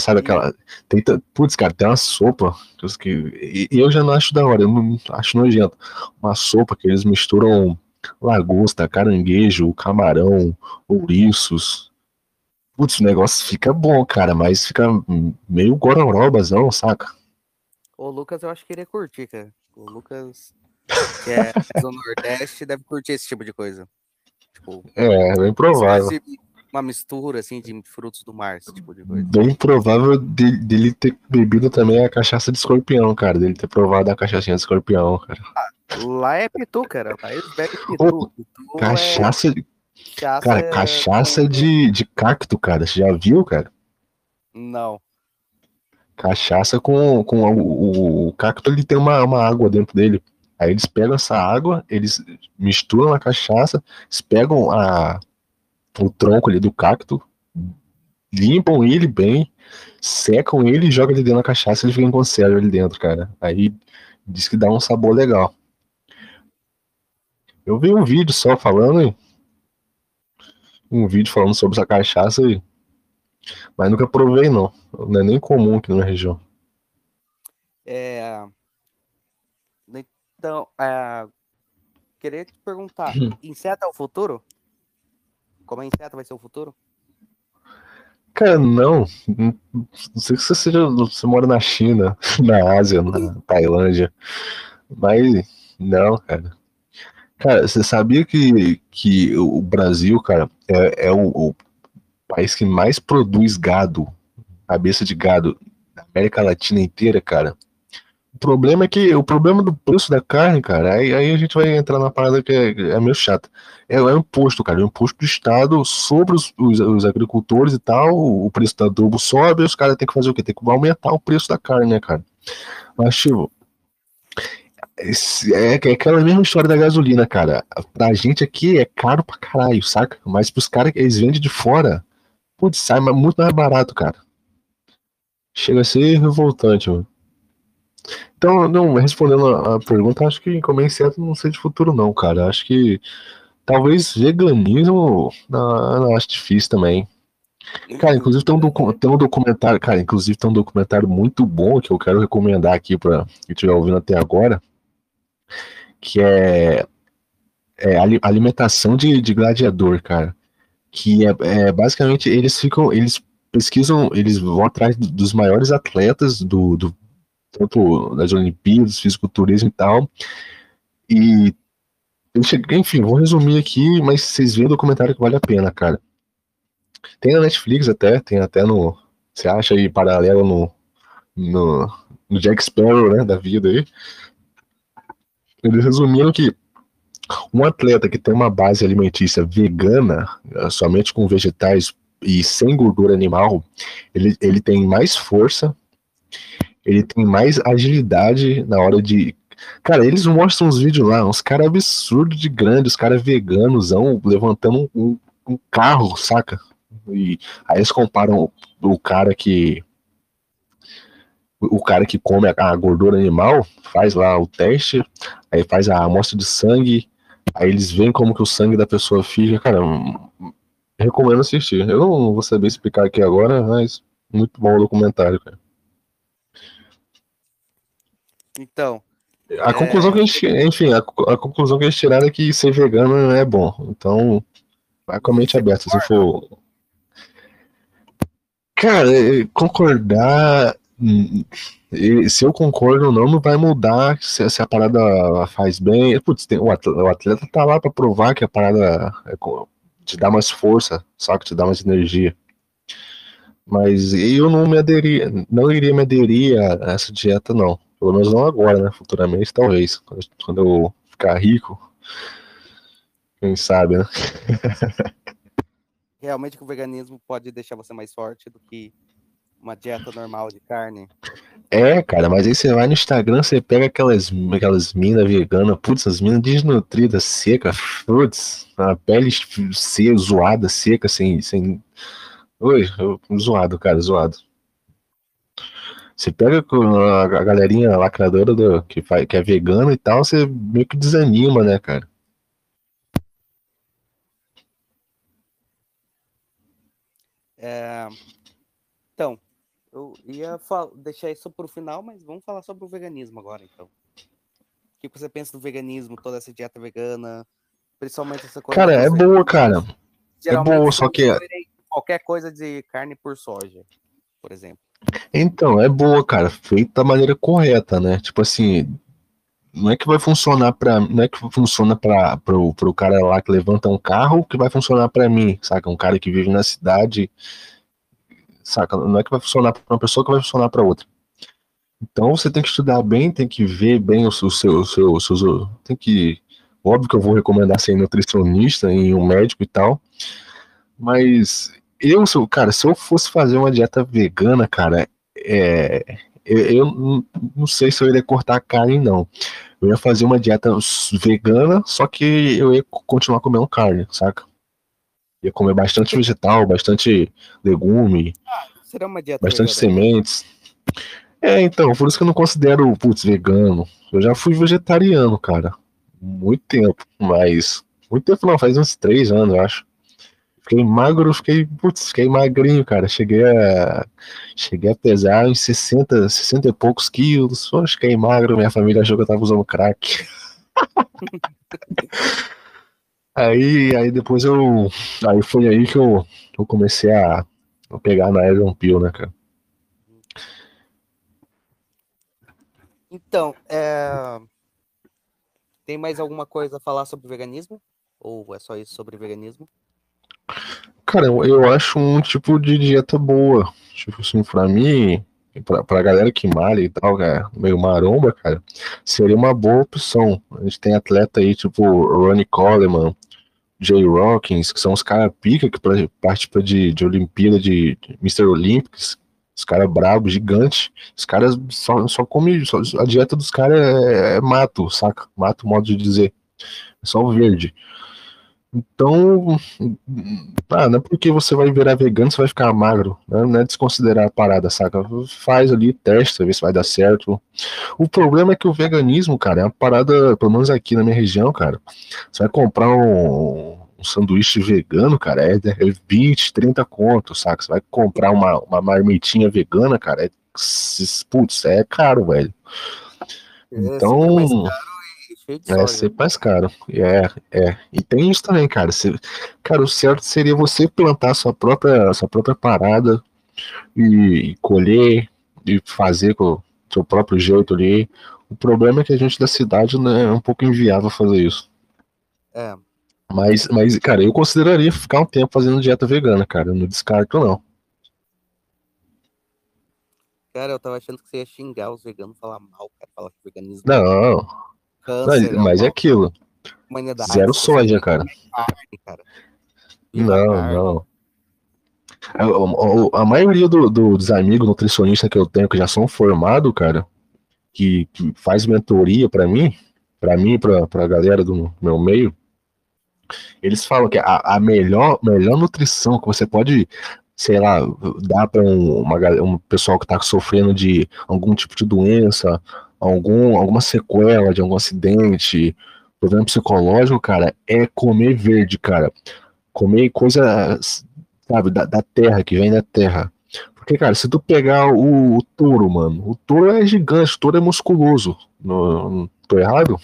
Sabe aquela. Tem, putz, cara, tem uma sopa. Que, e eu já não acho da hora, eu não acho nojento. Uma sopa que eles misturam lagosta, caranguejo, camarão, ouriços. Putz, o negócio fica bom, cara, mas fica meio gororobas, não, saca? O Lucas, eu acho que ele ia curtir, cara. O Lucas, que é do Nordeste, deve curtir esse tipo de coisa. Tipo, é, é bem provável uma mistura assim de frutos do mar, esse tipo de coisa. Bem provável de, dele ter bebido também a cachaça de escorpião, cara. Dele ter provado a cachaçinha de escorpião, cara. Lá é pitu, cara. Lá eles bebem pitu. pitu cachaça. É... Cachaça cara, é... cachaça de, de cacto, cara. Você já viu, cara? Não. Cachaça com, com o, o, cacto, ele tem uma, uma água dentro dele. Aí eles pegam essa água, eles misturam a cachaça, eles pegam a, o tronco ali do cacto, limpam ele bem, secam ele e jogam ele dentro da cachaça ele fica em conserva ali dentro, cara. Aí diz que dá um sabor legal. Eu vi um vídeo só falando, um vídeo falando sobre essa cachaça, mas nunca provei não. Não é nem comum aqui na região. É... Então, é... queria te perguntar, inseto é o futuro? Como a inseto vai ser o futuro? Cara, não. Não sei se você, seja, você mora na China, na Ásia, na Tailândia. Mas não, cara. Cara, você sabia que, que o Brasil, cara, é, é o, o país que mais produz gado, cabeça de gado, na América Latina inteira, cara? O problema é que o problema do preço da carne, cara, aí, aí a gente vai entrar na parada que é, é meio chata. É, é o imposto, cara, é o imposto do Estado sobre os, os, os, agricultores e tal. O preço do adubo sobe, os caras têm que fazer o quê? Tem que aumentar o preço da carne, né, cara? Mas, tipo, é, é aquela mesma história da gasolina, cara. Pra gente aqui é caro pra caralho, saca? Mas pros caras que eles vendem de fora, putz, sai muito mais barato, cara. Chega a ser revoltante, mano. Então, não, respondendo a, pergunta, acho que comer inseto não sei de futuro, não, cara. Acho que talvez veganismo não, acho difícil também. Cara, inclusive tem um, tem um documentário, cara, inclusive tem um documentário muito bom que eu quero recomendar aqui para quem estiver ouvindo até agora, que é, é alimentação de, de gladiador, cara. Que é, é, basicamente eles ficam, eles pesquisam, eles vão atrás dos maiores atletas do, do tanto das Olimpíadas, fisiculturismo e tal. E enfim, vou resumir aqui, mas vocês veem o documentário que vale a pena, cara. Tem na Netflix até, tem até no. Você acha aí paralelo no, no, no Jack Sparrow, né, da vida aí. Eles resumiram que um atleta que tem uma base alimentícia vegana, somente com vegetais e sem gordura animal, ele, ele tem mais força, ele tem mais agilidade na hora de. Cara, eles mostram uns vídeos lá, uns caras absurdos de grande, os caras veganosão levantando um, um, carro, saca? E aí eles comparam o, o cara que o cara que come a gordura animal faz lá o teste, aí faz a amostra de sangue, aí eles veem como que o sangue da pessoa fica, cara, recomendo assistir. Eu não vou saber explicar aqui agora, mas muito bom o documentário, cara. Então. A é... conclusão que a gente, enfim, a, a, conclusão que gente tiraram é que ser vegano é bom. Então, vai com a mente aberta, se for. Cara, concordar se eu concordo ou não, não vai mudar se, se a parada faz bem. Putz, tem, o, atleta, o, atleta, tá lá para provar que a parada é, te dá mais força, só que te dá mais energia. Mas eu não me aderia, não iria me aderir a essa dieta, não. Pelo menos não agora, né? Futuramente, talvez. Quando eu ficar rico, quem sabe, né? Realmente que o veganismo pode deixar você mais forte do que uma dieta normal de carne. É, cara, mas aí você vai no Instagram, você pega aquelas, aquelas minas veganas, putz, as minas desnutridas, seca, putz, a pele seca, zoada, seca, sem. sem... Oi, zoado, cara, zoado. Você pega a galerinha lacradora do, que, faz, que é vegano e tal, você meio que desanima, né, cara? É... Então, eu ia deixar isso para o final, mas vamos falar sobre o veganismo agora, então. O que você pensa do veganismo, toda essa dieta vegana, principalmente essa coisa? Cara, é boa, cara. É boa, só que qualquer coisa de carne por soja, por exemplo. Então, é boa, cara, feita da maneira correta, né? Tipo assim, não é que vai funcionar para, não é que funciona para pro, pro cara lá que levanta um carro que vai funcionar para mim, saca? Um cara que vive na cidade saca? Não é que vai funcionar para uma pessoa que vai funcionar para outra. Então você tem que estudar bem, tem que ver bem o seu, o seu, o seu, tem que, óbvio que eu vou recomendar ser nutricionista e um médico e tal, mas eu, cara, se eu fosse fazer uma dieta vegana, cara, é, eu, eu não sei se eu iria cortar carne, não. Eu ia fazer uma dieta vegana, só que eu ia continuar comendo carne, saca? Ia comer bastante vegetal, bastante legume. Será uma dieta bastante sementes. É, então, por isso que eu não considero, putz, vegano. Eu já fui vegetariano, cara. Muito tempo, mas. Muito tempo não, faz uns três anos, eu acho. Fiquei magro, fiquei, putz, fiquei magrinho, cara. Cheguei a. Cheguei a pesar uns 60, 60 e poucos quilos. Só fiquei magro, minha família achou que eu tava usando crack. Aí, aí depois eu. Aí foi aí que eu, eu comecei a, a pegar na Iron Pill, né, cara? Então, é... tem mais alguma coisa a falar sobre veganismo? Ou é só isso sobre veganismo? Cara, eu, eu acho um tipo de dieta boa. Tipo assim, pra mim, pra, pra galera que malha e tal, cara, meio maromba, cara, seria uma boa opção. A gente tem atleta aí, tipo Ronnie Coleman, Jay Rockins, que são os caras pica que participam de, de Olimpíada, de, de Mr. Olympics, os caras bravos, gigantes. Os caras só, só comem. A dieta dos caras é, é, mato, saca? Mato, modo de dizer. É só verde. Então, ah, não é porque você vai virar vegano, você vai ficar magro. Né? Não é desconsiderar a parada, saca? Faz ali, testa, vê se vai dar certo. O problema é que o veganismo, cara, é uma parada, pelo menos aqui na minha região, cara. Você vai comprar um, um sanduíche vegano, cara, é 20, 30 contos, saca? Você vai comprar uma, uma marmitinha vegana, cara, é, putz, é caro, velho. É, então. É sempre mais caro. É, é. E tem isso também, cara. Você, cara, o certo seria você plantar sua própria, sua própria parada e, e colher e fazer com o seu próprio jeito ali. O problema é que a gente da cidade né, é um pouco inviável fazer isso. É. Mas, mas, cara, eu consideraria ficar um tempo fazendo dieta vegana, cara. Eu não descarto, não. Cara, eu tava achando que você ia xingar os veganos, falar mal, cara, falar que veganismo. Não, Câncer, mas, mas é aquilo. Zero soja, cara. cara. Não, não. A, a, a maioria do, do, dos amigos nutricionistas que eu tenho que já são formados, cara, que, que faz mentoria para mim, para mim, pra, pra galera do meu meio, eles falam que a, a melhor, melhor nutrição que você pode sei lá, dá para um, uma, um pessoal que está sofrendo de algum tipo de doença, algum, alguma sequela de algum acidente, problema psicológico, cara, é comer verde, cara. Comer coisa, sabe, da, da terra, que vem da terra. Porque, cara, se tu pegar o, o touro, mano, o touro é gigante, o touro é musculoso. Não, não tô errado?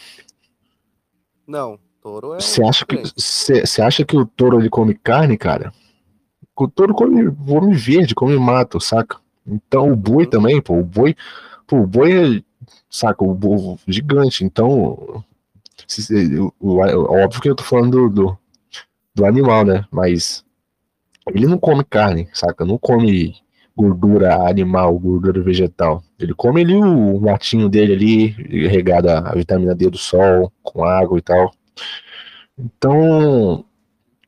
Não, touro é. Você acha, que, você acha que o touro ele come carne, cara? O touro come, come verde, come mato, saca? Então o boi uhum. também, pô, o boi, pô, o boi é, saca, o boi gigante. Então, se, o, o, óbvio que eu tô falando do, do, do animal, né? Mas ele não come carne, saca? Não come gordura animal, gordura vegetal. Ele come ali o matinho dele ali, regado a vitamina D do sol, com água e tal. Então,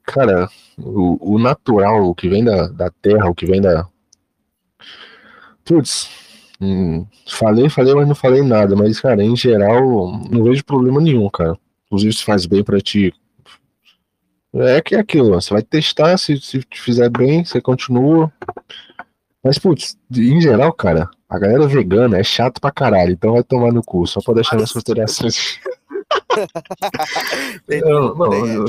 cara, o, o natural, o que vem da, da terra, o que vem da. Putz, hum, falei, falei, mas não falei nada. Mas, cara, em geral, não vejo problema nenhum, cara. Inclusive, se faz bem para ti. É que é aquilo, você vai testar, se, se te fizer bem, você continua. Mas, putz, em geral, cara, a galera vegana é chato pra caralho, então vai tomar no cu, só pra deixar minhas considerações. não, não,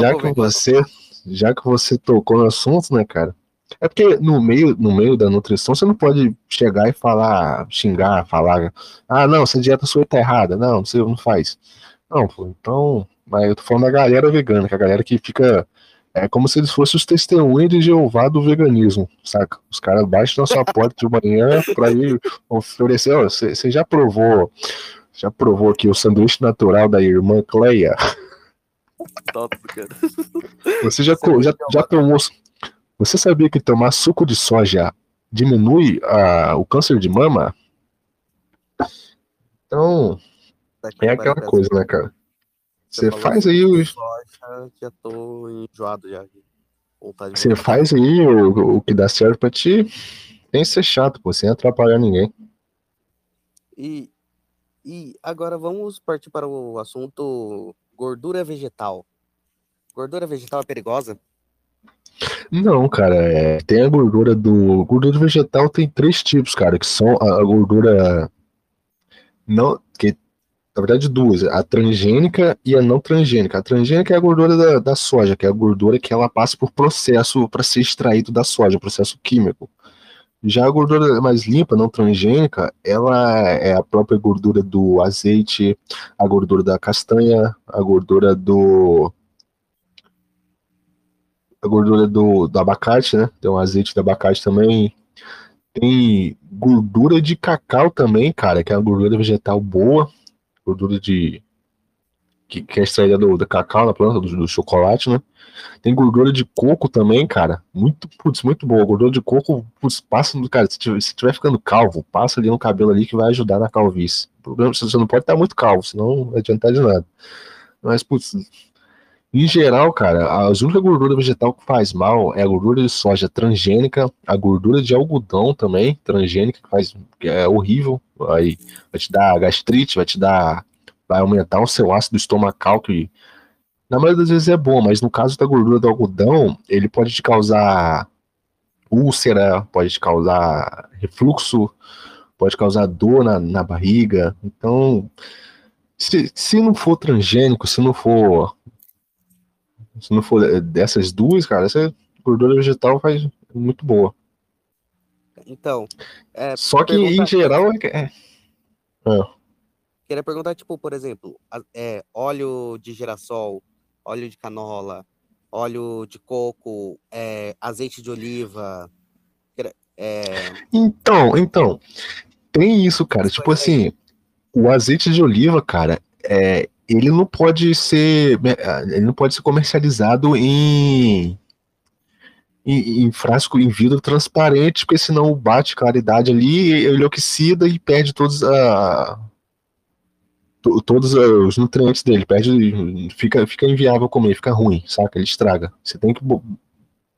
já que você, já que você tocou no assunto, né, cara? É porque no meio, no meio da nutrição você não pode chegar e falar, xingar, falar, ah, não, essa dieta sua tá errada, não, você não faz. Não, pô, então, mas eu tô falando da galera vegana, que é a galera que fica é como se eles fossem os testemunhos de Jeová do veganismo, saca? Os caras baixam na sua porta de manhã pra ir oferecer. Você já provou, já provou aqui o sanduíche natural da irmã Cleia? Top, cara. Você já, já, já tomou. Você sabia que tomar suco de soja diminui a, o câncer de mama? Então, é aquela coisa, né, cara? Você faz aí o. Já tô enjoado já. Você faz aí o, o que dá certo pra ti. Tem que ser chato, pô, sem atrapalhar ninguém. E, e agora vamos partir para o assunto gordura vegetal. Gordura vegetal é perigosa? Não, cara, é, tem a gordura do. Gordura vegetal tem três tipos, cara, que são a, a gordura. Não, que na verdade, duas: a transgênica e a não transgênica. A transgênica é a gordura da, da soja, que é a gordura que ela passa por processo para ser extraído da soja, processo químico. Já a gordura mais limpa, não transgênica, ela é a própria gordura do azeite, a gordura da castanha, a gordura do. A gordura do, do abacate, né? Tem um azeite de abacate também. Tem gordura de cacau também, cara, que é uma gordura vegetal boa gordura de. que, que é extraída do, do cacau na planta, do, do, chocolate, né? Tem gordura de coco também, cara. Muito, putz, muito boa. Gordura de coco, putz, passa no. Cara, se tiver, se tiver ficando calvo, passa ali no cabelo ali que vai ajudar na calvície. O problema você não pode estar muito calvo, senão não vai adiantar de nada. Mas, putz, em geral, cara, a única gordura vegetal que faz mal é a gordura de soja transgênica, a gordura de algodão também, transgênica, que faz que é horrível. Aí vai te dar gastrite, vai te dar. Vai aumentar o seu ácido estomacal, que na maioria das vezes é bom, mas no caso da gordura do algodão, ele pode te causar úlcera, pode te causar refluxo, pode causar dor na, na barriga. Então, se, se não for transgênico, se não for se não for dessas duas, cara, essa gordura vegetal faz muito boa. Então. É, Só que em geral é. é. Queria perguntar, tipo, por exemplo, é, óleo de girassol, óleo de canola, óleo de coco, é, azeite de oliva. É... Então, então, tem isso, cara. tipo assim, o azeite de oliva, cara, é, ele não pode ser né, ele não pode ser comercializado em, em, em frasco em vidro transparente, porque senão bate claridade ali, ele oxida e perde todos a todos os nutrientes dele, perde, fica, fica inviável comer, fica ruim, saca? Ele estraga. Você tem que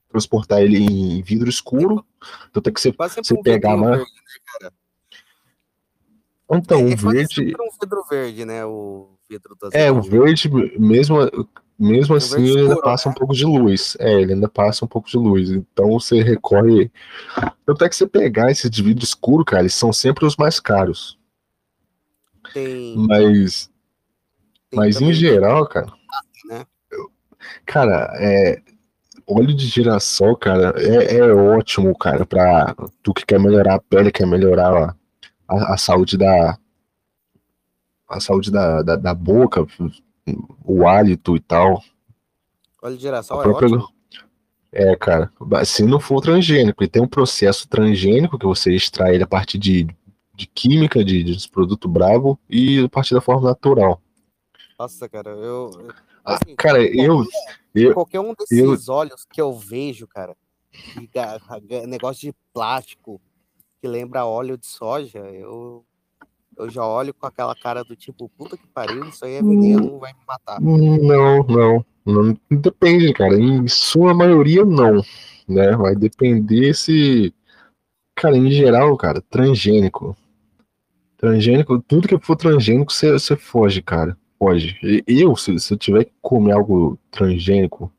transportar ele em vidro escuro, então tem que você, você pegar mais. Né, então, é, o verde. É um vidro verde, né? O vidro do É, o azeite. verde, mesmo, mesmo assim, ele ainda passa um né? pouco de luz. É, ele ainda passa um pouco de luz. Então você recorre. Tanto é que você pegar esses de vidro escuro, cara, eles são sempre os mais caros. Tem, Mas, tem mas em geral, cara. né? Cara, é, óleo de girassol, cara, é, é ótimo, cara, pra tu que quer melhorar a pele, quer melhorar a, a saúde da. A saúde da, da, da boca, o hálito e tal. óleo de A girassol é própria- ótimo. É, cara, se não for transgênico, e tem um processo transgênico que você extrai ele a partir de, de química, de, de produto bravo, e a partir da forma natural. Nossa, cara, eu. eu- Ah, assim, cara, eu, eu, qualquer um desses óleos que eu vejo, cara, de negócio de plástico que lembra óleo de soja, eu, eu já olho com aquela cara do tipo, puta que pariu, isso aí é veneno, vai me matar. Não, não, não depende, cara. Em sua maioria, não, né? Vai depender se, cara, em geral, cara, transgênico. Transgênico, tudo que for transgênico, você você foge, cara. Foge. E Eu, se, se eu tiver que comer algo transgênico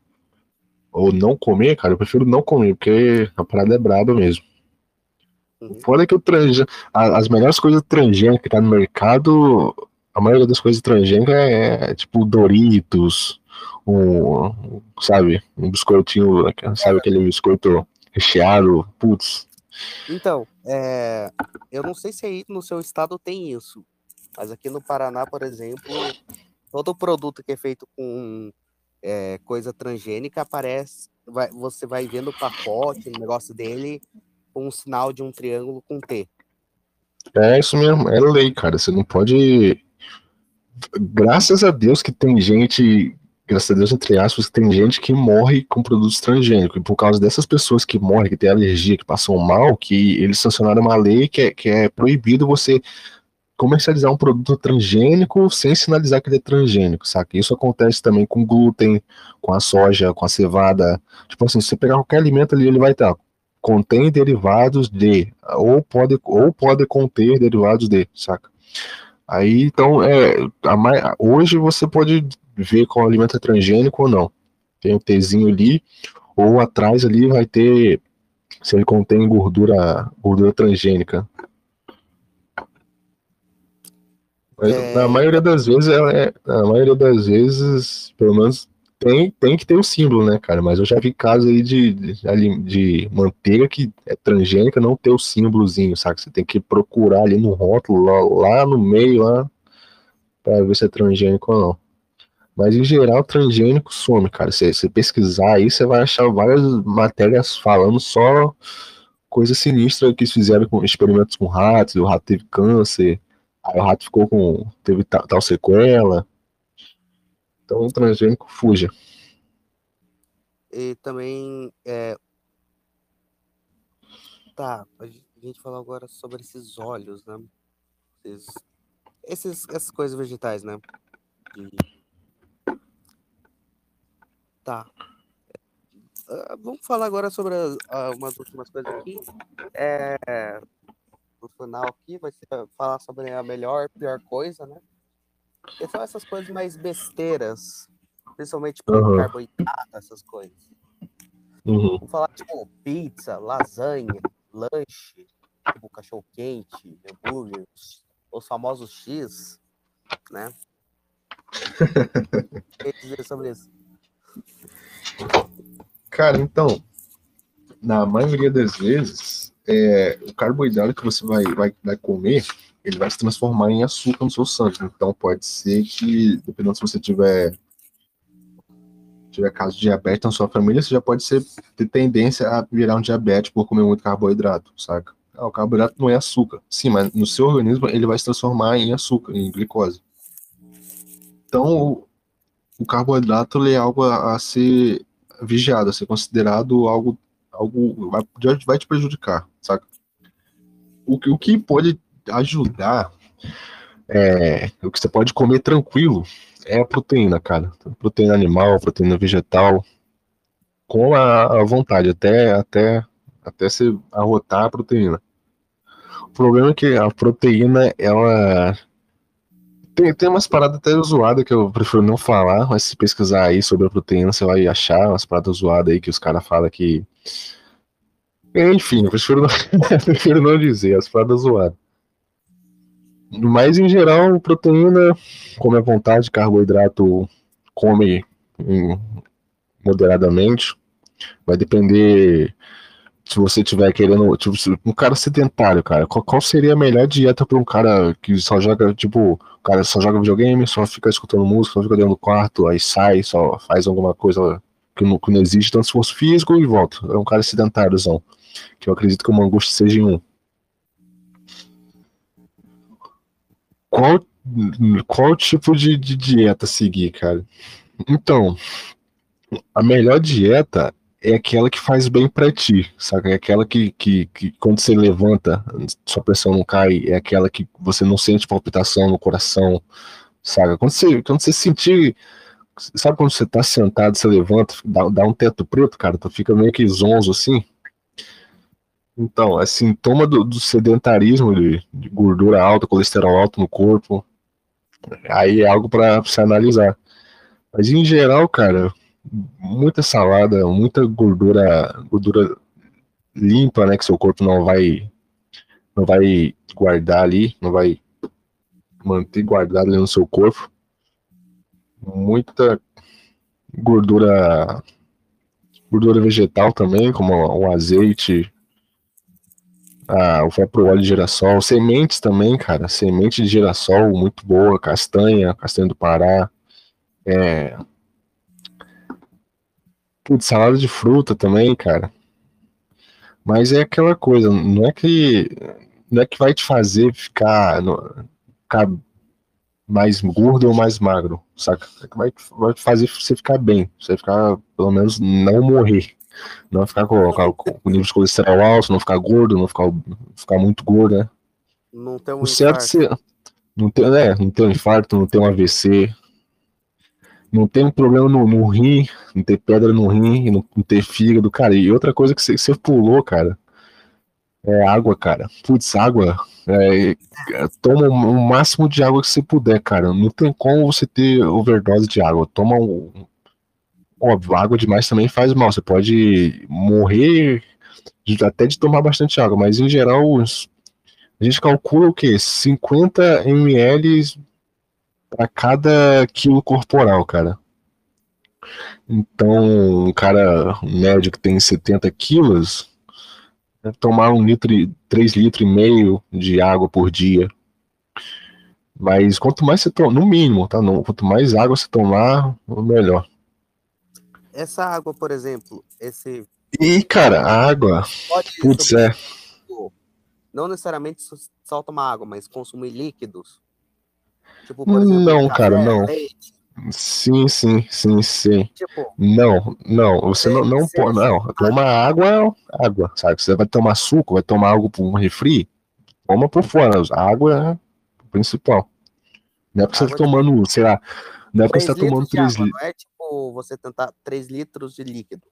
ou não comer, cara, eu prefiro não comer, porque a parada é braba mesmo. Uhum. Fora que o transgênico, as melhores coisas transgênicas que tá no mercado, a maioria das coisas transgênicas é, é, tipo Doritos, um, sabe, um biscoitinho, sabe aquele biscoito recheado, putz. Então, é, eu não sei se aí no seu estado tem isso, mas aqui no Paraná, por exemplo, todo produto que é feito com é, coisa transgênica aparece, vai- você vai vendo o pacote, o negócio dele, um sinal de um triângulo com T. É isso mesmo, é lei, cara. Você não pode. Graças a Deus que tem gente, graças a Deus, entre aspas, que tem gente que morre com produtos transgênicos. E por causa dessas pessoas que morrem, que têm alergia, que passam mal, que eles sancionaram uma lei que é, que é proibido você comercializar um produto transgênico sem sinalizar que ele é transgênico, saca? Isso acontece também com glúten, com a soja, com a cevada. Tipo assim, se você pegar qualquer alimento ali, ele vai estar contém derivados de, ou pode, ou pode conter derivados de, saca? Aí, então, é, a hoje você pode ver qual alimento é transgênico ou não. Tem o Tzinho ali, ou atrás ali vai ter se ele contém gordura, gordura transgênica. Mas É, na maioria das vezes, ela é, na maioria das vezes, pelo menos tem, tem que ter o símbolo, né, cara? Mas eu já vi casos aí de, de, de manteiga que é transgênica não ter o símbolozinho, sabe? Você tem que procurar ali no rótulo, lá, lá no meio, lá, pra ver se é transgênico ou não. Mas em geral, transgênico some, cara. Se você pesquisar aí, você vai achar várias matérias falando só coisa sinistra que eles fizeram com experimentos com ratos, o rato teve câncer, aí o rato ficou com. teve tal, tal sequela. Então o transgênico fuja. E também é... Tá, a gen- a gente falou agora sobre esses óleos, né? Esses, esses- essas coisas vegetais, né? De- Tá. Ah, vamos falar agora sobre as- ah, umas últimas coisas aqui. É, no final aqui vai ser falar sobre a melhor, pior coisa, né? Que são essas coisas mais besteiras, principalmente tipo Aham. carboidrato, essas coisas. Uhum. Vamos falar tipo pizza, lasanha, lanche, tipo cachorro quente, hambúrguer, os- os famosos X, né? O que dizer sobre isso? Cara, então, na maioria das vezes, é, o carboidrato que você vai, vai, vai comer, ele vai se transformar em açúcar no seu sangue. Então pode ser que, dependendo se você tiver tiver caso de diabetes na sua família, você já pode ser, ter tendência a virar um diabético por comer muito carboidrato, saca? Ah, o carboidrato não é açúcar. Sim, mas no seu organismo ele vai se transformar em açúcar, em glicose. Então, o, carboidrato é algo a, a ser vigiado, a ser considerado algo, algo vai, vai te prejudicar, saca? O, o que pode ajudar, é, o que você pode comer tranquilo, é a proteína, cara. Proteína animal, proteína vegetal, com a, a vontade, até, até, até você arrotar a proteína. O problema é que a proteína, ela Tem, tem umas paradas até zoadas que eu prefiro não falar, mas se pesquisar aí sobre a proteína, você vai achar umas paradas zoadas aí que os caras falam que. Enfim, eu prefiro não, prefiro não dizer, as paradas zoadas. Mas em geral, proteína, come à vontade, carboidrato, come moderadamente. Vai depender se você tiver querendo, tipo, um cara sedentário, cara, qual, qual seria a melhor dieta para um cara que só joga, tipo, o cara só joga videogame, só fica escutando música, só fica dentro do quarto, aí sai, só faz alguma coisa que não, que não exige tanto esforço físico e volta. É um cara sedentáriozão, que eu acredito que o Mangusto seja um. Qual, qual tipo de, de dieta seguir, cara? Então, a melhor dieta é aquela que faz bem para ti, saca? É aquela que, que, que, quando você levanta, sua pressão não cai, é aquela que você não sente palpitação no coração, saca? Quando você, quando você sentir, sabe quando você tá sentado, você levanta, dá, dá um teto preto, cara, tu fica meio que zonzo assim. Então, é sintoma do, do sedentarismo, de, de, gordura alta, colesterol alto no corpo. Aí é algo para você analisar. Mas em geral, cara, muita salada, muita gordura, gordura limpa, né, que seu corpo não vai não vai guardar ali, não vai manter guardado ali no seu corpo. Muita gordura gordura vegetal também, como o azeite, a, o próprio óleo de girassol, sementes também, cara, semente de girassol muito boa, castanha, castanha do Pará, é, Putz, salada de fruta também, cara. Mas é aquela coisa, não é que não é que vai te fazer ficar, no, ficar mais gordo ou mais magro, saca? É que vai, vai fazer você ficar bem, você ficar, pelo menos, não morrer. Não ficar com, com, nível de colesterol alto, não ficar gordo, não ficar, ficar muito gordo, né? Não tem um o certo é infarto. não tem, né, não tem um infarto, não tem um AVC, não tem um problema no, no rim, não ter pedra no rim, não, não ter fígado, cara. E outra coisa que você, você pulou, cara, é água, cara. Putz, água. É, é, toma o máximo de água que você puder, cara. Não tem como você ter overdose de água. Toma um. Óbvio, água demais também faz mal. Você pode morrer até de tomar bastante água, mas em geral a gente calcula o que? 50 ml para cada quilo corporal, cara. Então, um cara médio que tem 70 quilos, tomar um litro, 3 litros e meio de água por dia. Mas quanto mais você toma, no mínimo, tá? Quanto mais água você tomar, melhor. Essa água, por exemplo, esse. E, cara, a água. Putz, é. Não necessariamente só tomar água, mas consumir líquidos. Tipo, por exemplo, não, cara, não. Leite. Sim, sim, sim, sim. Tipo, não, não, você não, não pode, não, toma água, água, sabe? Você vai tomar suco, vai tomar algo por um refri, toma por fora, a água é o principal. Não é porque você tá tomando, sei lá, não é porque você tá tomando 3 litros. É tipo você tentar 3 litros de líquido.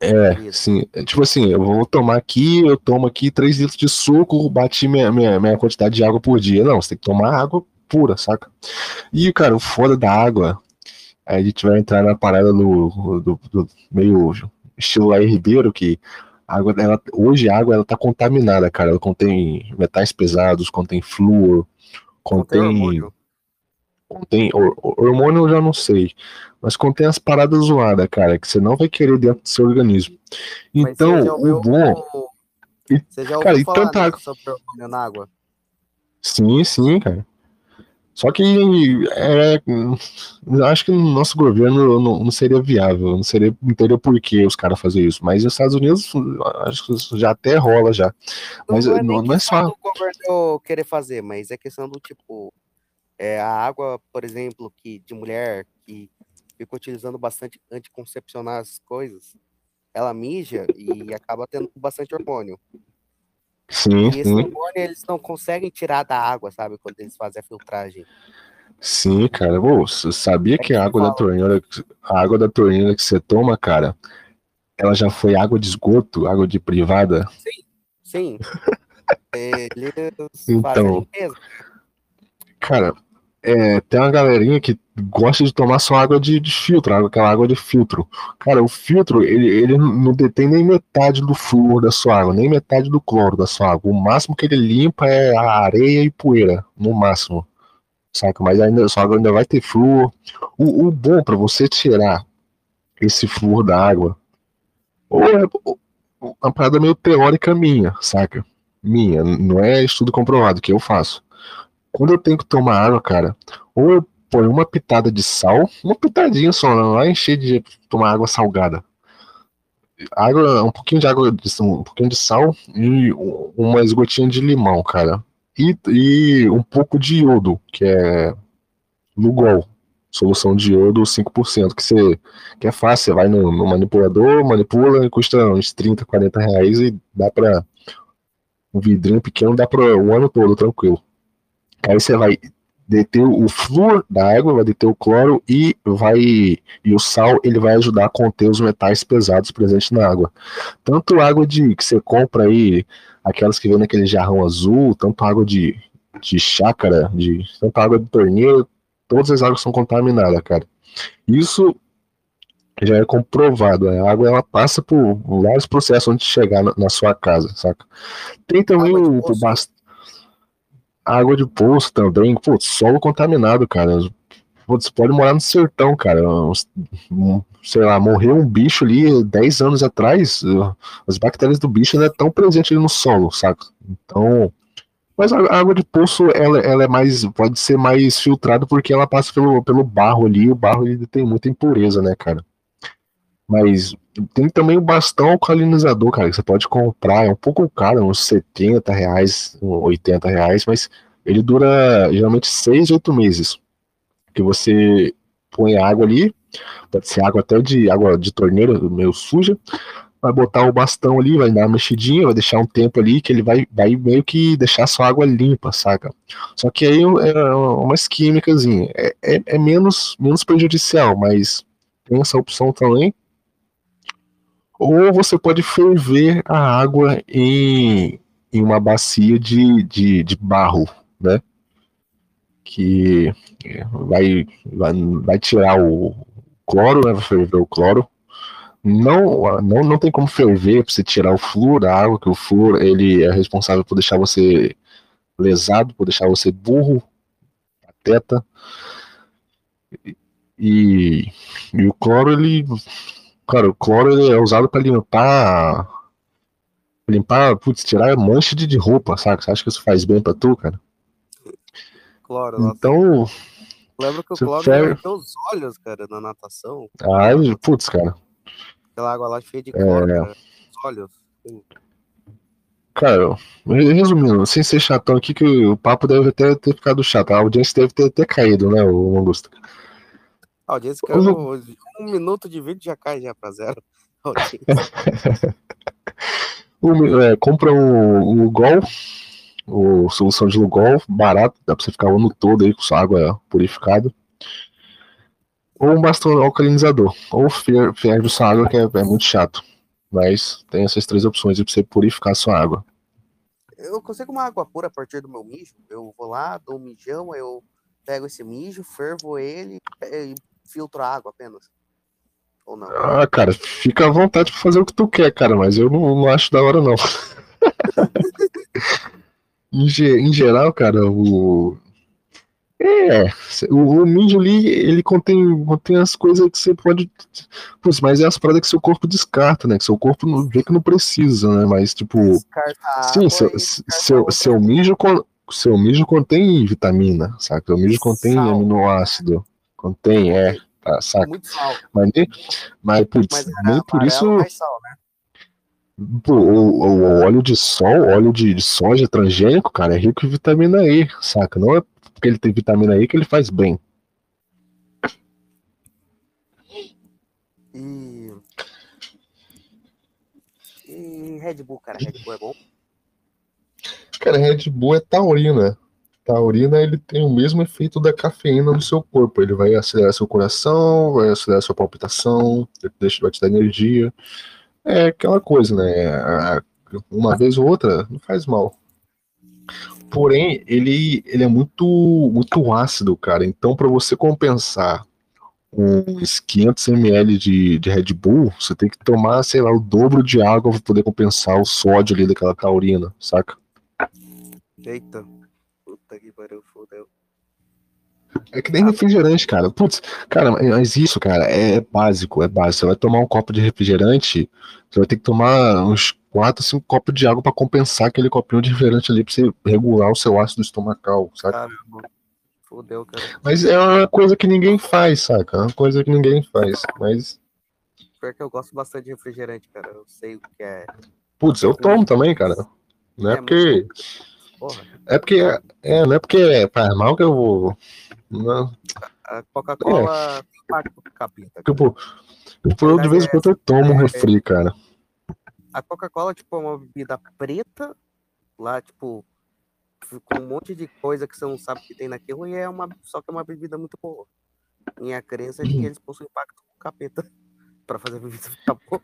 É, sim. É, tipo assim, eu vou tomar aqui, eu tomo aqui 3 litros de suco, bati minha, minha, minha quantidade de água por dia. Não, você tem que tomar água pura, saca? E, cara, o foda da água, a gente vai entrar na parada do, do, do meio estilo aí Ribeiro, que a água, ela, hoje a água ela tá contaminada, cara. Ela contém metais pesados, contém flúor, contém. Contém. Contém, hormônio eu já não sei. Mas contém as paradas zoadas, cara, que você não vai querer dentro do seu organismo. Então, o bom. Você já ouviu cara, falar tanta... Sobre hormônio na água? Sim, sim, cara. Só que é, acho que no nosso governo não, não, seria viável, não seria, não teria por que os caras fazer isso. Mas nos Estados Unidos acho que já até rola já. Mas não, é, não, não é só. o governo querer fazer, mas é questão do tipo. É, a água, por exemplo, que de mulher que fica utilizando bastante anticoncepcionais coisas, ela mija e acaba tendo bastante hormônio. Sim, e esse sim. hormônio eles não conseguem tirar da água, sabe? Quando eles fazem a filtragem. Sim, cara. Você sabia é que a água da torneira, a água da torneira que você toma, cara, ela já foi água de esgoto, água de privada? Sim, sim. eles então, cara, é, tem uma galerinha que gosta de tomar só água de, de filtro, aquela água de filtro. Cara, o filtro, ele, ele não detém nem metade do flúor da sua água, nem metade do cloro da sua água. O máximo que ele limpa é a areia e poeira, no máximo. Saca? Mas ainda, sua água ainda vai ter flúor. O, o bom para você tirar esse flúor da água, ou é uma parada meio teórica minha, saca? Minha, não é estudo comprovado que eu faço quando eu tenho que tomar água, cara, ou eu ponho uma pitada de sal, uma pitadinha só, não vai encher de tomar água salgada. Água, um pouquinho de água, um pouquinho de sal e umas gotinhas de limão, cara. E, e um pouco de iodo, que é Lugol, solução de iodo 5%, que, você, que é fácil, você vai no, no manipulador, manipula, custa uns 30, 40 reais e dá pra um vidrinho pequeno, dá para o ano todo, tranquilo. Aí você vai deter o flúor da água, vai deter o cloro e vai e o sal ele vai ajudar a conter os metais pesados presentes na água. Tanto água de que você compra aí, aquelas que vem naquele jarrão azul, tanto água de, de chácara, de tanto água de torneira, todas as águas são contaminadas, cara. Isso já é comprovado. A água ela passa por vários processos antes de chegar na, na sua casa, saca? Tem também o, o, água de poço também, pô, solo contaminado, cara. Putz, pode morar no sertão, cara. Sei lá, morreu um bicho ali 10 anos atrás, as bactérias do bicho não é tão presente ali no solo, saca? Então. Mas a água de poço, ela, ela é mais. pode ser mais filtrada porque ela passa pelo, pelo barro ali, o barro ele tem muita impureza, né, cara? Mas tem também o bastão alcalinizador, cara, que você pode comprar. É um pouco caro, uns 70 reais, 80 reais, mas ele dura geralmente 6, 8 meses. Que você põe água ali, pode ser água até de água de torneira, meio suja. Vai botar o bastão ali, vai dar uma mexidinha, vai deixar um tempo ali que ele vai, vai meio que deixar sua água limpa, saca? Só que aí é umas químicas, é, é, é menos, menos prejudicial, mas tem essa opção também ou você pode ferver a água em, em uma bacia de, de, de barro, né? Que vai, vai, vai tirar o cloro, né? Vai ferver o cloro. Não, não, não tem como ferver para você tirar o flúor da água, que o flúor ele é responsável por deixar você lesado, por deixar você burro, pateta. E, e o cloro ele Cara, o cloro é usado para limpar. Limpar, putz, tirar mancha de, de roupa, sabe? Você acha que isso faz bem pra tu, cara? Cloro, Então. Nossa. Lembro que o cloro ferve... tem os olhos, cara, na natação. Ai, putz, cara. Aquela água lá cheia de cloro, é... Os olhos. Sim. Cara, resumindo, sem ser chatão aqui, que o papo deve até ter ficado chato. A audiência deve ter, ter caído, né, o Augusto? A audiência caiu um minuto de vídeo já cai já pra zero. o, é, compra o, o Gol, o solução de Lugol, barato, dá pra você ficar o ano todo aí com sua água purificada. Ou um bastão alcalinizador, ou ferve sua água, que é, é, muito chato. Mas tem essas três opções aí pra você purificar a sua água. Eu consigo uma água pura a partir do meu mijo. Eu vou lá, dou um mijão, eu pego esse mijo, fervo ele filtro a água apenas. Ou não? Ah, cara, fica à vontade pra fazer o que tu quer, cara, mas eu não, não acho da hora, não. em, em, geral, cara, o. É, o, o ali, ele contém, contém as coisas que você pode. Putz, mas é as paradas que seu corpo descarta, né? Que seu corpo não, vê que não precisa, né? Mas, tipo. Sim, seu, seu, seu, mijo, seu mijo contém vitamina, saca? O mijo contém Sal. Aminoácido. Contém, é. Tá, saca? Muito sal. Mas, mas, putz, mas nem por isso. Sal, né? Pô, o, o, óleo de sol, óleo de, de, soja transgênico, cara, é rico em vitamina E, saca? Não é porque ele tem vitamina E que ele faz bem. E. E Red Bull, cara, Red Bull é bom? Cara, Red Bull é taurina taurina ele tem o mesmo efeito da cafeína no seu corpo. Ele vai acelerar seu coração, vai acelerar sua palpitação, deixa, vai te dar energia. É aquela coisa, né? Uma vez ou outra não faz mal. porém, ele, ele é muito, muito ácido, cara. Então, para você compensar uns 500 ml de, de Red Bull, você tem que tomar, sei lá, o dobro de água para poder compensar o sódio ali daquela taurina, saca? Eita. Puta que pariu, fodeu. É que nem refrigerante, cara. Putz, cara, mas isso, cara, é básico, é básico. Você vai tomar um copo de refrigerante, você vai ter que tomar uns 4, 5 copos de água para compensar aquele copinho de refrigerante ali pra você regular o seu ácido estomacal, saca? Fodeu, cara. Mas é uma coisa que ninguém faz, saca? É uma coisa que ninguém faz. Mas, Pior que eu gosto bastante de refrigerante, cara. Eu sei o que é. putz, eu tomo também, cara. Não é É, porque. Porra. É porque. É, não é porque faz mal que eu vou. Não, A Coca-Cola impacto pro capeta. cara. tipo, eu, de vez em quando eu tomo um refri, cara. A Coca-Cola, tipo, é uma bebida preta, lá, tipo, com um monte de coisa que você não sabe que tem naquilo, e é uma. Só que é uma bebida muito boa. Minha crença é de que eles possuem impacto com capeta pra fazer a bebida ficar boa.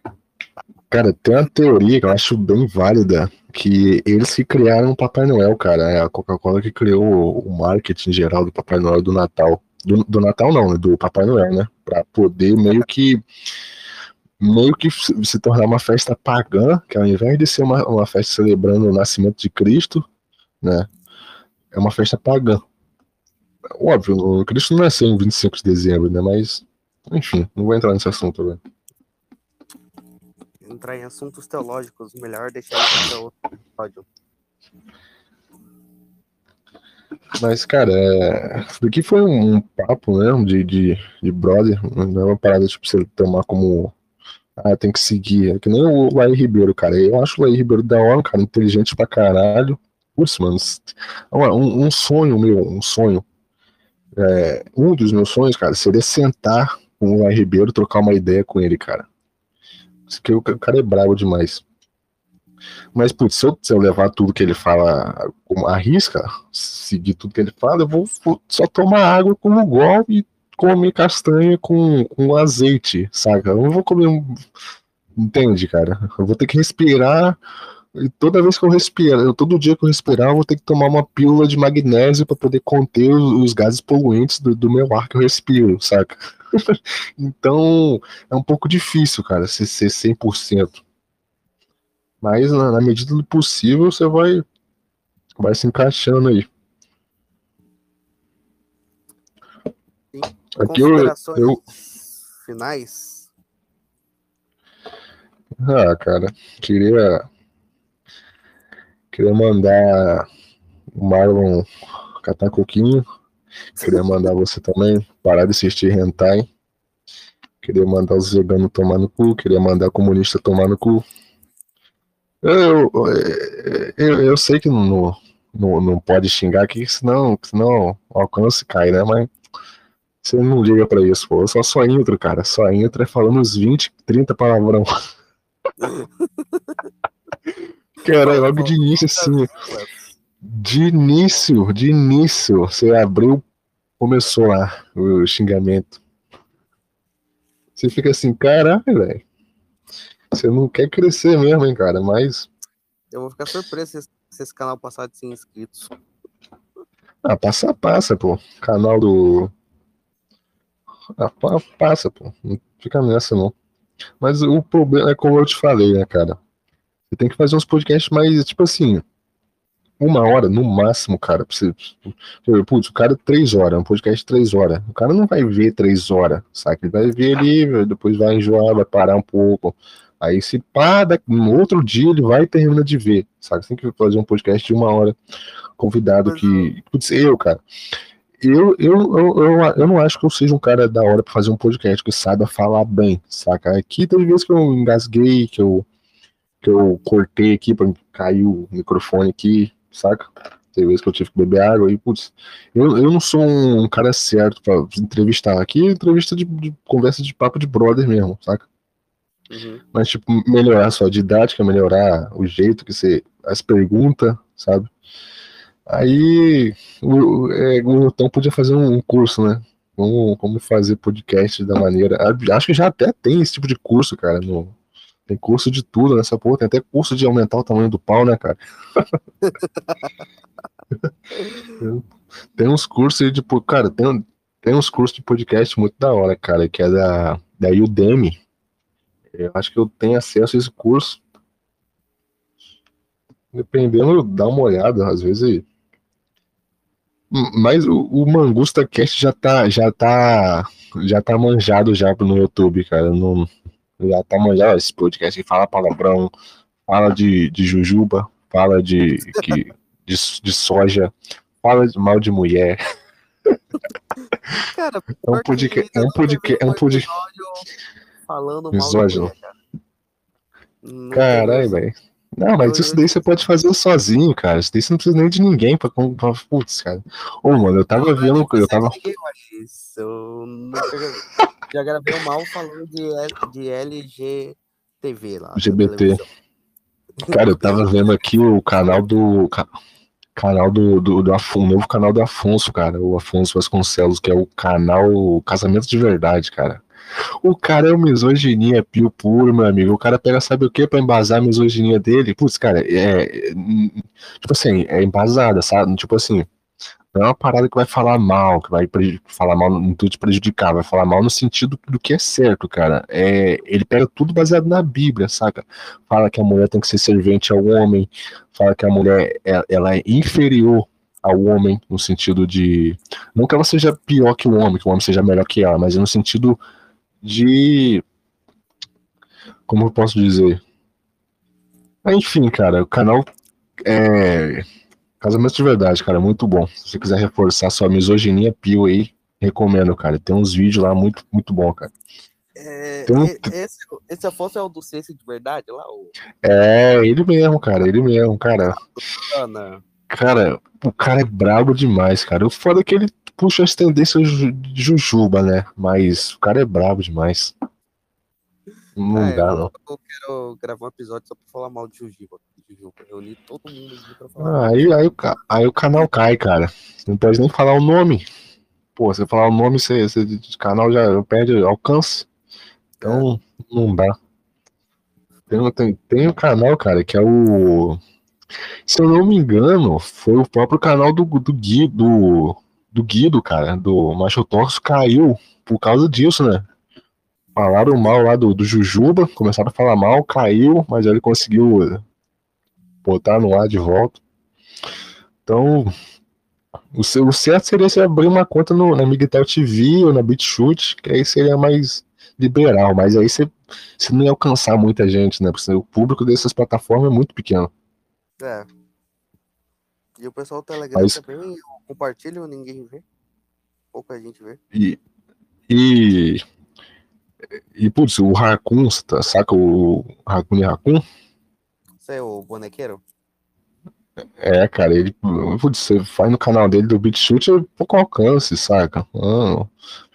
Cara, tem uma teoria que eu acho bem válida, que eles que criaram o Papai Noel, cara. É a Coca-Cola que criou o marketing geral do Papai Noel do Natal. Do, do Natal não, né? Do Papai Noel, né? Pra poder meio que meio que se tornar uma festa pagã, que ao invés de ser uma, uma festa celebrando o nascimento de Cristo, né? É uma festa pagã. Óbvio, o Cristo não nasceu em 25 de dezembro, né? Mas, enfim, não vou entrar nesse assunto agora. Entrar em assuntos teológicos, melhor deixar isso pra outro episódio. Mas, cara, é... isso daqui foi um papo, né? De, de, de brother. Não é uma parada, tipo, você tomar como. Ah, tem que seguir. É que nem o Laí Ribeiro, cara. Eu acho o Laí Ribeiro da hora, cara, inteligente pra caralho. Putz, mano. é Um, um sonho meu, um sonho. É, um dos meus sonhos, cara, seria sentar com o Laí Ribeiro, trocar uma ideia com ele, cara. Que o cara é brabo demais. Mas, putz, se eu, se eu levar tudo que ele fala como a risca, seguir tudo que ele fala, eu vou, vou só tomar água com o gol e comer castanha com, com azeite, saca? Eu não vou comer um. Entende, cara? Eu vou ter que respirar. E toda vez que eu respirar, eu, todo dia que eu respirar, eu vou ter que tomar uma pílula de magnésio para poder conter os, os gases poluentes do, do meu ar que eu respiro, saca? então, é um pouco difícil, cara, ser, ser 100%. Mas na, na medida do possível, você vai, vai se encaixando aí. Sim. Aqui eu, eu. finais. Ah, cara, queria. Queria mandar o Marlon catar coquinho. Queria mandar você também parar de assistir hentai. Queria mandar os veganos tomar no cu. Queria mandar o comunista tomar no cu. Eu, eu, eu sei que não, não, não pode xingar aqui, senão, senão o alcance cai, né? Mas você não liga pra isso, pô. Só só intro, cara. Só intro é falando uns 20, 30 palavrão. Cara, logo de início, assim, de início, de início, você abriu, começou lá o xingamento. Você fica assim, caralho, velho. Você não quer crescer mesmo, hein, cara, mas. Eu vou ficar surpreso se esse, se esse canal passar de 100 inscritos. Ah, passa, passa, pô. Canal do. Ah, pa- passa, pô. Não fica nessa, não. Mas o problema é como eu te falei, né, cara? Você tem que fazer uns podcasts mais, tipo assim, uma hora no máximo, cara. Pra você, tipo, putz, o cara três horas, um podcast três horas. O cara não vai ver três horas, saca? Ele vai ver ali, depois vai enjoar, vai parar um pouco. Aí se pá, no outro dia ele vai e termina de ver, saca? Você tem que fazer um podcast de uma hora. Convidado que. Putz, eu, cara. Eu, eu, eu, eu, eu não acho que eu seja um cara da hora pra fazer um podcast que saiba falar bem, saca? Aqui teve vezes que eu engasguei, que eu, que eu cortei aqui pra cair o microfone aqui, saca? Teve vezes que eu tive que beber água e, putz, eu, eu não sou um cara certo pra entrevistar. Aqui é entrevista de, de conversa de papo de brother mesmo, saca? Uhum. Mas, tipo, melhorar a sua didática, melhorar o jeito que você. as perguntas, sabe? Aí o, o, é, o podia fazer um curso, né? Como, como fazer podcast da maneira. Acho que já até tem esse tipo de curso, cara, no, Tem curso de tudo nessa porra. Tem até curso de aumentar o tamanho do pau, né, cara? tem uns cursos aí de. Cara, tem, tem uns cursos de podcast muito da hora, cara, que é da, da Udemy. Eu acho que eu tenho acesso a esse curso. Dependendo, dá uma olhada, às vezes. Mas o, o Mangusta Cast já tá, já tá, já tá manjado já no YouTube, cara. Não, já tá manjado esse podcast que fala palavrão, fala de, de jujuba, fala de, que, de, de soja, fala de mal de mulher. Cara, é um podcast, é um podcast, é um podcast. Falando mal cara. Caralho, velho. Não, mas isso daí você pode fazer sozinho, cara. Isso daí você não precisa nem de ninguém pra. pra putz, cara. Ô, mano, eu tava vendo. Eu tava. Eu já gravei um mal falando de, de LGTV lá. LGBT. Cara, eu tava vendo aqui o canal do. Canal do, do, do Afonso, novo canal do Afonso, cara. O Afonso Vasconcelos, que é o canal Casamento de Verdade, cara. O cara é o misoginia pio puro, meu amigo. O cara pega, sabe o que, pra embasar a misoginia dele? Putz, cara, é. Tipo assim, é embasada, sabe? Tipo assim, não é uma parada que vai falar mal, que vai falar mal no intuito de prejudicar, vai falar mal no sentido do que é certo, cara. É, ele pega tudo baseado na Bíblia, saca? Fala que a mulher tem que ser servente ao homem, fala que a mulher é, ela é inferior ao homem, no sentido de. Não que ela seja pior que o homem, que o homem seja melhor que ela, mas no sentido de. Como eu posso dizer? Enfim, cara, o canal é Casamento de verdade, cara, muito bom. Se você quiser reforçar sua misoginia pio aí, recomendo, cara. Tem uns vídeos lá muito, muito bom, cara. É, um... esse, esse Afonso é o do Ciência de Verdade lá? Ou... É, ele mesmo, cara, ele mesmo, cara. Ana. Cara, o cara é brabo demais, cara. O foda é que ele puxa as tendências de Jujuba, né? Mas o cara é brabo demais. Não é, dá, eu, não. Eu quero gravar um episódio só pra falar mal de Jujuba. Eu li todo mundo pra falar. Ah, aí, aí, aí, o canal cai, cara. Não pode nem falar o nome. Pô, você falar o nome, você, você, o canal já perde alcance. Então, é. não dá. Tem, tem, tem um canal, cara, que é o. Se eu não me engano, foi o próprio canal do, do Guido, do, do Guido, cara, do Macho Torso, caiu por causa disso, né? Falaram mal lá do, do Jujuba, começaram a falar mal, caiu, mas ele conseguiu botar no ar de volta. Então, o, o certo seria você abrir uma conta no, na Migtel TV ou na BitChute, que aí seria mais liberal, mas aí você, você não ia alcançar muita gente, né? Porque o público dessas plataformas é muito pequeno. É. E o pessoal do Telegram mas... também compartilha ninguém vê. Pouca gente vê. E. E. E, putz, o Raccoon, tá, saca o Raccoon e Raccoon? Você é o bonequeiro? É, cara, ele. Putz, você faz no canal dele do BitChute é pouco alcance, saca? Não.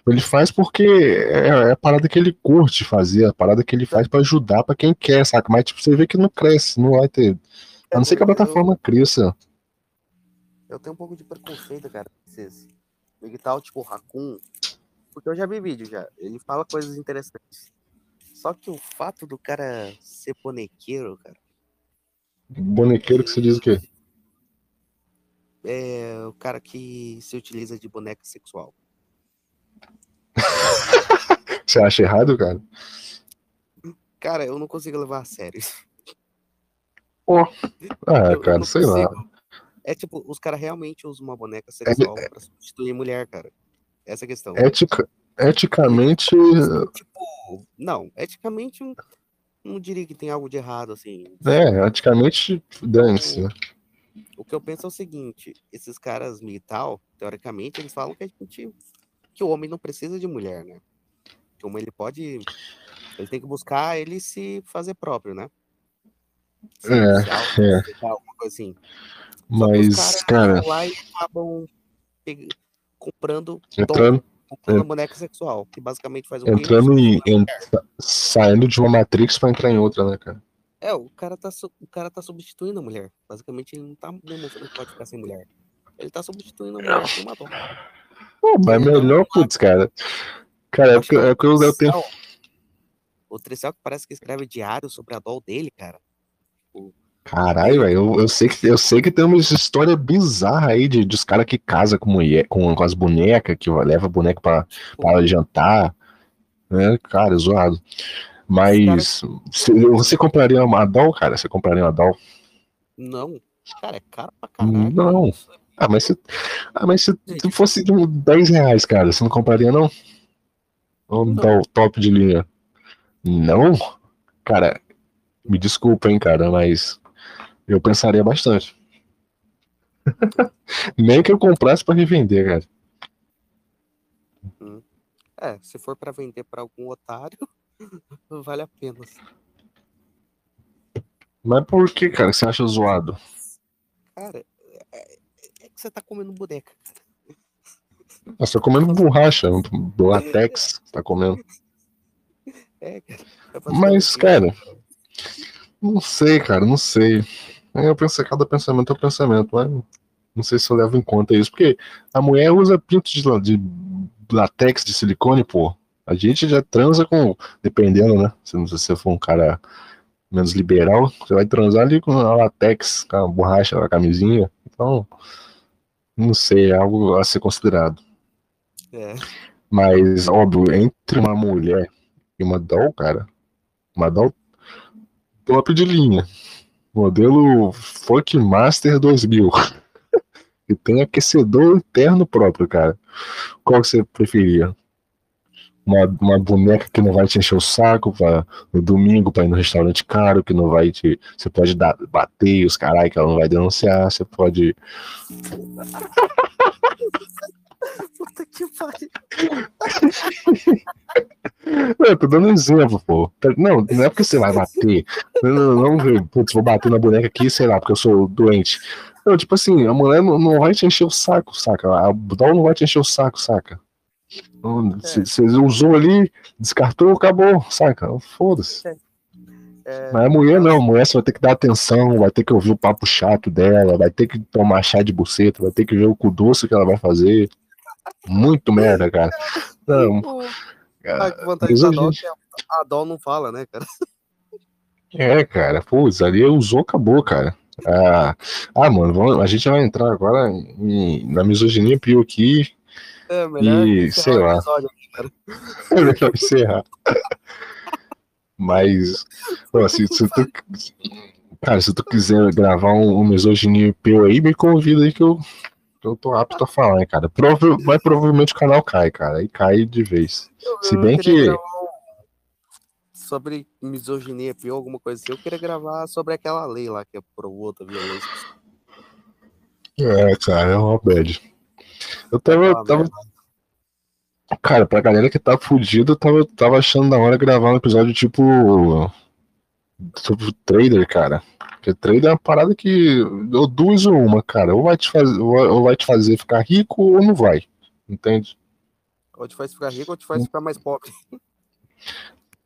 Ele faz porque é, é, a parada que ele curte fazer, a parada que ele faz para ajudar para quem quer, saca? Mas tipo, você vê que não cresce, não vai ter. A não ser que a plataforma cresça. Eu tenho um pouco de preconceito, cara, esses Big Tal, tipo Raccoon, porque eu já vi vídeo já. Ele fala coisas interessantes. Só que o fato do cara ser bonequeiro, cara. Bonequeiro que se diz o quê? É o cara que se utiliza de boneca sexual. Você acha errado, cara? Cara, eu não consigo levar a sério. Oh. Ah, eu, cara, eu sei consigo. lá. É tipo, os caras realmente usam uma boneca sexual é, pra substituir mulher, cara. Essa é a questão. Ética, eticamente. Tipo, não, eticamente não diria que tem algo de errado, assim. É, eticamente dane-se, né? O que eu penso é o seguinte: esses caras militar, teoricamente, eles falam que a gente. que o homem não precisa de mulher, né? Que o homem ele pode. Ele tem que buscar ele se fazer próprio, né? Se é, é. Alguma coisa assim. Mas, cara. Lá e acabam comprando entrando, comprando é, boneca sexual, que basicamente faz um entrando em, em saindo de uma matrix para entrar em outra, né, cara? É, o cara tá o cara tá substituindo a mulher. Basicamente ele não tá demonstrando que pode ficar sem mulher. Ele tá substituindo a mulher por uma dona. Pô, mas melhor, putz, cara. Cara, é porque, é porque eu, eu tenho O Tricel que parece que escreve diário sobre a doll dele, cara. Caralho, velho, eu, eu, sei que, eu sei que tem uma história bizarra aí de, dos caras que casam com, mulher, com, com as bonecas, que leva boneca pra, pra jantar. Né? Cara, é zoado. Mas cara... você compraria uma doll, cara? Você compraria uma doll? Não. Cara, é caro pra caralho. Não. Ah, mas se, ah, mas se, se fosse 10 reais, cara, você não compraria, não? Vamos dar o top de linha. Não? Cara, me desculpa, hein, cara, mas eu pensaria bastante. Nem que eu comprasse para revender, cara. Hum. É, se for para vender para algum otário, vale a pena. Mas por que, cara, você acha zoado? Cara, é, é que você tá comendo boneca. Você tá comendo borracha, latex, você tá comendo. É, cara. Mas, cara, não sei, cara, não sei. Eu penso cada pensamento é um pensamento, mas não sei se eu levo em conta isso, porque a mulher usa pinto de, de latex, de silicone, pô. A gente já transa com, dependendo, né? Se você for um cara menos liberal, você vai transar ali com a latex, com a borracha, a camisinha. Então, não sei, é algo a ser considerado. É. Mas, óbvio, entre uma mulher e uma doll, cara, uma doll top de linha. Modelo Funk Master 2000. e tem aquecedor interno próprio, cara. Qual que você preferia? Uma, uma boneca que não vai te encher o saco pra, no domingo para ir no restaurante caro, que não vai te. Você pode dar, bater os carai que ela não vai denunciar, você pode. Puta que pariu. Eu tô dando um exemplo, pô. Não, não é porque você vai bater. Não, não, não putz, vou bater na boneca aqui, sei lá, porque eu sou doente. Não, tipo assim, a mulher não, não vai te encher o saco, saca? A doll não vai te encher o saco, saca? Você é. usou ali, descartou, acabou, saca? Foda-se. É. É... Mas a mulher não, a mulher você vai ter que dar atenção, vai ter que ouvir o papo chato dela, vai ter que tomar chá de buceta, vai ter que ver o cu doce que ela vai fazer. Muito merda, cara. Não. Cara, a vantagem da Dol gente... a Dol não fala, né, cara? É, cara, putz, ali usou, acabou, cara. Ah, ah mano, vamos, a gente vai entrar agora em, na misoginia pio aqui. É, melhor e sei lá. Aqui, é melhor encerrar. Mas, pô, se, se tu, cara, se tu quiser gravar um, um misoginia pio aí, me convida aí que eu eu tô apto a falar, hein, cara. Prova, mas provavelmente o canal cai, cara. E cai de vez. Eu, Se bem que. Sobre misoginia, pior, alguma coisa assim, eu queria gravar sobre aquela lei lá que é pro outro violência. É, cara, é uma bad. Eu tava. Ah, tava... Cara, pra galera que tá fudido, eu tava, tava achando da hora gravar um episódio tipo. Sobre o trader, cara. Porque trader é uma parada que. Ou duas ou uma, cara. Ou vai te fazer, ou vai te fazer ficar rico ou não vai. Entende? Ou te faz ficar rico ou te faz ficar mais pobre.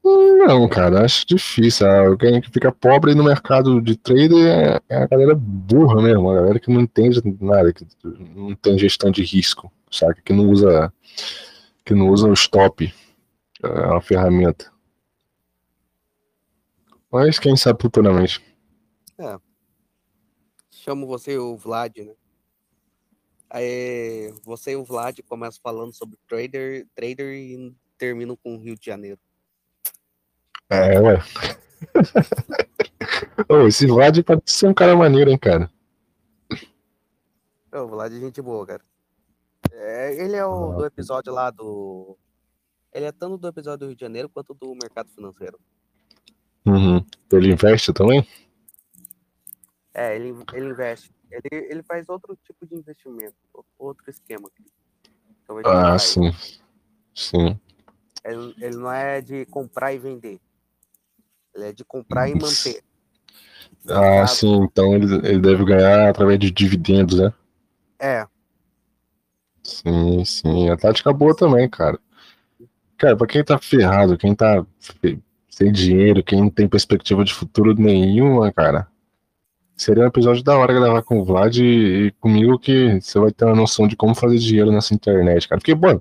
Não, cara, acho difícil. Alguém que fica pobre no mercado de trader é, é a galera burra mesmo, a galera que não entende nada, que não tem gestão de risco, sabe? Que não usa que não usa o stop. É uma ferramenta. Mas quem sabe futuramente. É. Chamo você o Vlad, né? Aí você e o Vlad começam falando sobre trader, trader e terminam com o Rio de Janeiro. É, ué. Ô, esse Vlad pode ser um cara maneiro, hein, cara? o Vlad é gente boa, cara. É, ele é o do episódio lá do. Ele é tanto do episódio do Rio de Janeiro quanto do mercado financeiro. Uhum. Ele investe também? É, ele, ele investe. Ele, ele faz outro tipo de investimento, outro esquema. Então, ah, sim. Sim. Ele, ele, não é de comprar e vender. Ele é de comprar e manter. Ah, sim. Então ele, ele deve ganhar através de dividendos, né? É. Sim, sim. A tática boa também, cara. Cara, pra quem tá ferrado, quem tá sem dinheiro, quem não tem perspectiva de futuro nenhuma, cara, Seria um episódio da hora gravar com o Vlad e, e comigo que você vai ter uma noção de como fazer dinheiro nessa internet, cara. Porque, bom,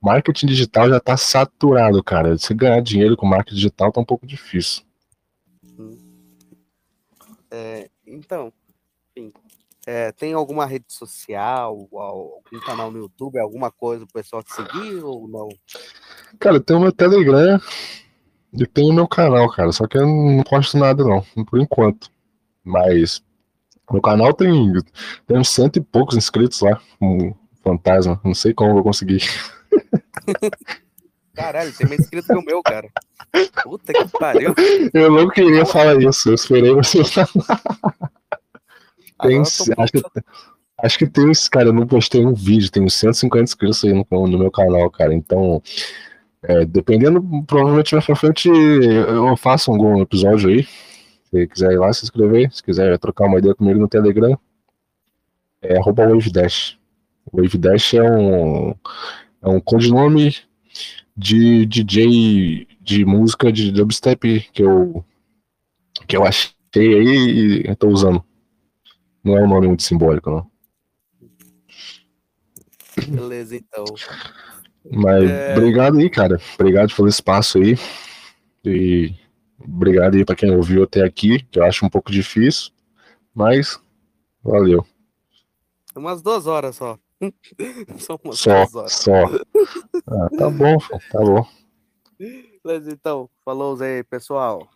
marketing digital já tá saturado, cara. Você ganhar dinheiro com marketing digital tá um pouco difícil. É, então, enfim, é, tem alguma rede social, algum canal no YouTube, alguma coisa pro pessoal te seguir ou não? Cara, tem o meu Telegram e tem o meu canal, cara. Só que eu não posto nada, não, por enquanto. Mas meu canal tem, tem uns cento e poucos inscritos lá, um fantasma. Não sei como eu vou conseguir. Caralho, tem mais inscrito que o meu, cara. Puta que pariu. Eu não queria falar isso, eu esperei você falar. Tem, acho, que, acho que tem uns, cara, eu não postei um vídeo, tem uns 150 inscritos aí no, no meu canal, cara. Então, é, dependendo, provavelmente mais pra frente eu faço algum episódio aí. Se quiser ir lá se inscrever, se quiser trocar uma ideia comigo no Telegram, é arroba WaveDash. WaveDash é um, é um codinome de DJ de música de dubstep que eu, que eu achei aí e tô usando. Não é um nome muito simbólico, não. Beleza, então. Mas é... obrigado aí, cara. Obrigado pelo espaço aí. E obrigado aí pra quem ouviu até aqui, que eu acho um pouco difícil. Mas valeu. Umas duas horas só. só umas só, duas horas. Só. Ah, tá bom, tá bom. Beleza, então. Falou aí, pessoal.